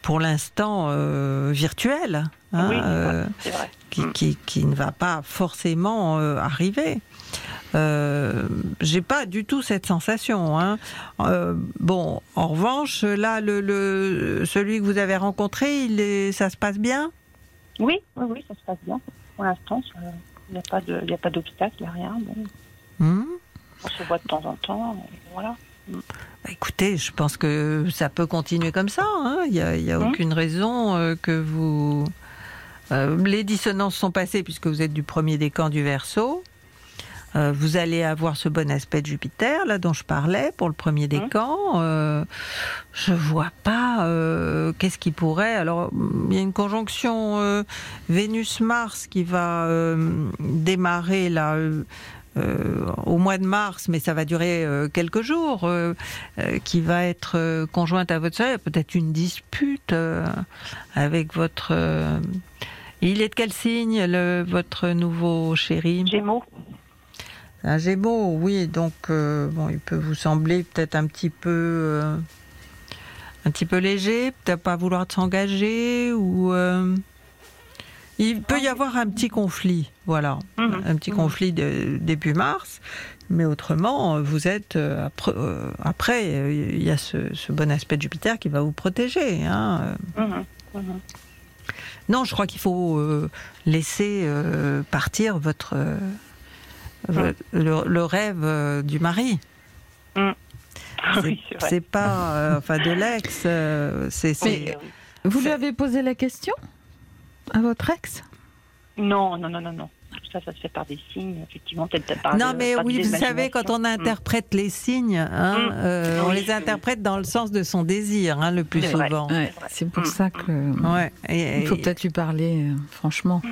pour l'instant, euh, virtuel. hein, Oui, vrai, vrai. qui, qui, ne va pas forcément arriver. Euh, j'ai pas du tout cette sensation. Hein. Euh, bon, en revanche, là, le, le, celui que vous avez rencontré, il est, ça se passe bien? Oui, oui, oui, ça se passe bien. Pour l'instant, il n'y a pas de- n'y a pas d'obstacle, il n'y a rien. Hmm on se voit de temps en temps, voilà. Bah, Écoutez, je pense que ça peut continuer comme ça. hein. Il n'y a, y Mhm. aucune raison euh, que vous... Euh, les dissonances sont passées puisque vous êtes du premier décan du Verseau. Euh, vous allez avoir ce bon aspect de Jupiter, là dont je parlais, pour le premier décan. Euh, je vois pas euh, qu'est-ce qui pourrait. Alors, il y a une conjonction Vénus-Mars qui va démarrer là. euh, au mois de mars, mais ça va durer euh, quelques jours, euh, qui va être conjointe à votre soeur, peut-être une dispute avec votre. il est de quel signe, le, votre nouveau chéri? Gémeaux. Un Gémeaux, oui. Donc, euh, bon, il peut vous sembler peut-être un petit peu. euh, un petit peu léger, peut-être pas vouloir s'engager ou. euh, il peut y avoir un petit conflit, voilà, un petit conflit de, début mars, mais autrement, vous êtes après, après, il y a ce, ce bon aspect de Jupiter qui va vous protéger. hein. Mhm, mhm. Non, je crois qu'il faut laisser partir votre vo- le, le rêve euh, du mari. C'est- Oui, c'est pas euh, enfin de l'ex, euh, Vous lui avez posé la question à votre ex? Non, non, non, non, non. Tout ça, ça se fait par des signes, effectivement, peut-être par Non, mais par oui, des vous savez, quand on imaginations. interprète les signes, hein, euh, on les oui. interprète dans le sens de son désir, hein, le plus souvent. Ouais, c'est pour ça que. Ouais, et- il faut peut-être lui parler, euh, franchement.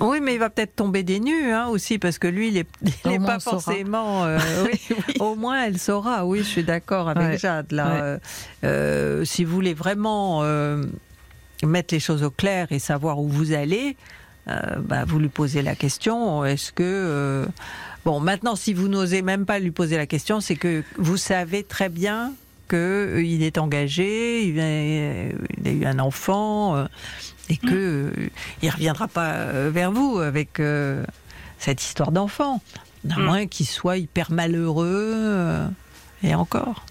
Oui, mais il va peut-être tomber des nues hein, aussi, parce que lui, il n'est pas forcément. euh, oui. Au moins, elle saura. Oui, je suis d'accord avec Ouais. Jade. Là, Ouais. Euh, euh, si vous voulez vraiment euh, mettre les choses au clair et savoir où vous allez, bah, vous lui posez la question. Est-ce que bon, maintenant, si vous n'osez même pas lui poser la question, c'est que vous savez très bien qu'il est engagé, il a eu un enfant. Et que euh, il reviendra pas euh, vers vous avec euh, cette histoire d'enfant, à Mm. moins qu'il soit hyper malheureux euh, et encore.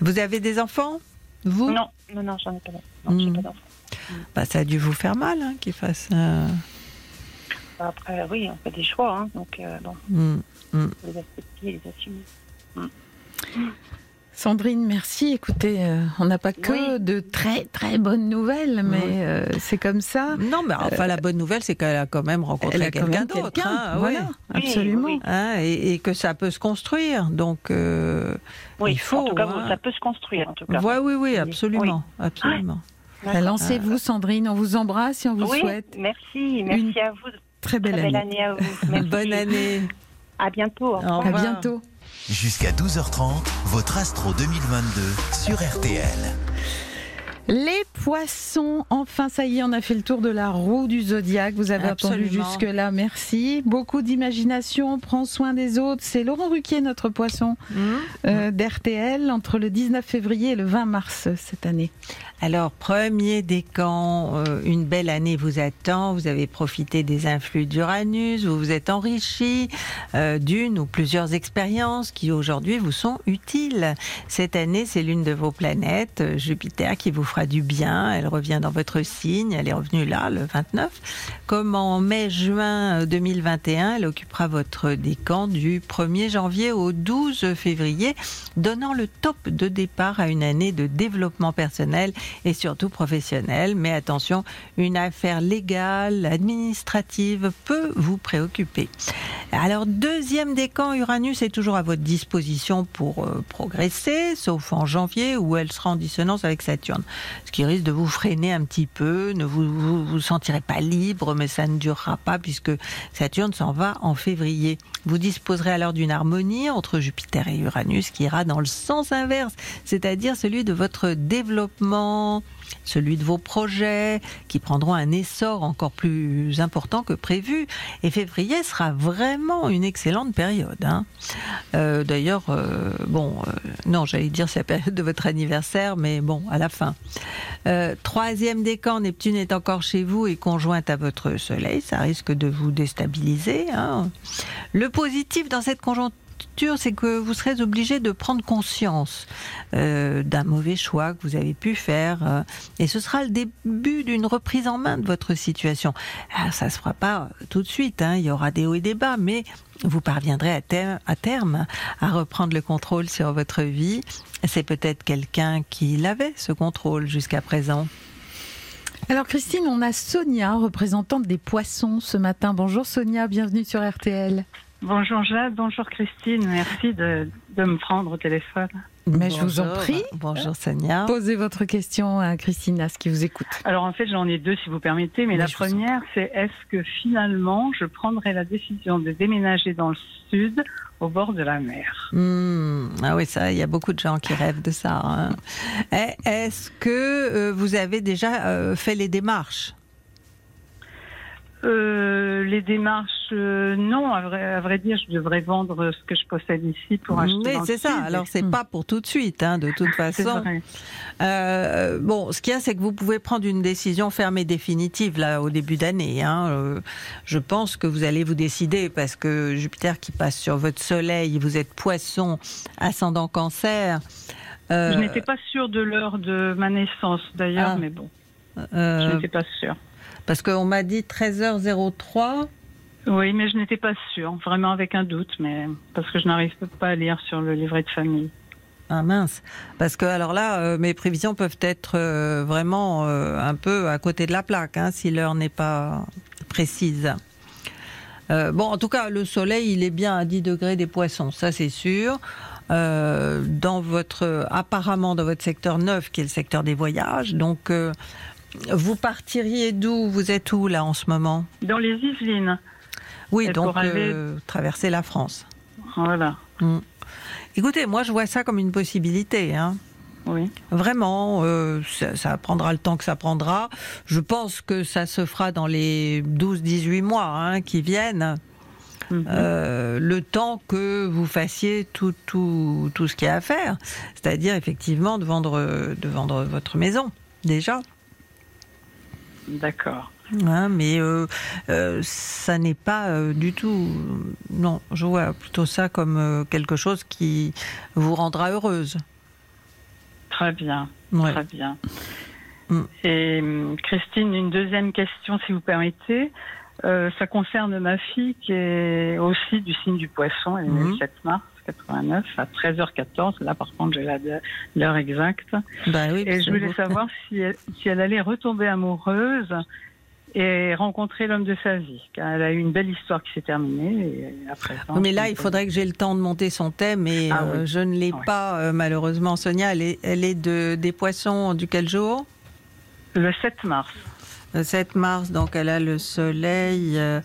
Vous avez des enfants Vous? Non, non, non, j'en ai pas. Non, Mm. pas. Bah, ça a dû vous faire mal hein, qu'il fasse. euh, Après, oui, on fait des choix, hein, donc bon, mm, mm. les accepter et les assumer. Sandrine, merci. Écoutez, euh, on n'a pas que de très très bonnes nouvelles, mais Oui. euh, c'est comme ça. Non, mais enfin, la bonne nouvelle, c'est qu'elle a quand même rencontré quelqu'un d'autre. quelqu'un, hein, voilà, oui. absolument. Hein, et, et que ça peut se construire. Donc, euh, Oui, il faut. en tout cas, hein. ça peut se construire, en tout cas. Ouais, oui, oui, absolument. absolument. Bah, Lancez-vous, Sandrine. On vous embrasse et on vous oui, souhaite merci, merci une à vous. très belle Très belle année. année à vous. Merci. Bonne année. À bientôt. au revoir. À bientôt. Jusqu'à 12h30, votre Astro 2022 sur RTL. Les poissons, enfin ça y est, on a fait le tour de la roue du zodiaque. Vous avez Absolument. entendu jusque-là, merci. Beaucoup d'imagination, prend soin des autres. C'est Laurent Ruquier, notre poisson euh, d'RTL, entre le 19 février et le 20 mars cette année. Alors, premier décan, euh, une belle année vous attend. Vous avez profité des influx d'Uranus, vous vous êtes enrichi euh, d'une ou plusieurs expériences qui aujourd'hui vous sont utiles. Cette année, c'est l'une de vos planètes, euh, Jupiter, qui vous fera du bien. Elle revient dans votre signe. Elle est revenue là, le 29. Comme en mai-juin 2021, elle occupera votre décan du 1er janvier au 12 février, donnant le top de départ à une année de développement personnel et surtout professionnel. Mais attention, une affaire légale, administrative peut vous préoccuper. Alors, deuxième décan, Uranus est toujours à votre disposition pour euh, progresser, sauf en janvier où elle sera en dissonance avec Saturne. Ce qui risque de vous freiner un petit peu, ne vous, vous, vous sentirez pas libre, mais ça ne durera pas puisque Saturne s'en va en février. Vous disposerez alors d'une harmonie entre Jupiter et Uranus qui ira dans le sens inverse, c'est-à-dire celui de votre développement, celui de vos projets, qui prendront un essor encore plus important que prévu. Et février sera vraiment une excellente période. hein. Euh, D'ailleurs, euh, bon, euh, non, j'allais dire c'est la période de votre anniversaire, mais bon, à la fin. Troisième décan, Neptune est encore chez vous et conjointe à votre Soleil, ça risque de vous déstabiliser. hein. Le positif dans cette conjoncture, c'est que vous serez obligé de prendre conscience euh, d'un mauvais choix que vous avez pu faire, euh, et ce sera le début d'une reprise en main de votre situation. Alors, ça se fera pas tout de suite, hein, il y aura des hauts et des bas, mais vous parviendrez à, à terme à reprendre le contrôle sur votre vie. C'est peut-être quelqu'un qui l'avait, ce contrôle, jusqu'à présent. Alors Christine, on a Sonia, représentante des poissons ce matin. Bonjour Sonia, bienvenue sur RTL. Bonjour Jade, bonjour Christine, merci de, de me prendre au téléphone. Mais je vous en prie. Bonjour Sonia. Posez votre question à Christine, à ce qui vous écoute. Alors en fait j'en ai deux si vous permettez, mais la en première c'est est-ce que finalement je prendrai la décision de déménager dans le sud au bord de la mer? Hmm, ah oui, ça, il y a beaucoup de gens qui rêvent de ça. hein. Eh, Est-ce que euh, vous avez déjà euh, fait les démarches? Euh, les démarches, euh, non, à vrai, à vrai dire, je devrais vendre ce que je possède ici pour acheter. Le c'est ça. sud. Alors, c'est pas pour tout de suite, hein, de toute C'est façon. vrai. Euh, bon, ce qu'il y a, c'est que vous pouvez prendre une décision ferme et définitive là au début d'année. Hein. Euh, je pense que vous allez vous décider parce que Jupiter qui passe sur votre Soleil, vous êtes Poisson, ascendant Cancer. euh, Je n'étais pas sûre de l'heure de ma naissance d'ailleurs, Ah. mais bon, euh, je n'étais pas sûre. Parce qu'on m'a dit 13h03. Oui, mais je n'étais pas sûre, vraiment avec un doute, mais parce que je n'arrive pas à lire sur le livret de famille. Ah mince, parce que alors là, euh, mes prévisions peuvent être euh, vraiment euh, un peu à côté de la plaque, hein, si l'heure n'est pas précise. Bon, en tout cas, le soleil, il est bien à 10 degrés des poissons, ça c'est sûr. Dans votre, apparemment dans votre secteur 9, qui est le secteur des voyages, donc vous partiriez d'où Vous êtes où là en ce moment Dans les Yvelines. Oui, donc pourra aller- euh, traverser la France. Voilà. Mm. Écoutez, moi je vois ça comme une possibilité. Hein. Oui. Vraiment, euh, ça, ça prendra le temps que ça prendra. Je pense que ça se fera dans les 12-18 mois hein, qui viennent. Euh, le temps que vous fassiez tout, tout, tout ce qu'il y a à faire. C'est-à-dire effectivement de vendre, de vendre votre maison, déjà. D'accord. Hein, mais euh, euh, ça n'est pas euh, du tout. Non, je vois plutôt ça comme quelque chose qui vous rendra heureuse. Très bien. Ouais. Très bien. Mm. Et hum, Christine, une deuxième question, si vous permettez. Ça concerne ma fille qui est aussi du signe du poisson. Elle est née Mhm. le 7 mars 89 à 13h14. Là, par contre, j'ai l'heure exacte. Bah oui, Et je voulais savoir si elle, si elle allait retomber amoureuse et rencontrer l'homme de sa vie. Elle a eu une belle histoire qui s'est terminée. Et Oui, mais là, il faudrait que j'ai le temps de monter son thème et Ah euh, oui. je ne l'ai pas, euh, malheureusement. Sonia, elle est, elle est de, des poissons du quel jour Le 7 mars. Le 7 mars, donc elle a le soleil euh,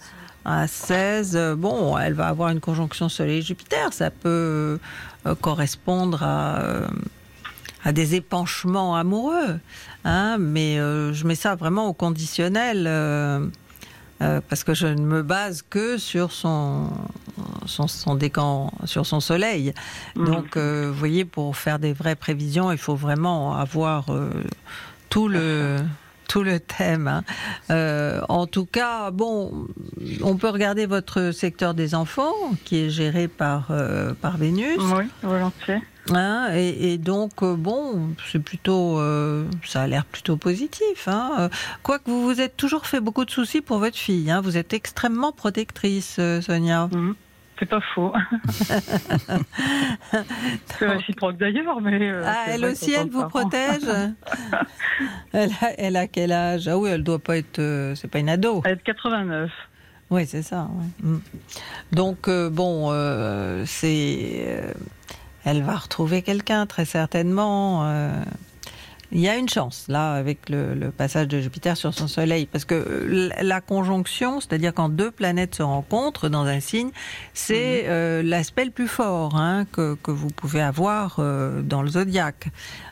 à 16, euh, bon, elle va avoir une conjonction Soleil-Jupiter. Ça peut euh, correspondre à, euh, à des épanchements amoureux. Hein, mais euh, je mets ça vraiment au conditionnel. parce que je ne me base que sur son, son, son décan, sur son soleil. Donc, euh, vous voyez, pour faire des vraies prévisions, il faut vraiment avoir tout le tout le thème. hein. Euh, en tout cas, bon, on peut regarder votre secteur des enfants, qui est géré par euh, par Vénus. Oui, volontiers. Hein, et, et donc, euh, bon, c'est plutôt, euh, ça a l'air plutôt positif. Hein. Quoique vous vous êtes toujours fait beaucoup de soucis pour votre fille. Hein. Vous êtes extrêmement protectrice, Sonia. C'est pas faux. C'est réciproque d'ailleurs, mais. euh, Ah, elle aussi, elle vous protège elle, a, elle a quel âge? Ah oui, elle doit pas être, euh, c'est pas une ado. Elle est de 89. Oui, c'est ça. ouais. Mm. Donc euh, bon, c'est, elle va retrouver quelqu'un très certainement. Il y a une chance là avec le, le passage de Jupiter sur son Soleil, parce que euh, la conjonction, c'est-à-dire quand deux planètes se rencontrent dans un signe, c'est euh, l'aspect le plus fort hein, que, que vous pouvez avoir euh, dans le zodiaque.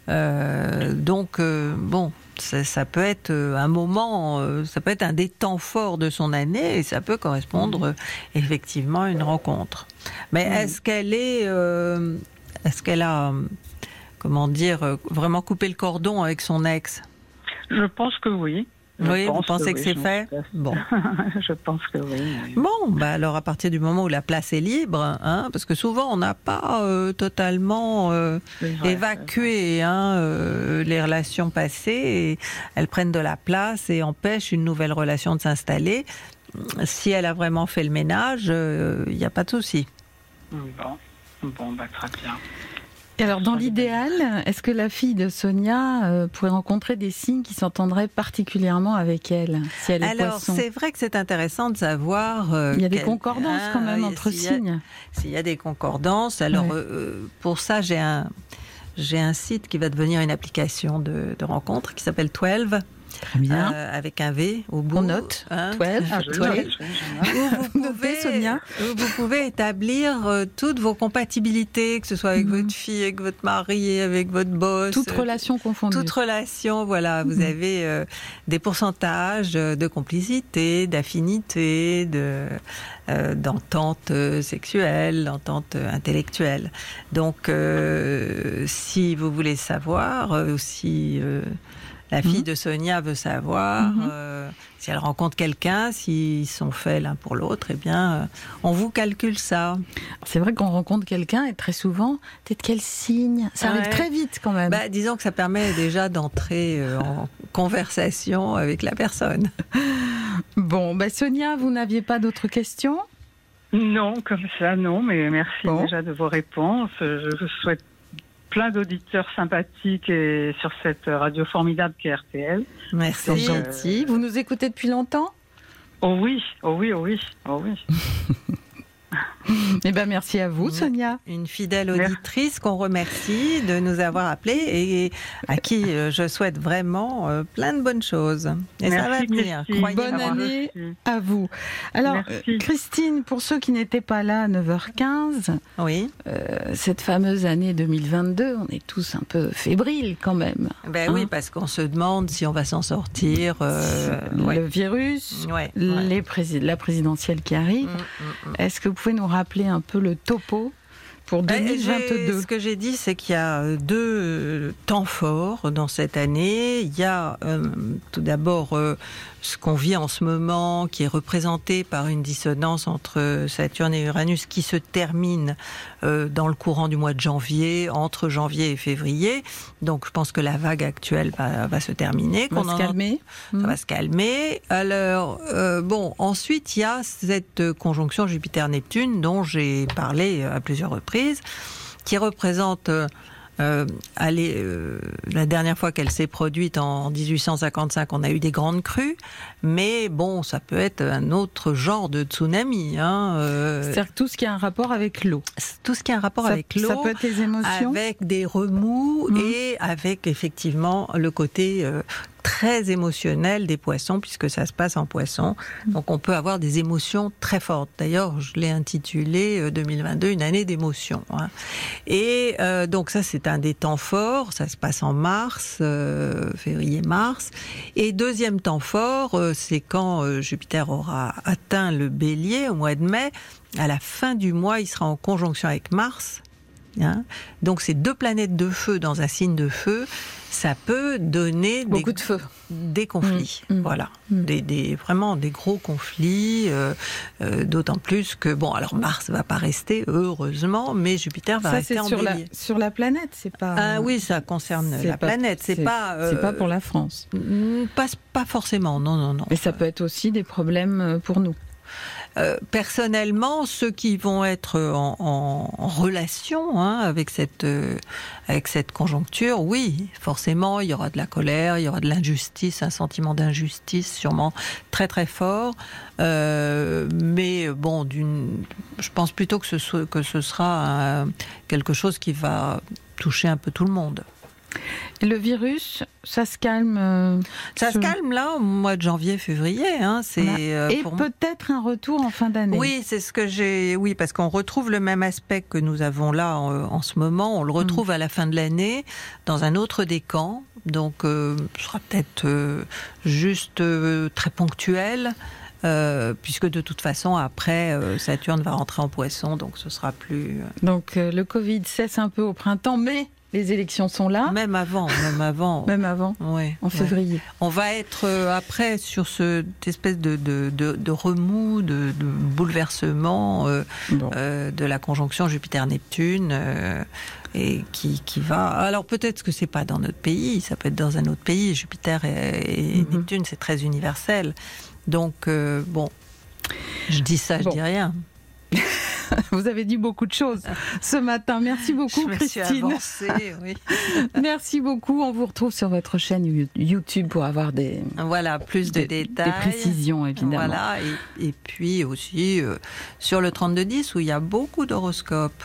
Euh, donc bon, ça, ça peut être un moment, ça peut être un des temps forts de son année et ça peut correspondre euh, effectivement à une rencontre. Mais est-ce qu'elle est, est-ce qu'elle a, comment dire, euh, vraiment coupé le cordon avec son ex Je pense que oui. Je Oui, vous pense pensez que oui, c'est fait Bon. je pense que oui. Bon, bah alors à partir du moment où la place est libre, hein, parce que souvent on n'a pas euh, totalement euh, vrai, évacué hein, euh, les relations passées, et elles prennent de la place et empêchent une nouvelle relation de s'installer. Si elle a vraiment fait le ménage, il n'y a pas de souci. Bon, bon bah, très bien. Et alors, dans l'idéal, est-ce que la fille de Sonia euh, pourrait rencontrer des signes qui s'entendraient particulièrement avec elle, si elle est Alors, c'est vrai que c'est intéressant de savoir. euh, Il y a des concordances quand même oui, entre signes. S'il y a des concordances, alors Ouais. euh, pour ça, j'ai un, j'ai un site qui va devenir une application de, de rencontre qui s'appelle 12. Très bien. euh, avec un V au bout. On note. Hein 12. Ah, je 12. note, Où vous pouvez, Sonia. vous pouvez établir euh, toutes vos compatibilités, que ce soit avec votre fille, avec votre mari, avec votre boss. Toute euh, relation confondue. toute relation, voilà, vous Mhm. avez euh, des pourcentages de complicité, d'affinité, de euh, d'entente sexuelle, d'entente intellectuelle. Donc, euh, si vous voulez savoir, si euh, la fille de Sonia veut savoir, Mhm. euh, si elle rencontre quelqu'un, s'ils sont faits l'un pour l'autre, eh bien, euh, on vous calcule ça. C'est vrai qu'on rencontre quelqu'un et très souvent, peut-être quel signe Ça arrive Ouais. très vite quand même. Bah, disons que ça permet déjà d'entrer euh, en conversation avec la personne. Bon, bah Sonia, vous n'aviez pas d'autres questions? Non, comme ça, non, mais merci déjà de vos réponses. Je vous souhaite plein d'auditeurs sympathiques et sur cette radio formidable qui est RTL. Merci. C'est gentil. Vous nous écoutez depuis longtemps? Oh oui, oh oui, oh oui, oh oui. Eh ben merci à vous, Sonia. Une fidèle auditrice qu'on remercie de nous avoir appelés et à qui euh, je souhaite vraiment euh, plein de bonnes choses. Et ça va Merci, venir. Bonne année à vous. Alors, euh, Christine, pour ceux qui n'étaient pas là à 9h15, oui. cette fameuse année 2022, on est tous un peu fébriles quand même. Ben Hein oui, parce qu'on se demande si on va s'en sortir. euh, ouais. Le virus, Ouais, les prési- la présidentielle qui arrive. Est-ce que vous pouvez nous rappeler un peu le topo pour Ben, 2022 j'ai- Ce que j'ai dit, c'est qu'il y a euh, deux euh, temps forts dans cette année. Il y a euh, tout d'abord euh, ce qu'on vit en ce moment, qui est représenté par une dissonance entre Saturne et Uranus, qui se termine euh, dans le courant du mois de janvier, entre janvier et février. Donc, je pense que la vague actuelle va, va se terminer. Va qu'on se en- calmer. ça va se calmer. Alors, euh, bon, ensuite, il y a cette conjonction Jupiter-Neptune dont j'ai parlé à plusieurs reprises, qui représente, euh, euh, euh, la dernière fois qu'elle s'est produite en 1855, on a eu des grandes crues, mais bon, ça peut être un autre genre de tsunami. Hein, euh, C'est-à-dire tout ce qui a un rapport avec l'eau. tout ce qui a un rapport Ça- avec l'eau. ça peut être les émotions Mmh. Avec des remous et avec effectivement le côté euh, très émotionnel des poissons, puisque ça se passe en poisson. Donc on peut avoir des émotions très fortes. D'ailleurs, je l'ai intitulé 2022 une année d'émotions. Hein. Et euh, donc ça, c'est un des temps forts. Ça se passe en mars, euh, février-mars. Et deuxième temps fort, euh, c'est quand Jupiter aura atteint le bélier au mois de mai. À la fin du mois, il sera en conjonction avec Mars. Hein. Donc c'est deux planètes de feu dans un signe de feu ça peut donner beaucoup de feu, des conflits, mm, mm, voilà, mm. Des, vraiment des gros conflits. Euh, euh, d'autant plus que bon, alors Mars va pas rester heureusement, mais Jupiter va rester en sur la, sur la planète, c'est pas. Ah oui, ça concerne la planète, c'est pas. c'est pas pour la France. Pas, pas forcément, non, non, non. Mais ça peut être aussi des problèmes pour nous. Euh, personnellement, ceux qui vont être en, relation hein, avec cette euh, avec cette conjoncture, oui, forcément, il y aura de la colère, il y aura de l'injustice, un sentiment d'injustice sûrement très très fort. Euh, mais bon, je pense plutôt que ce sera quelque chose qui va toucher un peu tout le monde. Le virus, ça se calme euh, Ça se calme là au mois de janvier, février. Hein, c'est euh, et peut-être un retour en fin d'année. Oui, c'est ce que j'ai. Oui, parce qu'on retrouve le même aspect que nous avons là en, ce moment. On le retrouve à la fin de l'année dans un autre décan. Donc, euh, ce sera peut-être juste très ponctuel. Puisque de toute façon, après, Saturne va rentrer en poisson, donc ce sera plus... Donc le Covid cesse un peu au printemps, mais les élections sont là. Même avant, même avant. même avant. Oui. En février. On va être euh, après sur cette espèce de, de, de, remous, de, bouleversement euh, euh, de la conjonction Jupiter-Neptune. et qui, qui, va. Alors peut-être que c'est pas dans notre pays, ça peut être dans un autre pays. Jupiter et, mhm. Neptune, c'est très universel. Donc bon, je dis ça, je dis rien. Vous avez dit beaucoup de choses ce matin. Merci beaucoup, Christine. Merci beaucoup. On vous retrouve sur votre chaîne YouTube pour avoir des voilà plus de détails, des précisions évidemment. Voilà et, puis aussi euh, sur le 3210 où il y a beaucoup d'horoscopes.